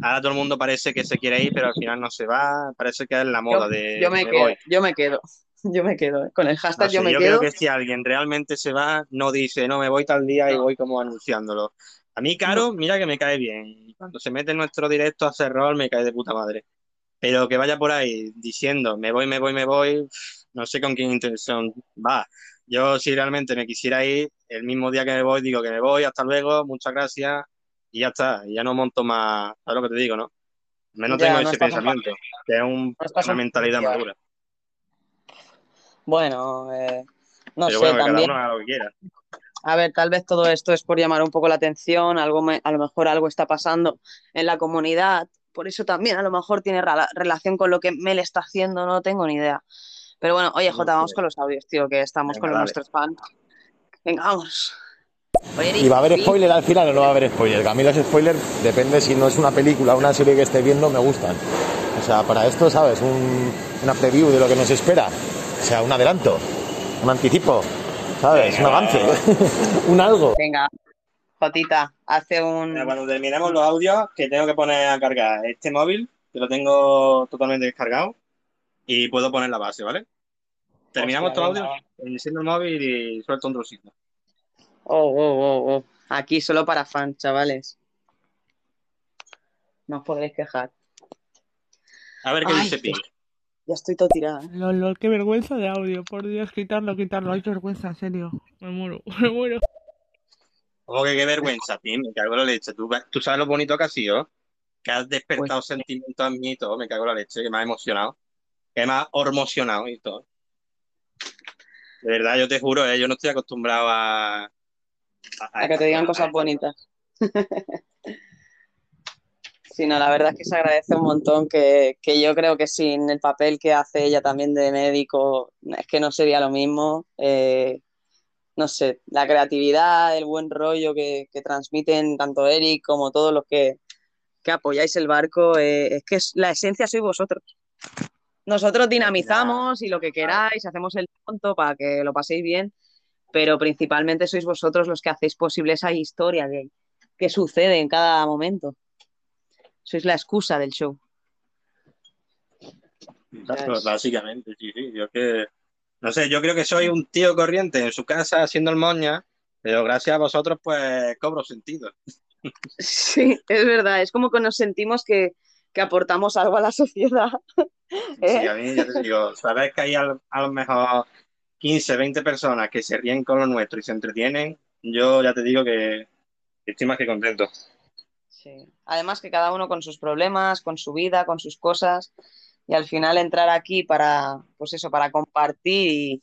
Ahora todo el mundo parece que se quiere ir, pero al final no se va. Parece que es la moda Yo, de yo me me quedo, voy. yo me quedo, *laughs* yo me quedo. eh. Con el No hashtag sé, yo me yo quedo. creo que si alguien realmente se va, no dice, no, me voy tal día y voy como anunciándolo. A mí, Caro, mira que me cae bien. Cuando se mete en nuestro directo a hacer rol, me cae de puta madre. Pero que vaya por ahí diciendo, me voy, me voy, me voy, no sé con qué intención va. Yo, si realmente me quisiera ir, el mismo día que me voy, digo que me voy, hasta luego, muchas gracias, y ya está. Y ya no monto más, ¿sabes lo que te digo, no? Al menos Ya, tengo no ese pensamiento, que es un- no estás una un mentalidad madura. Bueno, eh, no Pero sé, bueno, que cada también. uno haga lo que quiera. A ver, tal vez todo esto es por llamar un poco la atención, algo me- a lo mejor algo está pasando en la comunidad, por eso también a lo mejor tiene rela- relación con lo que Mel está haciendo, no tengo ni idea. Pero bueno, oye, Jota, vamos con los audios, tío, que estamos Venga, con nuestros fans. Venga, vamos. Oye, ¿Y va a haber spoiler al final o no va a haber spoiler? A mí los spoilers, depende si no es una película o una serie que esté viendo, me gustan. O sea, para esto, ¿sabes? Un- una preview de lo que nos espera. O sea, un adelanto, un anticipo, ¿sabes? Un avance, *laughs* un algo. Venga, Jotita, hace un... Mira, Cuando terminemos los audios, que tengo que poner a cargar este móvil, que lo tengo totalmente descargado, y puedo poner la base, ¿vale? Terminamos Hostia, estos venga, audios, enciendo el móvil y suelto un trocito. Oh, oh, oh, oh. Aquí solo para fans, chavales. No os podréis quejar. A ver qué Ay, dice Pink. Ya estoy todo tirada. ¿eh? Lol, lol, qué vergüenza de audio. Por Dios, quitarlo, quitarlo. Hay vergüenza, en serio. Me muero, *laughs* me muero. Como que qué vergüenza, Pink, me cago en la leche. ¿Tú, tú sabes lo bonito que ha sido, que has despertado Pues sentimientos en mí y todo, me cago en la leche, que me ha emocionado, que me ha hormocionado y todo. De verdad, yo te juro, eh, yo no estoy acostumbrado a... a- A que te digan cosas bonitas. *laughs* Sí, la verdad es que se agradece un montón que, que yo creo que sin el papel que hace ella también de médico, es que no sería lo mismo. Eh, no sé, la creatividad, el buen rollo que, que transmiten tanto Eric como todos los que, que apoyáis el barco, eh, es que la esencia sois vosotros. Nosotros dinamizamos y lo que queráis, hacemos el tonto para que lo paséis bien, pero principalmente sois vosotros los que hacéis posible esa historia que, que sucede en cada momento. Sois la excusa del show. Pues básicamente, sí, sí. Yo que, no sé, yo creo que soy un tío corriente en su casa haciendo el moña, pero gracias a vosotros, pues cobro sentido. *laughs* Sí, es verdad. Es como que nos sentimos que, que aportamos algo a la sociedad. *laughs* ¿Eh? Sí, a mí ya te digo, sabes que hay a, a lo mejor 15, 20 personas que se ríen con lo nuestro y se entretienen, yo ya te digo que estoy más que contento. Sí. Además que cada uno con sus problemas, con su vida, con sus cosas, y al final entrar aquí para, pues eso, para compartir y,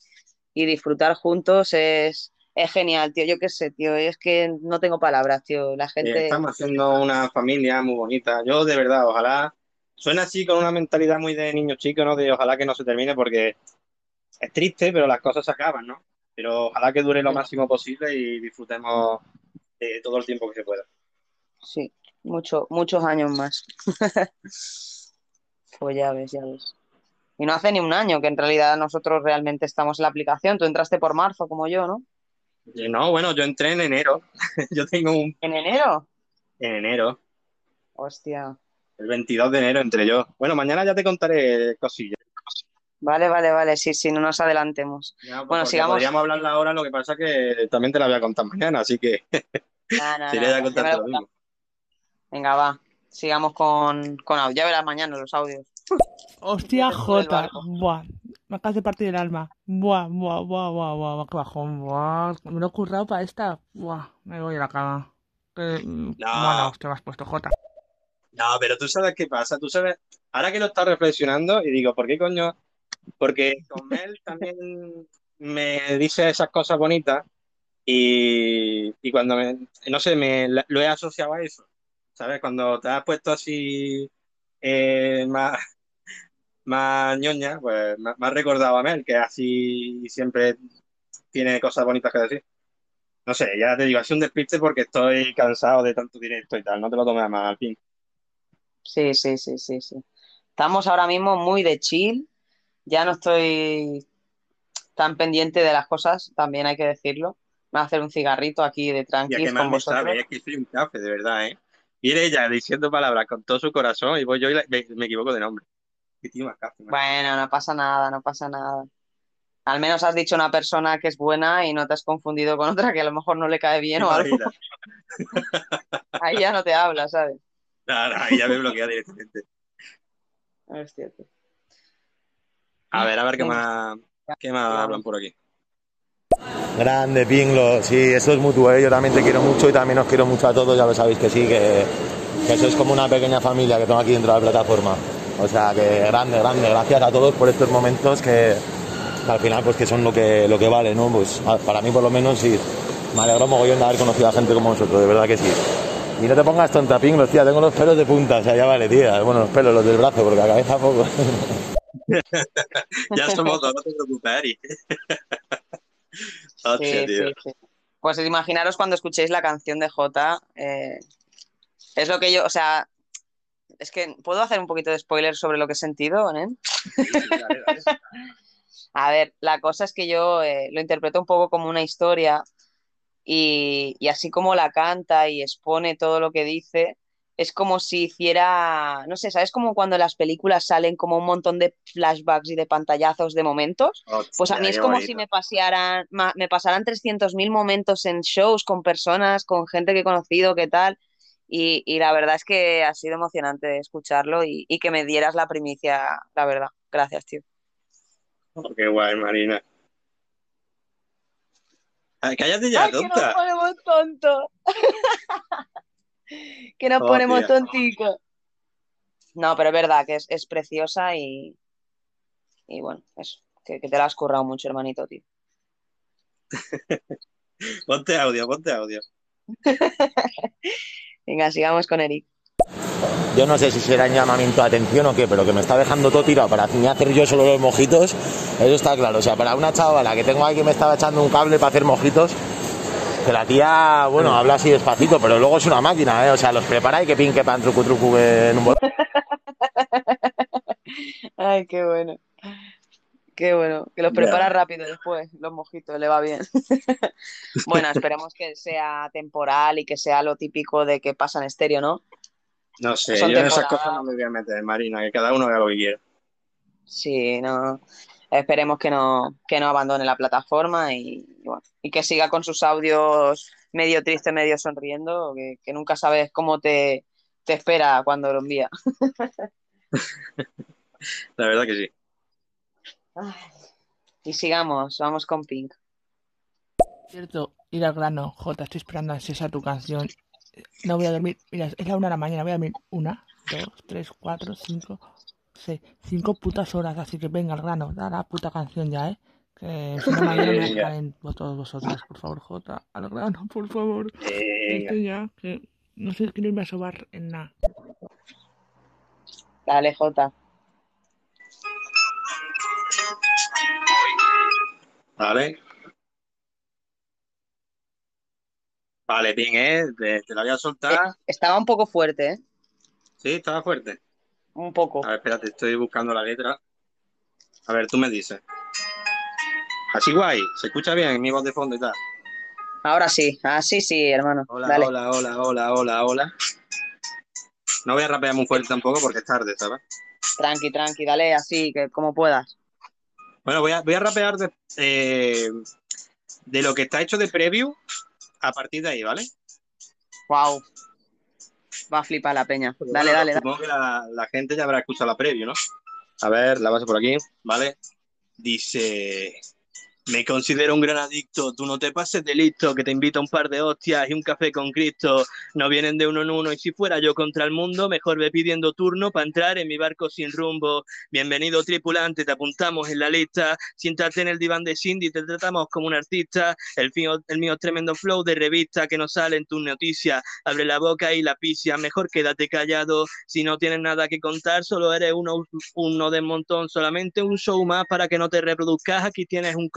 y disfrutar juntos es, es genial, tío. Yo qué sé, tío, es que no tengo palabras, tío. La Eh, gente... estamos haciendo una familia muy bonita. Yo de verdad, ojalá, suena así con una mentalidad muy de niño chico, ¿no? De ojalá que no se termine porque es triste, pero las cosas se acaban, ¿no? Pero ojalá que dure lo máximo posible y disfrutemos de todo el tiempo que se pueda. Sí, mucho, muchos años más. *laughs* Pues ya ves, ya ves. Y no hace ni un año que en realidad nosotros realmente estamos en la aplicación. Tú entraste por marzo, como yo, ¿no? Y no, bueno, yo entré en enero. *laughs* Yo tengo un... ¿En enero? En enero. Hostia. El 22 de enero entré yo. Bueno, mañana ya te contaré cosillas. Vale, vale, vale. Sí, sí, no nos adelantemos. Ya, pues, Bueno, sigamos. Podríamos hablarla ahora, lo que pasa que también te la voy a contar mañana, así que *laughs* ya contarte lo lo mismo. Venga, va. Sigamos con, con audio. Ya verás mañana los audios. Hostia, Jota. Buah. Me acabas de partir el alma. Buah, buah, buah, buah, buah, qué bajón. Buah. Me lo he currado para esta. Buah, me voy a la cama. Qué No. mala hostia me has puesto, Jota. No, pero tú sabes qué pasa, tú sabes, ahora que lo estás reflexionando y digo, ¿por qué coño? Porque con Mel también me dice esas cosas bonitas y, y cuando me, no sé, me lo he asociado a eso, ¿sabes? Cuando te has puesto así eh, más, *laughs* más ñoña, pues me, me has recordado a Mel, que así siempre tiene cosas bonitas que decir. No sé, ya te digo, ha sido un despiste porque estoy cansado de tanto directo y tal, no te lo tomes mal, al fin. Sí, sí, sí, sí, sí. Estamos ahora mismo muy de chill. Ya no estoy tan pendiente de las cosas, también hay que decirlo. Me voy a hacer un cigarrito aquí de que con vosotros. sabe, es que soy un café, de verdad, ¿eh? Viene ella diciendo palabras con todo su corazón y voy yo y la- me, me equivoco de nombre. Bueno, no pasa nada, no pasa nada. Al menos has dicho una persona que es buena y no te has confundido con otra que a lo mejor no le cae bien o algo. *laughs* Ahí ya no te habla, ¿sabes? Nada, ahí ya me bloquea directamente. Es cierto. A ver, a ver qué más, qué más hablan por aquí. Grande, Pinglo, sí, eso es mutuo, ¿eh? yo también te quiero mucho y también os quiero mucho a todos, ya lo sabéis que sí, que, que eso es como una pequeña familia que tengo aquí dentro de la plataforma. O sea, que grande, grande, gracias a todos por estos momentos que, que al final pues que son lo que, lo que vale, ¿no? Pues a- para mí por lo menos sí, me alegro mogollón de haber conocido a gente como vosotros, de verdad que sí. Y no te pongas tonta, Pinglo, tía, tengo los pelos de punta, o sea, ya vale, tía, bueno, los pelos, los del brazo, porque la cabeza poco. *laughs* Ya somos dos, no te preocupes, Eri. *laughs* *laughs* Hostia, Sí, tío. sí, sí. Pues imaginaros cuando escuchéis la canción de Jota. eh, es lo que yo, o sea, es que ¿puedo hacer un poquito de spoiler sobre lo que he sentido, Nen? *laughs* A ver, la cosa es que yo eh, lo interpreto un poco como una historia y, y así como la canta y expone todo lo que dice, es como si hiciera, no sé, ¿sabes? Como cuando las películas salen como un montón de flashbacks y de pantallazos de momentos. Pues a mí es como bonito. si me pasearan, me pasaran 300.000 momentos en shows con personas, con gente que he conocido, qué tal. Y, y la verdad es que ha sido emocionante escucharlo y, y que me dieras la primicia, la verdad. Gracias, tío. Oh, qué guay, Marina. Ay, cállate ya, Ay, que nos tonta. ponemos tontos. *laughs* *laughs* que nos Oh, ponemos tía. tonticos. No, pero es verdad que es, es preciosa y, y bueno, eso, que, que te la has currado mucho, hermanito, tío. *laughs* Ponte audio, ponte audio. *laughs* Venga, sigamos con Eric. Yo no sé si será un llamamiento de atención o qué, pero que me está dejando todo tirado para mí hacer yo solo los mojitos, eso está claro. O sea, para una chavala que tengo ahí que me estaba echando un cable para hacer mojitos, que la tía, bueno, habla así despacito, pero luego es una máquina, ¿eh? O sea, los prepara y que pin, que pan, trucu, trucu, en un bol- *laughs* Ay, qué bueno. Qué bueno. Que los prepara rápido después, los mojitos, le va bien. *laughs* Bueno, esperemos que sea temporal y que sea lo típico de que pasa en estéreo, ¿no? No sé, Son yo en esas cosas no me voy a meter, Marina, que cada uno haga lo que quiera. Sí, no. Esperemos que no, que no abandone la plataforma y, bueno, y que siga con sus audios medio triste, medio sonriendo, que, que nunca sabes cómo te, te espera cuando lo envía. *laughs* La verdad que sí. Ay, Y sigamos, vamos con Pink. Cierto, ir al grano. Jota, estoy esperando ansiosa tu canción. No voy a dormir. Mira, es la una de la mañana. Voy a dormir una, dos, tres, cuatro, cinco, seis. Cinco putas horas. Así que venga al grano. Da la puta canción ya, ¿eh? Que si no mañana me *laughs* caen todos vosotros. Por favor, Jota. Al grano, por favor. Venga. Esto ya, que no sé quiero irme a sobar en nada. Dale, Jota. Vale. Vale, bien, ¿eh? Te, te la voy a soltar. Estaba un poco fuerte, ¿eh? Sí, estaba fuerte. Un poco. A ver, espérate, estoy buscando la letra. A ver, tú me dices. Así guay, se escucha bien mi voz de fondo y tal. Ahora sí, así sí, hermano. Hola, Dale. hola, hola, hola, hola, hola. No voy a rapear muy fuerte tampoco porque es tarde, ¿sabes? Tranqui, tranqui, dale así, que como puedas. Bueno, voy a, voy a rapear de, eh, de lo que está hecho de preview a partir de ahí, ¿vale? Wow. Va a flipar la peña. Dale, bueno, dale, dale. Supongo que la, la gente ya habrá escuchado la preview, ¿no? A ver, la base por aquí, ¿vale? Dice, me considero un gran adicto, tú no te pases de listo, que te invito a un par de hostias y un café con Cristo. No vienen de uno en uno y si fuera yo contra el mundo, mejor ve pidiendo turno para entrar en mi barco sin rumbo. Bienvenido tripulante, te apuntamos en la lista. Siéntate en el diván de Cindy, te tratamos como un artista. El mío, el mío tremendo flow de revista que no sale en tus noticias. Abre la boca y la picia, mejor quédate callado. Si no tienes nada que contar, solo eres uno, uno de montón. Solamente un show más para que no te reproduzcas. Aquí tienes un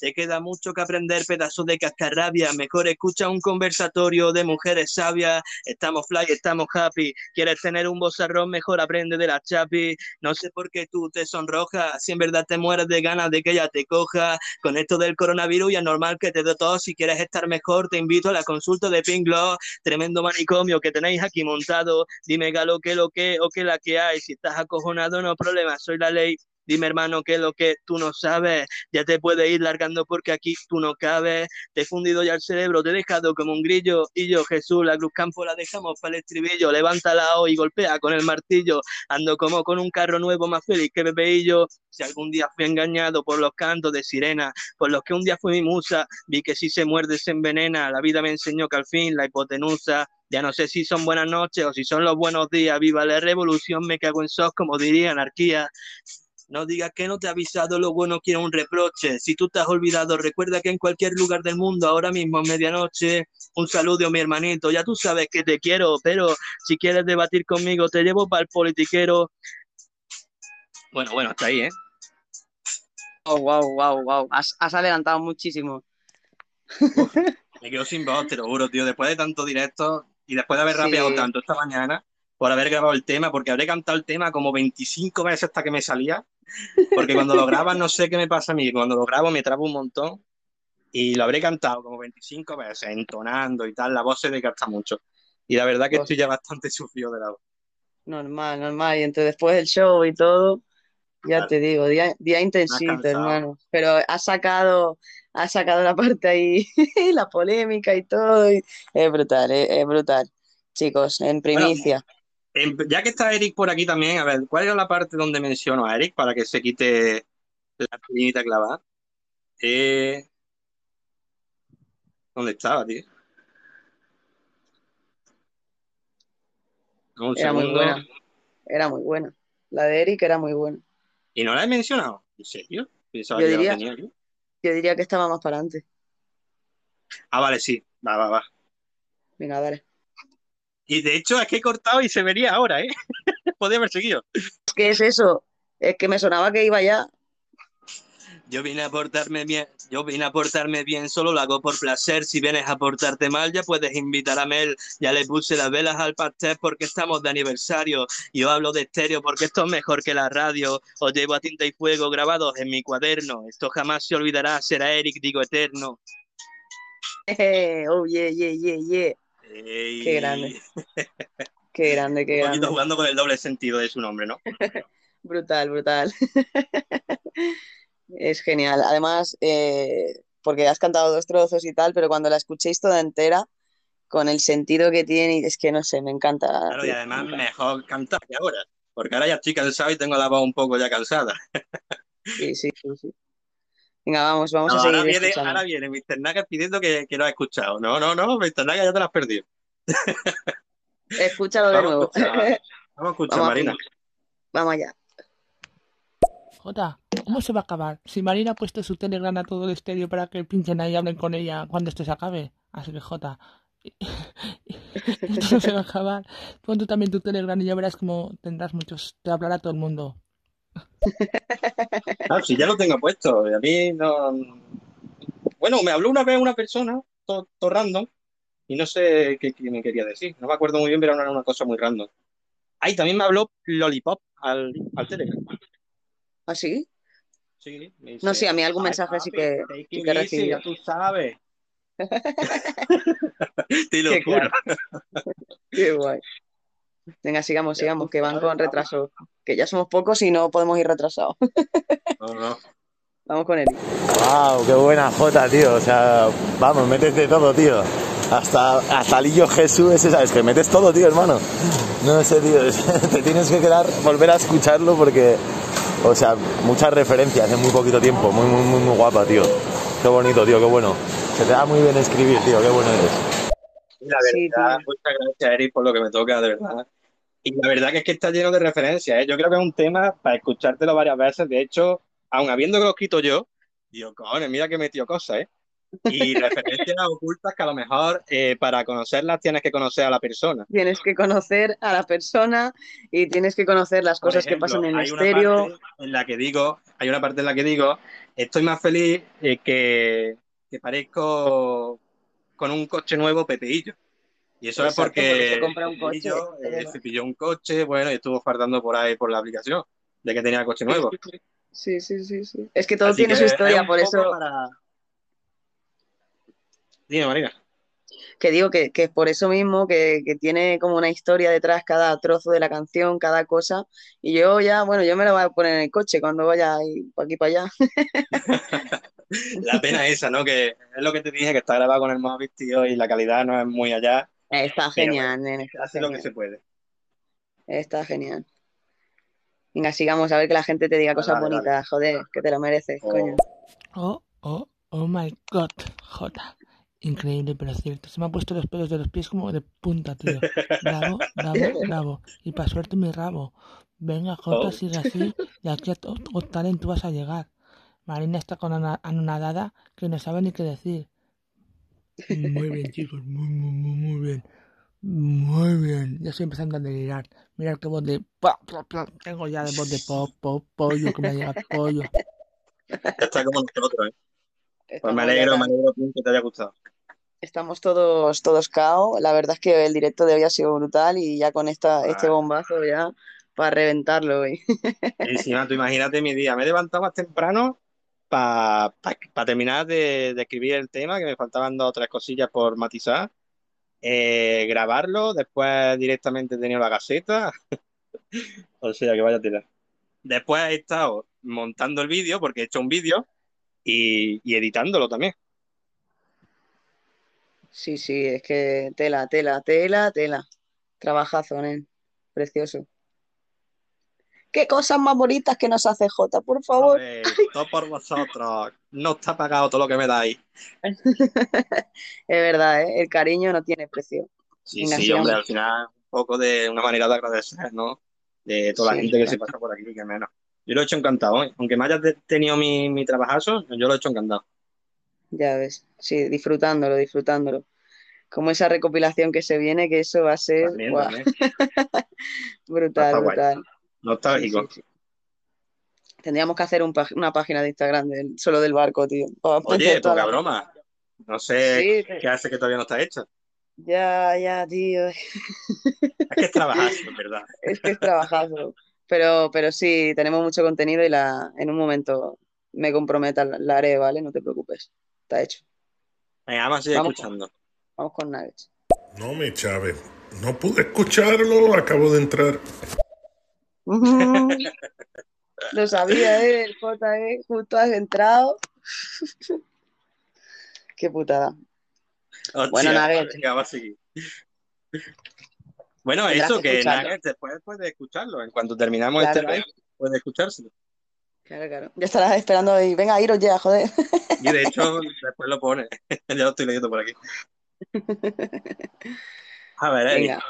Te queda mucho que aprender, pedazos de cascarrabia. Mejor escucha un conversatorio de mujeres sabias. Estamos fly, estamos happy. ¿Quieres tener un bozarrón? Mejor aprende de la chapi. No sé por qué tú te sonrojas. Si en verdad te mueres de ganas de que ella te coja. Con esto del coronavirus ya es normal que te dé todo. Si quieres estar mejor, te invito a la consulta de Pinglo. Tremendo manicomio que tenéis aquí montado. Dime, galo, qué lo que o qué la que hay. Si estás acojonado, no problema, soy la ley. Dime, hermano, qué es lo que tú no sabes. Ya te puedes ir largando porque aquí tú no cabes. Te he fundido ya el cerebro, te he dejado como un grillo. Y yo, Jesús, la cruz campo la dejamos para el estribillo. Levántala hoy y golpea con el martillo. Ando como con un carro nuevo más feliz que Pepeillo. Si algún día fui engañado por los cantos de sirena, por los que un día fue mi musa, vi que si se muerde se envenena. La vida me enseñó que al fin la hipotenusa. Ya no sé si son buenas noches o si son los buenos días. Viva la revolución, me cago en sos, como diría anarquía. No digas que no te he avisado, lo bueno quiero un reproche. Si tú te has olvidado, recuerda que en cualquier lugar del mundo, ahora mismo es medianoche, un saludo, mi hermanito. Ya tú sabes que te quiero, pero si quieres debatir conmigo, te llevo para el politiquero. Bueno, bueno, hasta ahí, ¿eh? Oh, wow, wow, wow. Has, has adelantado muchísimo. *laughs* Me quedo sin voz, te lo juro, tío. Después de tanto directo y después de haber Sí. rapeado tanto esta mañana, por haber grabado el tema, porque habré cantado el tema como 25 veces hasta que me salía. Porque cuando lo grabas, no sé qué me pasa a mí. Cuando lo grabo me trabo un montón. Y lo habré cantado como 25 veces, entonando y tal. La voz se desgasta mucho. Y la verdad que estoy ya bastante *laughs* sufrido de la voz. Normal, normal. Y entre después del show y todo, ya Claro. te digo, día, día intensito, hermano. Pero has sacado, has sacado la parte ahí, *laughs* la polémica y todo. y es brutal, es, es brutal. Chicos, en primicia. Ya que está Eric por aquí también, a ver, ¿cuál era la parte donde menciono a Eric para que se quite la espinita clavada? Eh, ¿Dónde estaba, tío? Un Era muy buena. Era muy buena. La de Eric era muy buena. ¿Y no la he mencionado? ¿En serio? Pensaba Yo que ya la diría, tenía aquí. yo diría que estaba más para adelante. Ah, vale, sí. Va, va, va. Venga, dale. Y de hecho es que he cortado y se vería ahora, ¿eh? *laughs* Podría haber seguido. ¿Qué es eso? Es que me sonaba que iba ya. Yo vine a portarme bien, yo vine a portarme bien, solo lo hago por placer. Si vienes a portarte mal, ya puedes invitar a Mel. Ya le puse las velas al pastel porque estamos de aniversario. Yo hablo de estéreo porque esto es mejor que la radio. Os llevo a tinta y fuego grabados en mi cuaderno. Esto jamás se olvidará, será Eric, digo eterno. *laughs* oh, yeah, yeah, yeah, yeah. Ey. Qué grande. Qué grande, qué Un grande. poquito jugando con el doble sentido de su nombre, ¿no? *laughs* Brutal, brutal. *laughs* Es genial. Además, eh, porque has cantado dos trozos y tal, pero cuando la escuchéis toda entera, con el sentido que tiene, es que no sé, me encanta. Claro, y además mejor cantar que ahora, porque ahora ya estoy cansado y tengo la voz un poco ya cansada. Sí, sí, sí, sí. Venga, vamos, vamos No, a ahora seguir viene, escuchando. ahora viene Mr. Naga pidiendo que, que lo ha escuchado. No, no, no, Mr. Naga ya te lo has perdido. *laughs* Escúchalo de Vamos a nuevo. escuchar, *laughs* vamos a escuchar, Vamos a- Marina. Vamos allá. Jota, ¿cómo se va a acabar? Si Marina ha puesto su telegram a todo el estéreo para que pinchen ahí y hablen con ella cuando esto se acabe. Así que, Jota, *laughs* esto no se va a acabar. Pon tú también tu telegram y ya verás cómo tendrás muchos. Te hablará todo el mundo. Ah, sí, ya lo tengo puesto. A mí no. Bueno, me habló una vez una persona, todo, random, y no sé qué, qué me quería decir. No me acuerdo muy bien, pero era una cosa muy random. Ay, también me habló Lollipop al, al Telegram. ¿Ah, sí? Sí, me No, sí, a mí algún "Ay, mensaje sí papi, que, sí que easy, recibido. ya tú sabes. *laughs* Te lo. Qué guay. Venga, sigamos, sigamos, que van con retraso. Que ya somos pocos y no podemos ir retrasados. *laughs* No, no. Vamos con él. Wow, qué buena jota, tío. O sea, vamos, metes de todo, tío. Hasta, hasta Lillo Jesús, ese, ¿sabes? Que metes todo, tío, hermano. No sé, tío. *laughs* Te tienes que quedar, volver a escucharlo porque, o sea, muchas referencias en muy poquito tiempo. Muy, muy, muy, muy guapa, tío. Qué bonito, tío, qué bueno. Se te da muy bien escribir, tío, qué bueno eres. La verdad, muchas gracias, Eric, por lo que me toca, de verdad. Y la verdad que es que está lleno de referencias, ¿eh? Yo creo que es un tema para escuchártelo varias veces. De hecho, aun habiendo que lo quito yo, digo, cojones, mira que he metido cosas, ¿eh? Y *laughs* referencias ocultas que a lo mejor eh, para conocerlas tienes que conocer a la persona. Tienes que conocer a la persona y tienes que conocer las Por cosas que pasan en el estéreo. en la que digo, hay una parte en la que digo, estoy más feliz eh, que, que parezco con un coche nuevo Pepeillo. Y eso Exacto, es porque un coche, es eh, se pilló un coche, bueno, y estuvo fardando por ahí por la aplicación de que tenía coche nuevo. Sí, sí, sí, sí. Es que todo Así tiene que su es historia, por eso para- Dime, Marina. que digo que, que por eso mismo que, que tiene como una historia detrás cada trozo de la canción, cada cosa. Y yo ya, bueno, yo me la voy a poner en el coche cuando vaya para aquí para allá. *laughs* La pena es esa, ¿no? Que es lo que te dije, que está grabado con el móvil, tío, y la calidad no es muy allá. Está genial, bueno, nene, está hace lo que se puede. Está genial. Venga, sigamos a ver que la gente te diga cosas bonitas, joder, que te lo mereces, coño. Oh, oh, oh my god, Jota. Increíble, pero cierto. Se me han puesto los pelos de los pies como de punta, tío. Bravo, bravo, *laughs* bravo. Y para suerte mi rabo. Venga, Jota, Oh. sigue así. Y aquí a Got Talent tú vas a llegar. Marina está con anonadada que no sabe ni qué decir. Muy bien, chicos. Muy, muy, muy, muy bien. Muy bien. Ya estoy empezando a delirar. Mirad qué voz de... Tengo ya de voz de pop, pop, pollo, que me llega pollo. Está como nosotros, ¿eh? Pues Estamos me alegro, me alegro que te haya gustado. Estamos todos, todos cao. La verdad es que el directo de hoy ha sido brutal y ya con esta, este bombazo ya para reventarlo hoy. Tú imagínate mi día. Me he levantado más temprano para terminar de, escribir el tema, que me faltaban dos o tres cosillas por matizar. eh, grabarlo, después directamente he tenido la caseta. *laughs* o sea, que vaya tela. Después he estado montando el vídeo, porque he hecho un vídeo, y, y editándolo también. Sí, sí, es que tela, tela, tela, tela. Trabajazo, nen. Precioso. Qué cosas más bonitas que nos hace Jota, por favor. Todo por vosotros. No está pagado todo lo que me dais. *laughs* Es verdad, ¿eh? El cariño no tiene precio. Sí, sí, hombre, al final un poco de una manera de agradecer, ¿no? De toda la Sí, gente que se pasa por aquí, que menos. Yo lo he hecho encantado, ¿eh? Aunque me hayas tenido mi, mi trabajazo, yo lo he hecho encantado. Ya ves, sí, disfrutándolo, disfrutándolo. Como esa recopilación que se viene, que eso va a ser También, *laughs* brutal, brutal. Nostálgico. Sí, sí, Tendríamos que hacer un una página de Instagram del- solo del barco, tío. Oye, poca la- broma. No sé Sí, qué hace que todavía no está hecho. Ya, ya, tío. Es que es trabajar, es verdad. *laughs* Es que es trabajazo. Pero, pero sí, tenemos mucho contenido y la, en un momento me comprometa, la, la haré, ¿vale? No te preocupes. Está hecho. Venga, vamos a seguir Vamos. escuchando. Vamos con Nuggets. No me chaves. No pude escucharlo, acabo de entrar. *laughs* Lo sabía, ¿eh? El J, ¿eh? Justo has entrado. *laughs* Qué putada. Hostia, Bueno, Nugget. venga, va a seguir. *laughs* Bueno, eso, que que. Nugget después puede escucharlo. En cuanto terminamos Claro, este live, puede escuchárselo. Claro, claro. Ya estarás esperando y venga, iros ya, joder. Y de hecho, después lo pone. ya lo estoy leyendo por aquí. A ver, Eric.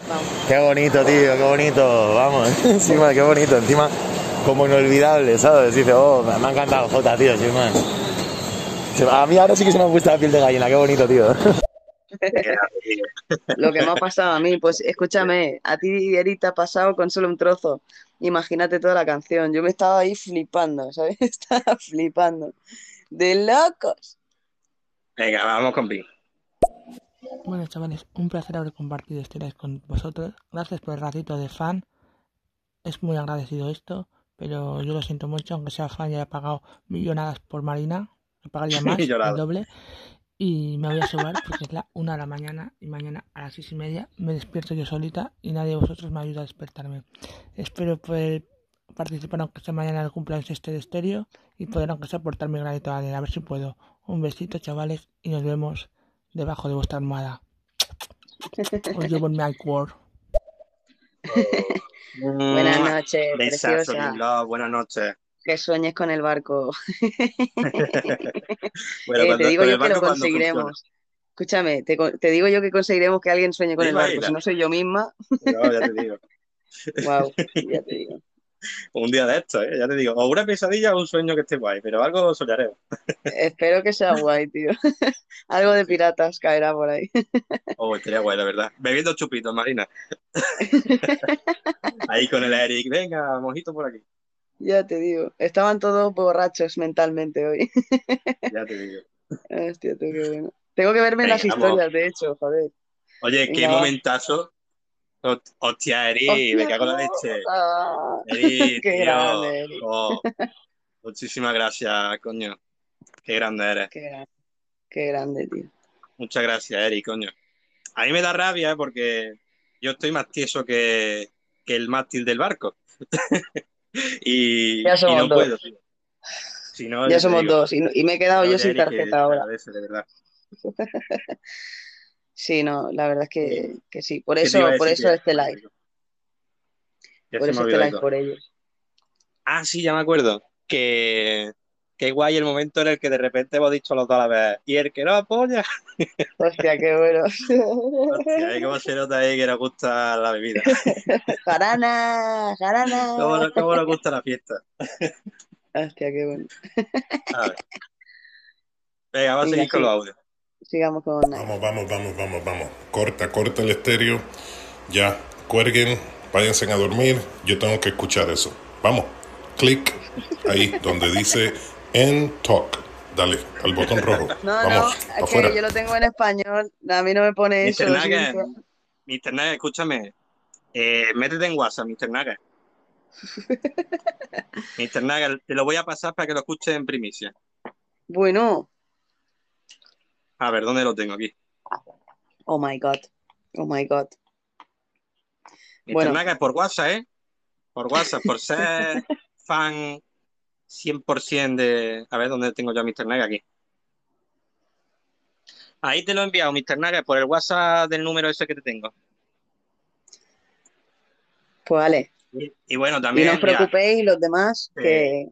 Venga. Qué bonito, tío, qué bonito. Vamos, *laughs* encima, qué bonito. Encima, como inolvidable, ¿sabes? Dice, oh, me ha encantado Jota, tío, sin más. A mí ahora sí que se me ha puesto la piel de gallina, qué bonito, tío. *laughs* Lo que me ha pasado a mí, pues escúchame, a ti, Eric, te ha pasado con solo un trozo. Imagínate toda la canción. Yo me estaba ahí flipando, ¿sabes? *laughs* Estaba flipando. De locos. Venga, vamos con Pink. Bueno, chavales, un placer haber compartido este live con vosotros. Gracias por el ratito de fan. Es muy agradecido esto, pero yo lo siento mucho, aunque sea fan, ya he pagado millonadas por Marina. Me pagaría más, el doble. Y me voy a sobar porque es la una de la mañana y mañana a las seis y media me despierto yo solita y nadie de vosotros me ayuda a despertarme. Espero poder participar aunque sea mañana en el cumpleaños este de estéreo y poder aunque sea aportar mi granito de arena, a ver si puedo. Un besito chavales y nos vemos debajo de vuestra almohada. Os llevo en mi iCord. *laughs* Buenas Mua. noches, Besazo, preciosa. Buenas noches. Que sueñes con el barco. *laughs* Bueno, Eh, cuando- te digo yo que lo conseguiremos. Escúchame, te, co- te digo yo que conseguiremos que alguien sueñe con el barco. Si no soy yo misma, No, ya te digo. wow, ya te *laughs* digo. Un día de esto, ¿eh? Ya te digo. O una pesadilla o un sueño que esté guay, pero algo soñaremos. Espero que sea guay, tío. *laughs* Algo de piratas caerá por ahí. *laughs* Oh, estaría guay, la verdad. Bebiendo chupitos, Marina. *laughs* Ahí con el Eric. Venga, mojito por aquí. Ya te digo. Estaban todos borrachos mentalmente hoy. Ya te digo. Hostia, tú, qué bueno. Tengo que verme Venga, las vamos. historias, de hecho, joder. Oye, qué Venga, momentazo. Hostia, Hostia, me cago en la leche. Ah, Eric, *laughs* qué tío. grande, Eric. Oh, muchísimas gracias, coño. Qué grande eres. Qué grande, qué grande, tío. Muchas gracias, Eric, coño. A mí me da rabia porque yo estoy más tieso que, que el mástil del barco. *laughs* y, Ya y somos no dos. puedo, tío. Si no, Ya somos digo. dos. Y, me he quedado yo sin tarjeta ahora. agradece, de verdad. *laughs* Sí, no, la verdad es que, que sí. Por ¿Qué te eso, por eso este live. Ya Por eso este live por ellos. Ah, sí, ya me acuerdo. Que qué guay el momento en el que de repente hemos dicho los dos a la vez. Y el que no apoya. *laughs* Hostia, qué bueno. *laughs* Hostia, ¿eh? cómo se nota ahí que nos gusta la bebida. *laughs* Jarana, jarana. ¿Cómo, nos- cómo nos gusta la fiesta? Hostia, qué bueno. A ver. Venga, vamos a seguir con sí. los audios. Sigamos con Vamos, vamos, vamos, vamos, vamos. Corta, corta el estéreo. Ya, cuelguen, váyanse a dormir. Yo tengo que escuchar eso. Vamos, clic ahí donde dice End Talk. Dale, al botón rojo. *laughs* No, Vamos, no, es que yo lo tengo en español. A mí no me pone eso. Siento. Mr. Nugget, escúchame. Eh, métete en WhatsApp, Mr. Nugget. Mr. Nugget, te lo voy a pasar para que lo escuches en primicia. Bueno, A ver, ¿dónde lo tengo aquí? oh my god. Oh my god. Mr. Bueno. Nugget por WhatsApp, ¿eh? Por WhatsApp, por ser *laughs* fan 100% de... A ver, ¿dónde tengo yo a Mr. Nugget? Aquí. Ahí te lo he enviado, Mr. Nugget, por el WhatsApp del número ese que te tengo. Pues vale. Y, y bueno, Y también... no os preocupéis, los demás, Sí. que,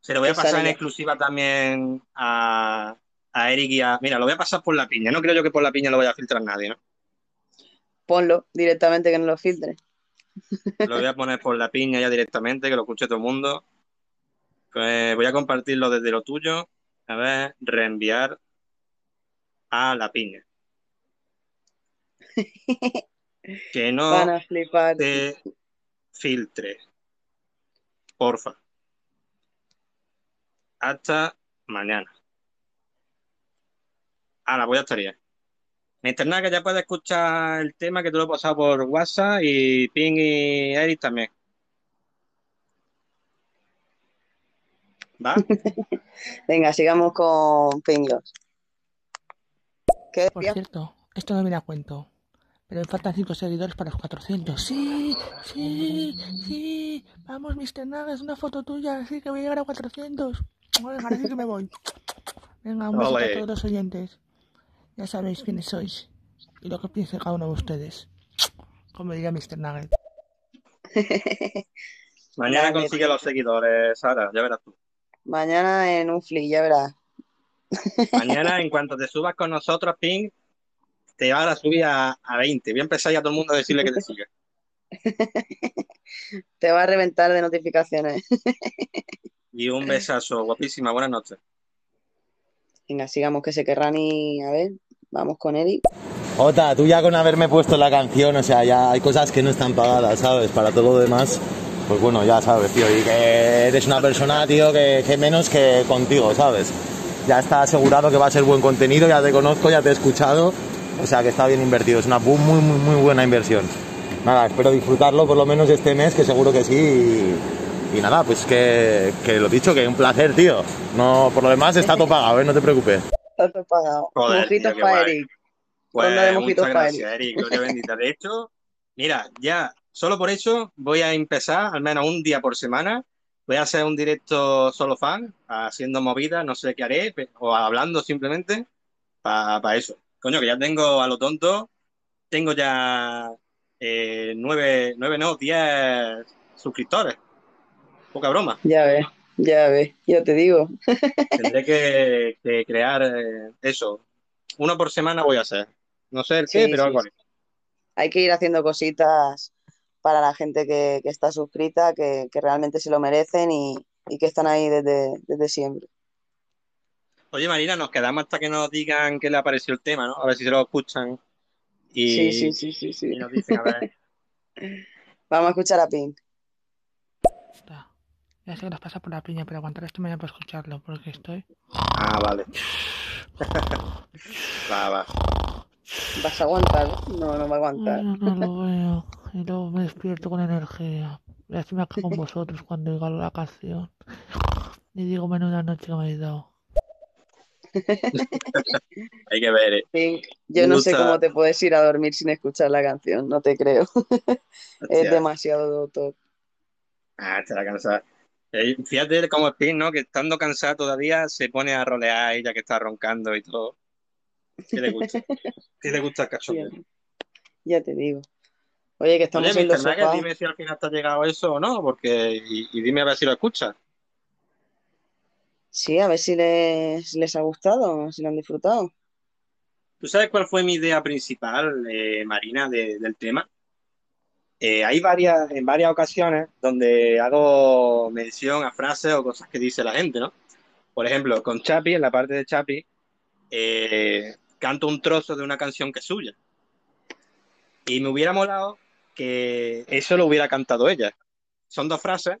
Se lo voy a pasar en exclusiva también a, a Eric y a... Mira, lo voy a pasar por la piña. No creo yo que por la piña lo vaya a filtrar nadie, ¿no? ponlo directamente que no lo filtre. Lo voy a poner por la piña ya directamente, que lo escuche todo el mundo. Pues voy a compartirlo desde lo tuyo. A ver, reenviar a la piña. *laughs* Que Van no a flipar. te filtre. Porfa. Hasta mañana. Ahora voy a estar ya. Mr. que ya puedes escuchar el tema que te lo he pasado por WhatsApp y Ping y Eric también. ¿Va? *laughs* Venga, sigamos con Pinglos. ¿Qué Por cierto, esto no viene a cuento. Pero me faltan 5 seguidores para los 400. Sí, sí, sí. Vamos, Mr. Nuggets, una foto tuya. Sí, que voy a llegar a 400. Venga, ahora sí que me voy. Venga, un besito a todos los oyentes. Ya sabéis quiénes sois. Y lo que piense cada uno de ustedes. Como diría Mr. Nugget. *laughs* Mañana consigue los seguidores, Sara, ya verás tú. Mañana en un flick, ya verás. *laughs* Mañana, en cuanto te subas con nosotros, Ping, te van a subir a, a 20. Voy a empezar ya a todo el mundo a decirle que te siga. *laughs* Te va a reventar de notificaciones. Y un besazo, guapísima, buenas noches. Venga, sigamos que se querrán y a ver, vamos con Eric. Jota, tú ya con haberme puesto la canción, o sea, ya hay cosas que no están pagadas, ¿sabes? Para todo lo demás, pues bueno, ya sabes, tío, y que eres una persona, tío, que, que menos que contigo, ¿sabes? Ya está asegurado que va a ser buen contenido, ya te conozco, ya te he escuchado, o sea, que está bien invertido, es una muy, muy, muy buena inversión. Nada, espero disfrutarlo por lo menos este mes, que seguro que sí, y, y nada, pues que, que lo dicho, que un placer, tío. No, por lo demás está *laughs* todo pagado, ¿eh? No te preocupes. Está todo pagado. Joder, Mojitos tío, qué para. Eric. De Pues mojitos muchas para gracias, Eric, gloria bendita. De hecho, mira, ya, solo por eso voy a empezar, al menos un día por semana, voy a hacer un directo solo fan, haciendo movidas, no sé qué haré, o hablando simplemente, para eso. Coño, que ya tengo a lo tonto, tengo ya eh, nueve, nueve, no, diez suscriptores. Poca broma. Ya ves, ya ves, yo te digo. Tendré que, que crear eh, eso. Uno por semana voy a hacer. No sé el qué, Sí, pero sí, algo sí. haré. Hay que ir haciendo cositas para la gente que, que está suscrita, que, que realmente se lo merecen y, y que están ahí desde, desde siempre. Oye, Marina, nos quedamos hasta que nos digan qué le ha parecido el tema, ¿no? A ver si se lo escuchan y, Sí, sí, sí, sí, sí. y nos dicen, a ver. *laughs* Vamos a escuchar a Pink. Ya sé que nos pasa por la piña, pero aguantar esto mañana para escucharlo, porque estoy... Ah, vale. *laughs* va, va. ¿Vas a aguantar? No, no va a aguantar. No, no lo veo. Y luego me despierto con energía. Y así me acabo con vosotros cuando oiga la canción. Y digo, menuda noche que me habéis dado. *laughs* Hay que ver, ¿eh? Pink, yo no sé cómo te puedes ir a dormir sin escuchar la canción, no te creo. *laughs* es demasiado top. Ah, estará cansada. Eh, fíjate cómo es ¿no? Que estando cansada todavía se pone a rolear ella que está roncando y todo. ¿Qué le gusta? *laughs* ¿Qué le gusta el cachondeo? Ya te digo. Oye, que estamos Oye, en los sofás. dime si al final te ha llegado eso o no, porque y, y dime a ver si lo escuchas. Sí, a ver si les, les ha gustado, si lo han disfrutado. ¿Tú sabes cuál fue mi idea principal, eh, Marina, de- del tema? Eh, hay varias, en varias ocasiones donde hago mención a frases o cosas que dice la gente, ¿no? Por ejemplo, con Chapi, en la parte de Chapi, eh, canto un trozo de una canción que es suya. Y me hubiera molado que eso lo hubiera cantado ella. Son dos frases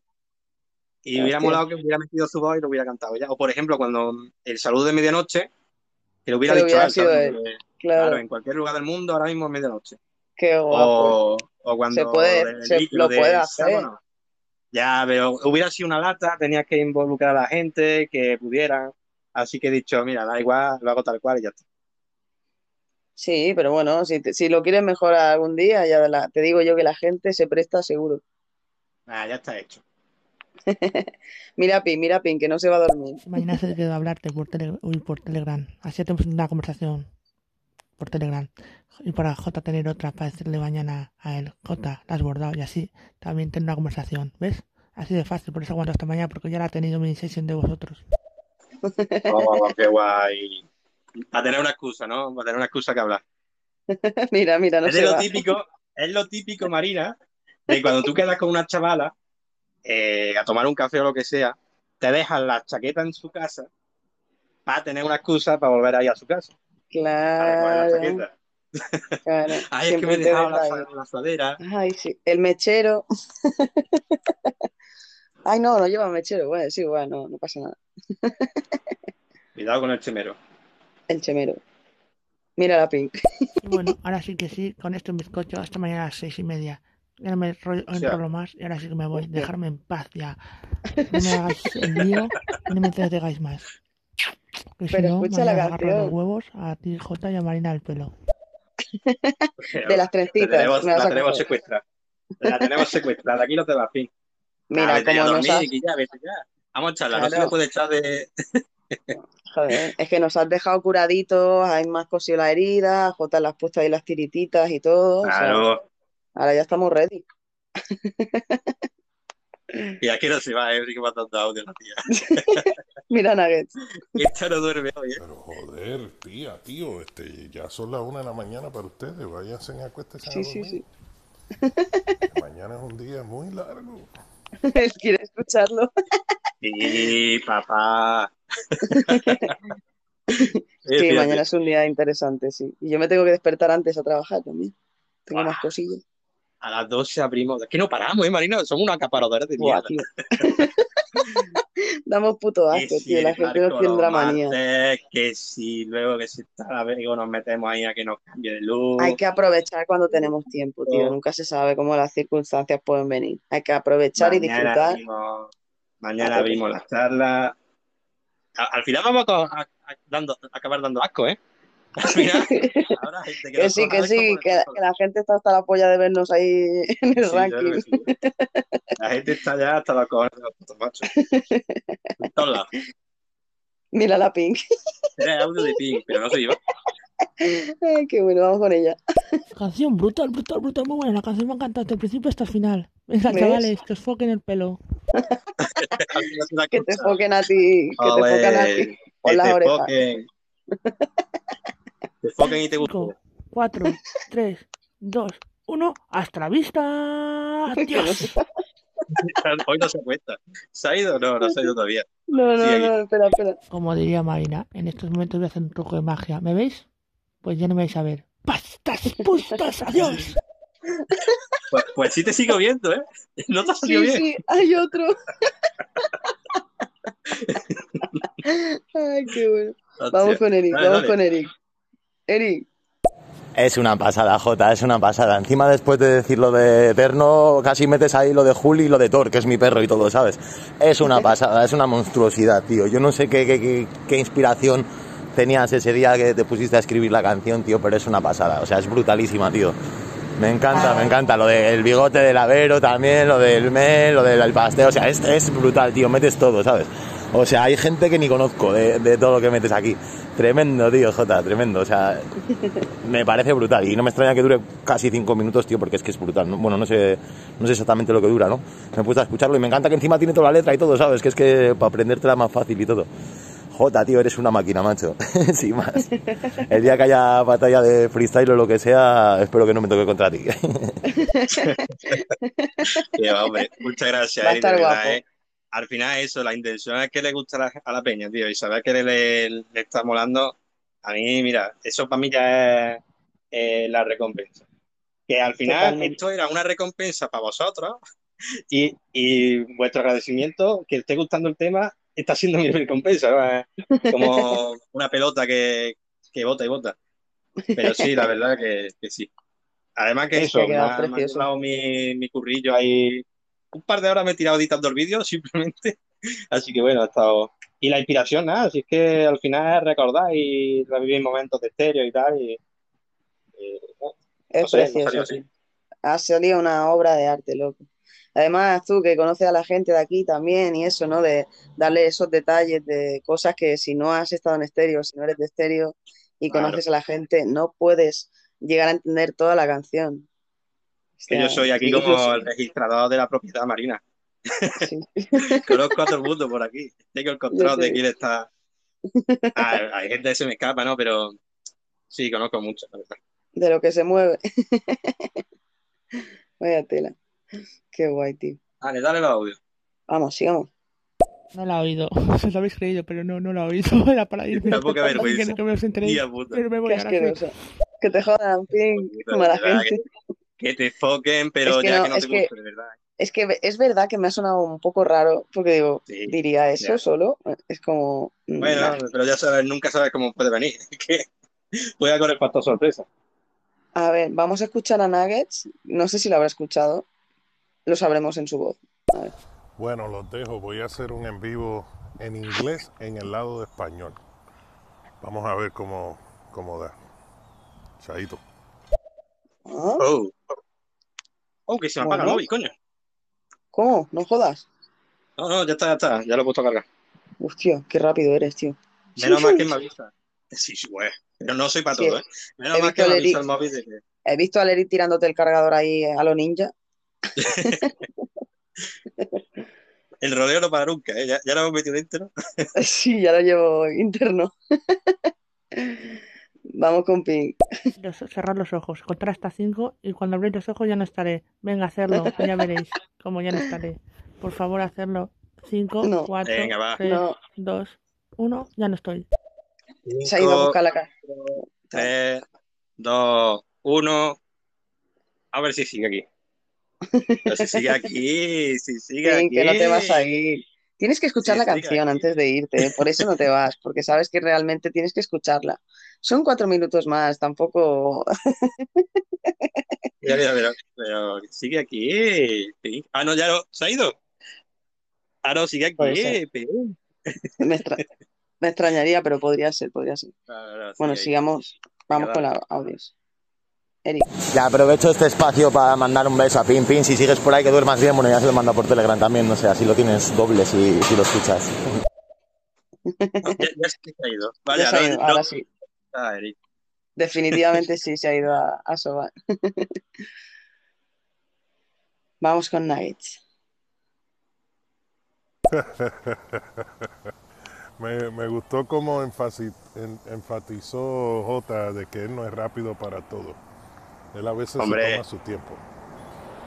y me hubiera molado que hubiera metido su voz y lo hubiera cantado ella. O por ejemplo, cuando el saludo de medianoche, que lo hubiera Que dicho hubiera claro. en cualquier lugar del mundo ahora mismo es medianoche. Qué guapo. O, o cuando Se puede- se- lo de puede hacer. sábado. Ya, pero hubiera sido una lata, tenías que involucrar a la gente, que pudieran. Así que he dicho, mira, da igual, lo hago tal cual y ya está. Sí, pero bueno, si, te- si lo quieres mejorar algún día, ya la- te digo yo que la gente se presta seguro. Ah, ya está hecho. *laughs* Mira, Pin, mira, Pin, que no se va a dormir. Mañana se quedó a hablarte por, tele, por Telegram. Así tenemos una conversación por Telegram. Y para J tener otra para decirle mañana a él, J, la has bordado. Y así también tener una conversación. ¿Ves? Así de fácil, por eso aguanto hasta mañana, porque ya la ha tenido mi sesión de vosotros. *laughs* Oh, qué guay. Para tener una excusa, ¿no? Para tener una excusa que hablar. *laughs* Mira, mira, no es se lo va. típico, es lo típico, Marina, de cuando tú quedas con una chavala eh, a tomar un café o lo que sea, te dejan la chaqueta en su casa para tener una excusa para volver ahí a su casa. La Claro. *laughs* Ay, es que me he te dejado deja la, la sudadera. Ay, sí. El mechero. *laughs* Ay, no, no lleva mechero. Bueno, sí, bueno, no, no pasa nada. *laughs* Cuidado con el chemero. El chemero. Mira la Pink. Y bueno, ahora sí que sí, con esto en bizcocho, hasta mañana a las seis y media. Ya no me rollo- O sea, enrollo más y ahora sí que me voy. Dejarme en paz ya. No me hagáis el lío y no me entretengáis más. Que si Pero no, escucha la los canción. huevos a ti, J, y a Marina al pelo. *laughs* De las trencitas. La tenemos, la a secuestrada. La tenemos secuestrada. Aquí no te va a fin. Mira, Ah, vete ya a como nos dormir, has- que ya, vete ya. Vamos a charlar, no se le puede echar de... *laughs* Joder, es que nos has dejado curaditos, hay más cosido la herida, Jota le has puesto ahí las tirititas y todo. o sea, Claro. ahora ya estamos ready. *laughs* Y aquí no se va, eh, sigue mandando audio la tía. *laughs* Mira, Nuggets. Esta no duerme hoy, eh. Pero joder, tía, tío, este, ya son las una de la mañana para ustedes. Váyanse y acuéstense Sí, a sí, dormir. Mañana es un día muy largo. *laughs* Él quiere escucharlo. Sí, papá. *laughs* Sí, mañana es un día interesante, sí. Y yo me tengo que despertar antes a trabajar también. Tengo más cosillas. A las 12 abrimos. Es que no paramos, ¿eh, Marina? Somos unos acaparadores de mierda. *laughs* Damos puto asco, tío. La gente nos tendrá manía. que si luego que si está la nos metemos ahí a que nos cambie de luz. Hay que aprovechar cuando tenemos tiempo, tío. Nunca se sabe cómo las circunstancias pueden venir. Hay que aprovechar y disfrutar. abrimos, mañana abrimos las charlas. Al final vamos dando, a acabar dando asco, ¿eh? Habrá gente que Que sí, que sí, que, que la gente está hasta la polla de vernos ahí *laughs* en el Sí, ranking. sí. La gente está ya hasta los cojones de los putos machos. *laughs* Lados. Mira la Pink. *laughs* Era audio de ping, pero no se iba. Ay, qué bueno, vamos con ella. Canción brutal, brutal, brutal, muy buena. La canción me ha encantado desde el principio hasta el final. Venga, chavales, que os foquen el pelo. Que te foquen a ti, que te Ole, foquen a ti. las te orejas. Te foquen y te gusten. 4, 3, 2, 1. ¡Hasta la vista! ¡Adiós! *laughs* Hoy no se cuenta. ¿Se ha ido? No, no se ha ido todavía. No, no, no, espera, espera. Como diría Marina, en estos momentos voy a hacer un truco de magia. ¿Me veis? Pues ya no me vais a ver. ¡Pastas, pustas! ¡Adiós! Pues, pues sí te sigo viendo, ¿eh? No te ha salido Sí, bien. sí, hay otro. *laughs* Ay, qué bueno. Vamos con Eric, Dale, vamos dale. con Eric. Eric, Es una pasada, Jota, es una pasada. Encima, después de decir lo de Eterno, casi metes ahí lo de Juli y lo de Thor, que es mi perro y todo, ¿sabes? Es una pasada, es una monstruosidad, tío. Yo no sé qué, inspiración tenías ese día que te pusiste a escribir la canción, tío, pero es una pasada. O sea, es brutalísima, tío. Me encanta, me encanta. Lo del bigote del Avero también, lo del Mel, lo del pastel. O sea, es, es brutal, tío. Metes todo, ¿sabes? O sea, hay gente que ni conozco de, de todo lo que metes aquí. Tremendo, tío, Jota, tremendo. O sea, *laughs* me parece brutal. Y no me extraña que dure casi cinco minutos, tío, porque es que es brutal. ¿no? Bueno, no sé, no sé exactamente lo que dura, ¿no? Me he puesto a escucharlo y me encanta que encima tiene toda la letra y todo, ¿sabes? Que es que para aprendértela más fácil y todo. Jota, tío, eres una máquina, macho. *laughs* Sin más. El día que haya batalla de freestyle o lo que sea, espero que no me toque contra ti. *laughs* Hombre, muchas gracias, Va a de estar verdad, guapo. ¿eh? Al final eso, la intención es que le guste a la, a la peña, tío, y saber que le, le- le está molando, a mí, mira, eso para mí ya es eh, la recompensa. Que al final Totalmente. esto era una recompensa para vosotros *laughs* y, y vuestro agradecimiento, que esté gustando el tema, está siendo mi recompensa, como *laughs* una pelota que, que bota y bota. Pero sí, la verdad que, que sí. Además que Es eso, me ha, me mi, mi currillo ahí. Un par de horas me he tirado editando el vídeo, *laughs* simplemente. Así que bueno, ha estado. Y la inspiración, nada, así es que al final es recordar y revivir momentos de estéreo y tal. Y, y, no, Es no sé, precioso, sí. Ha salido una obra de arte, loco. Además, tú que conoces a la gente de aquí también y eso, ¿no? De darle esos detalles de cosas que si no has estado en estéreo, si no eres de estéreo y Claro. conoces a la gente, no puedes llegar a entender toda la canción. Que yo soy aquí como el registrador de la propiedad marina. *laughs* Conozco a todo el mundo por aquí. Tengo el control de quién está. *laughs* Ah, hay gente que se me escapa, ¿no? Pero sí, conozco mucho, la verdad. de lo que se mueve. *laughs* Vaya tela. Qué guay, tío. Dale, dale los audios. Vamos, sigamos. No la he oído. Se lo habéis creído, pero no, no la he oído. Era para irme. Vergüenza. Que, no- que me os enteréis. Pero me voy Qué asqueroso. Que te jodan, Pero mala de verdad gente. Que, que te foquen, pero Es que ya no, que no es te que- guste, de verdad. Es que es verdad que me ha sonado un poco raro, porque digo, Sí, diría eso ya. solo. Es como. mm, Bueno, no. pero ya sabes, nunca sabes cómo puede venir. *laughs* Que puede con el factor sorpresa. A ver, vamos a escuchar a Nuggets. No sé si lo habrá escuchado. Lo sabremos en su voz. A ver. Bueno, los dejo. Voy a hacer un en vivo en inglés en el lado de español. Vamos a ver cómo, cómo da. Chaito. Oh. Oh, que se me apaga el móvil, coño. ¿Cómo? ¿No jodas? No, no, ya está, ya está. Ya lo he puesto a cargar. Hostia, qué rápido eres, tío. Menos mal que me avisa. Sí, sí, güey. Pero no soy para Sí, todo, ¿eh? Menos mal que me avisa el móvil de que. He visto a Lerit tirándote el cargador ahí a lo ninja. *laughs* El rodeo no para nunca, ¿eh? Ya, ya lo hemos metido dentro. *laughs* Sí, ya lo llevo interno. *laughs* Vamos con Pink. *laughs* Cerrad los ojos, contar hasta cinco y cuando abréis los ojos ya no estaré. Venga, hacerlo, ya veréis como ya no estaré. Por favor, hacerlo. Cinco, No. cuatro, Venga, va. tres, No. dos, uno, ya no estoy. Se ha ido a buscar la cara. 3, 2, 1. A ver si sigue aquí. Pero si sigue aquí, si sigue Pink, aquí. que no te vas a ir. Tienes que escuchar Sí, la canción aquí. antes de irte, ¿eh? por eso no te vas, porque sabes que realmente tienes que escucharla. Son cuatro minutos más, tampoco. Mira, mira, mira, pero sigue aquí. Ah, no, ya no. ¿Se ha ido? Ah, no, sigue aquí. Me, extra- me extrañaría, pero podría ser, podría ser. No, no, Bueno, sigamos. Vamos con los audios. Eric. Ya aprovecho este espacio para mandar un beso a Pin Pin. Si sigues por ahí que duermas bien, bueno, ya se lo manda por Telegram también, no sé, así lo tienes doble si, si lo escuchas. *laughs* Ya, ya se ha ido. Vale, Ya se ha ido, no- ahora sí. Eric. Definitivamente sí se ha ido a, a sobar. *laughs* Vamos con Nuggets. *laughs* me, me gustó enfasi- en- enfatizó J de que él no es rápido para todo. Él a veces Hombre. se toma su tiempo.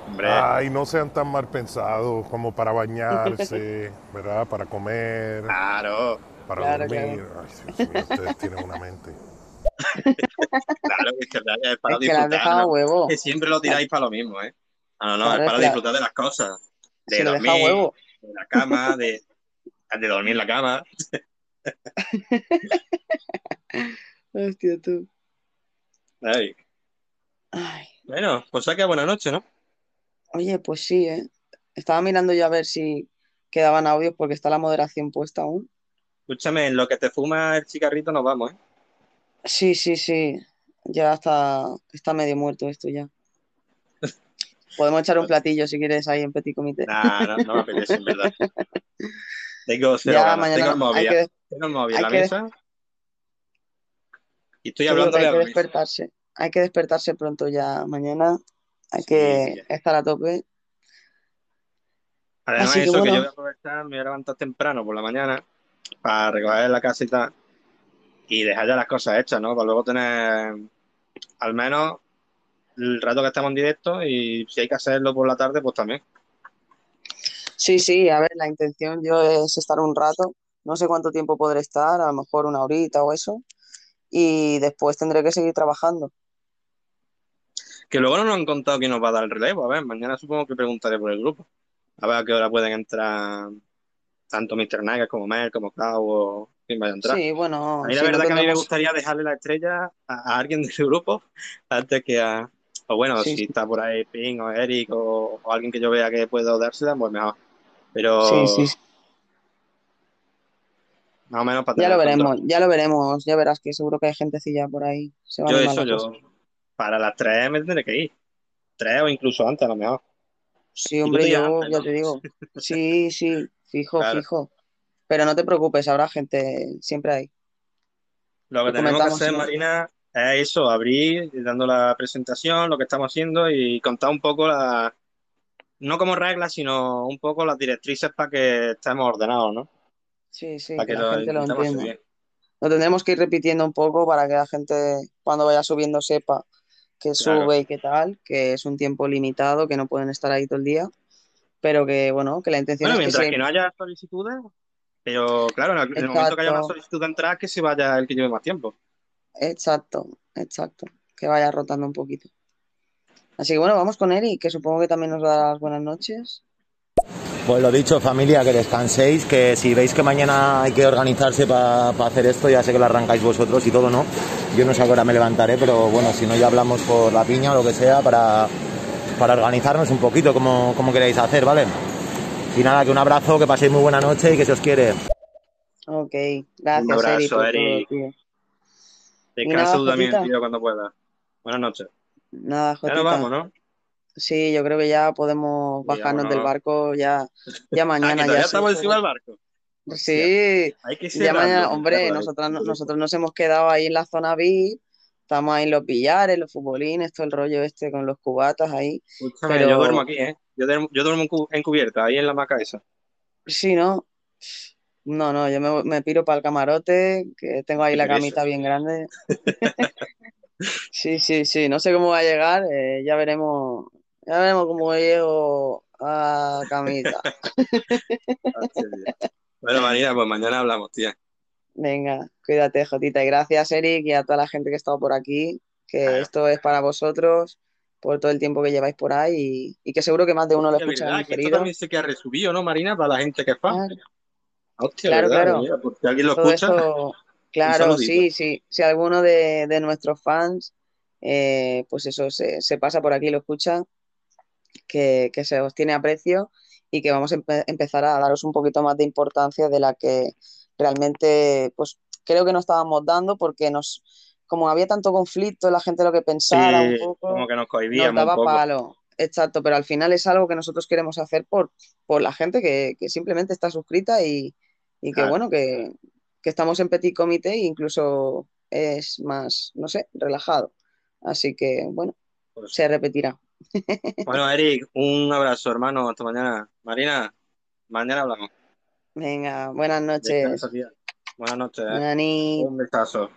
Hombre. Ay, no sean tan mal pensados como para bañarse, *laughs* ¿verdad? Para comer, Claro. para Claro, dormir. Ay, Dios mío, ustedes tienen una mente. *laughs* Claro, es que es para Es que la has disfrutar. dejado ¿no? huevo. Que siempre lo tiráis para lo mismo, ¿eh? No, no, Claro, es es para que disfrutar de las cosas. De Se dormir, huevo. de la cama, de, de dormir en la cama. *laughs* Hostia, tú. Ay. Ay. Bueno, pues saca buena noche, ¿no? Oye, pues sí, ¿eh? Estaba mirando yo a ver si quedaban audios porque está la moderación puesta aún. Escúchame, en lo que te fuma el cigarrito nos vamos, ¿eh? Sí, sí, sí. Ya está, está medio muerto esto ya. Podemos echar un platillo si quieres ahí en Petit Comité. Nah, no, no me apetece, en verdad. Tengo *laughs* cero Ya, ganas. mañana Tengo el móvil, que- Tengo el móvil la que- mesa. Y estoy hablando de hay que mesa. despertarse. Hay que despertarse pronto ya mañana. Hay que estar a tope. Además, Así eso que bueno. yo voy a aprovechar, me voy a levantar temprano por la mañana para recoger la casa y tal. Y dejar ya las cosas hechas, ¿no? Para luego tener al menos el rato que estamos en directo y si hay que hacerlo por la tarde, pues también. Sí, sí, a ver, la intención yo es estar un rato. No sé cuánto tiempo podré estar, a lo mejor una horita o eso. Y después tendré que seguir trabajando. Que luego no nos han contado quién nos va a dar el relevo. A ver, mañana supongo que preguntaré por el grupo. A ver a qué hora pueden entrar tanto Mr. Nagas como Mel, como Clau o vaya a entrar. Sí, bueno, A mí la si no verdad que a mí me gustaría dejarle la estrella a, a alguien del grupo *laughs* antes que a... O bueno, Sí, si sí. está por ahí Ping o Eric o, o alguien que yo vea que puedo dársela, pues mejor. Pero Sí, sí, sí. más o menos para Ya lo control. veremos, ya lo veremos. Ya verás que seguro que hay gentecilla por ahí. Se Yo eso, yo para las tres me tendré que ir. Tres o incluso antes a lo mejor. Sí, hombre, yo ya te digo. *laughs* Sí, sí, fijo, Claro. fijo. Pero no te preocupes, habrá gente, siempre hay. Lo que tenemos que hacer. Marina, es eso, abrir dando la presentación, lo que estamos haciendo y contar un poco la, no como reglas, sino un poco las directrices para que estemos ordenados, ¿no? Sí, sí, Para que que la lo gente lo entienda. Lo tendremos que ir repitiendo un poco para que la gente, cuando vaya subiendo, sepa que Claro. sube y qué tal, que es un tiempo limitado, que no pueden estar ahí todo el día, pero que, bueno, que la intención Bueno, es que mientras se... que no haya solicitudes, pero claro, en el, el momento que haya una Exacto. solicitud de entrada, que se vaya el que lleve más tiempo. Exacto, exacto, que vaya rotando un poquito. Así que bueno, vamos con Eric, que supongo que también nos va a dar las buenas noches. Pues lo dicho, familia, que descanséis, que si veis que mañana hay que organizarse para hacer esto, ya sé que lo arrancáis vosotros y todo, ¿no? Yo no sé a qué hora me levantaré, pero bueno, si no ya hablamos por la piña o lo que sea para, para organizarnos un poquito como, como queréis hacer, ¿vale? Y nada, que un abrazo, que paséis muy buena noche y que se os quiere. Ok, Un gracias abrazo, Eric Eric. Descansa tú también, Jotita. tío, cuando puedas. Buenas noches. Nada, Ya nos Jotita. vamos, ¿no? Sí, yo creo que ya podemos Sí, bajarnos del barco ya, ya *laughs* mañana ya sí, estamos encima pero- del barco. Sí, Hay que ya mañana, hombre, nosotros, nosotros nos hemos quedado ahí en la zona VIP, estamos ahí en los billares, los futbolines, todo el rollo este con los cubatas ahí, Escúchame, yo duermo pero aquí, ¿eh? Yo duermo, yo duermo en cu- en cubierta, ahí en la hamaca esa. sí, ¿no? No, no, yo me, me piro para el camarote, que tengo ahí la camita bien grande. *laughs* Sí, sí, sí, no sé cómo va a llegar, eh, ya veremos, ya veremos cómo llego a camita. Bueno, Marina, pues mañana hablamos, tía. Venga, cuídate, Jotita. Y gracias, Eric, y a toda la gente que ha estado por aquí, que esto es para vosotros, por todo el tiempo que lleváis por ahí, y, y que seguro que más de uno lo escucha verdad, que esto también se queda resubido, ¿no, Marina? Para la gente que es fan. Claro, Hostia, claro, verdad, claro. mira, por si alguien lo Todo escucha, eso, *laughs* claro, sí, sí. Si alguno de, de nuestros fans, eh, pues eso, se, se pasa por aquí y lo escucha, que, que se os tiene aprecio y que vamos a empe- empezar a daros un poquito más de importancia de la que realmente, pues creo que no estábamos dando porque nos, como había tanto conflicto, la gente lo que pensara un poco, como que nos nos cohibíamos un daba poco. palo. Exacto, pero al final es algo que nosotros queremos hacer por, por la gente que, que simplemente está suscrita y, y que Claro. bueno, que, que estamos en petit comité e incluso es más, no sé, relajado. Así que bueno, Pues se repetirá. *laughs* Bueno, Eric, un abrazo, hermano. Hasta mañana. Marina, mañana hablamos. Venga, buenas noches. Buenas noches, ¿eh? Un besazo.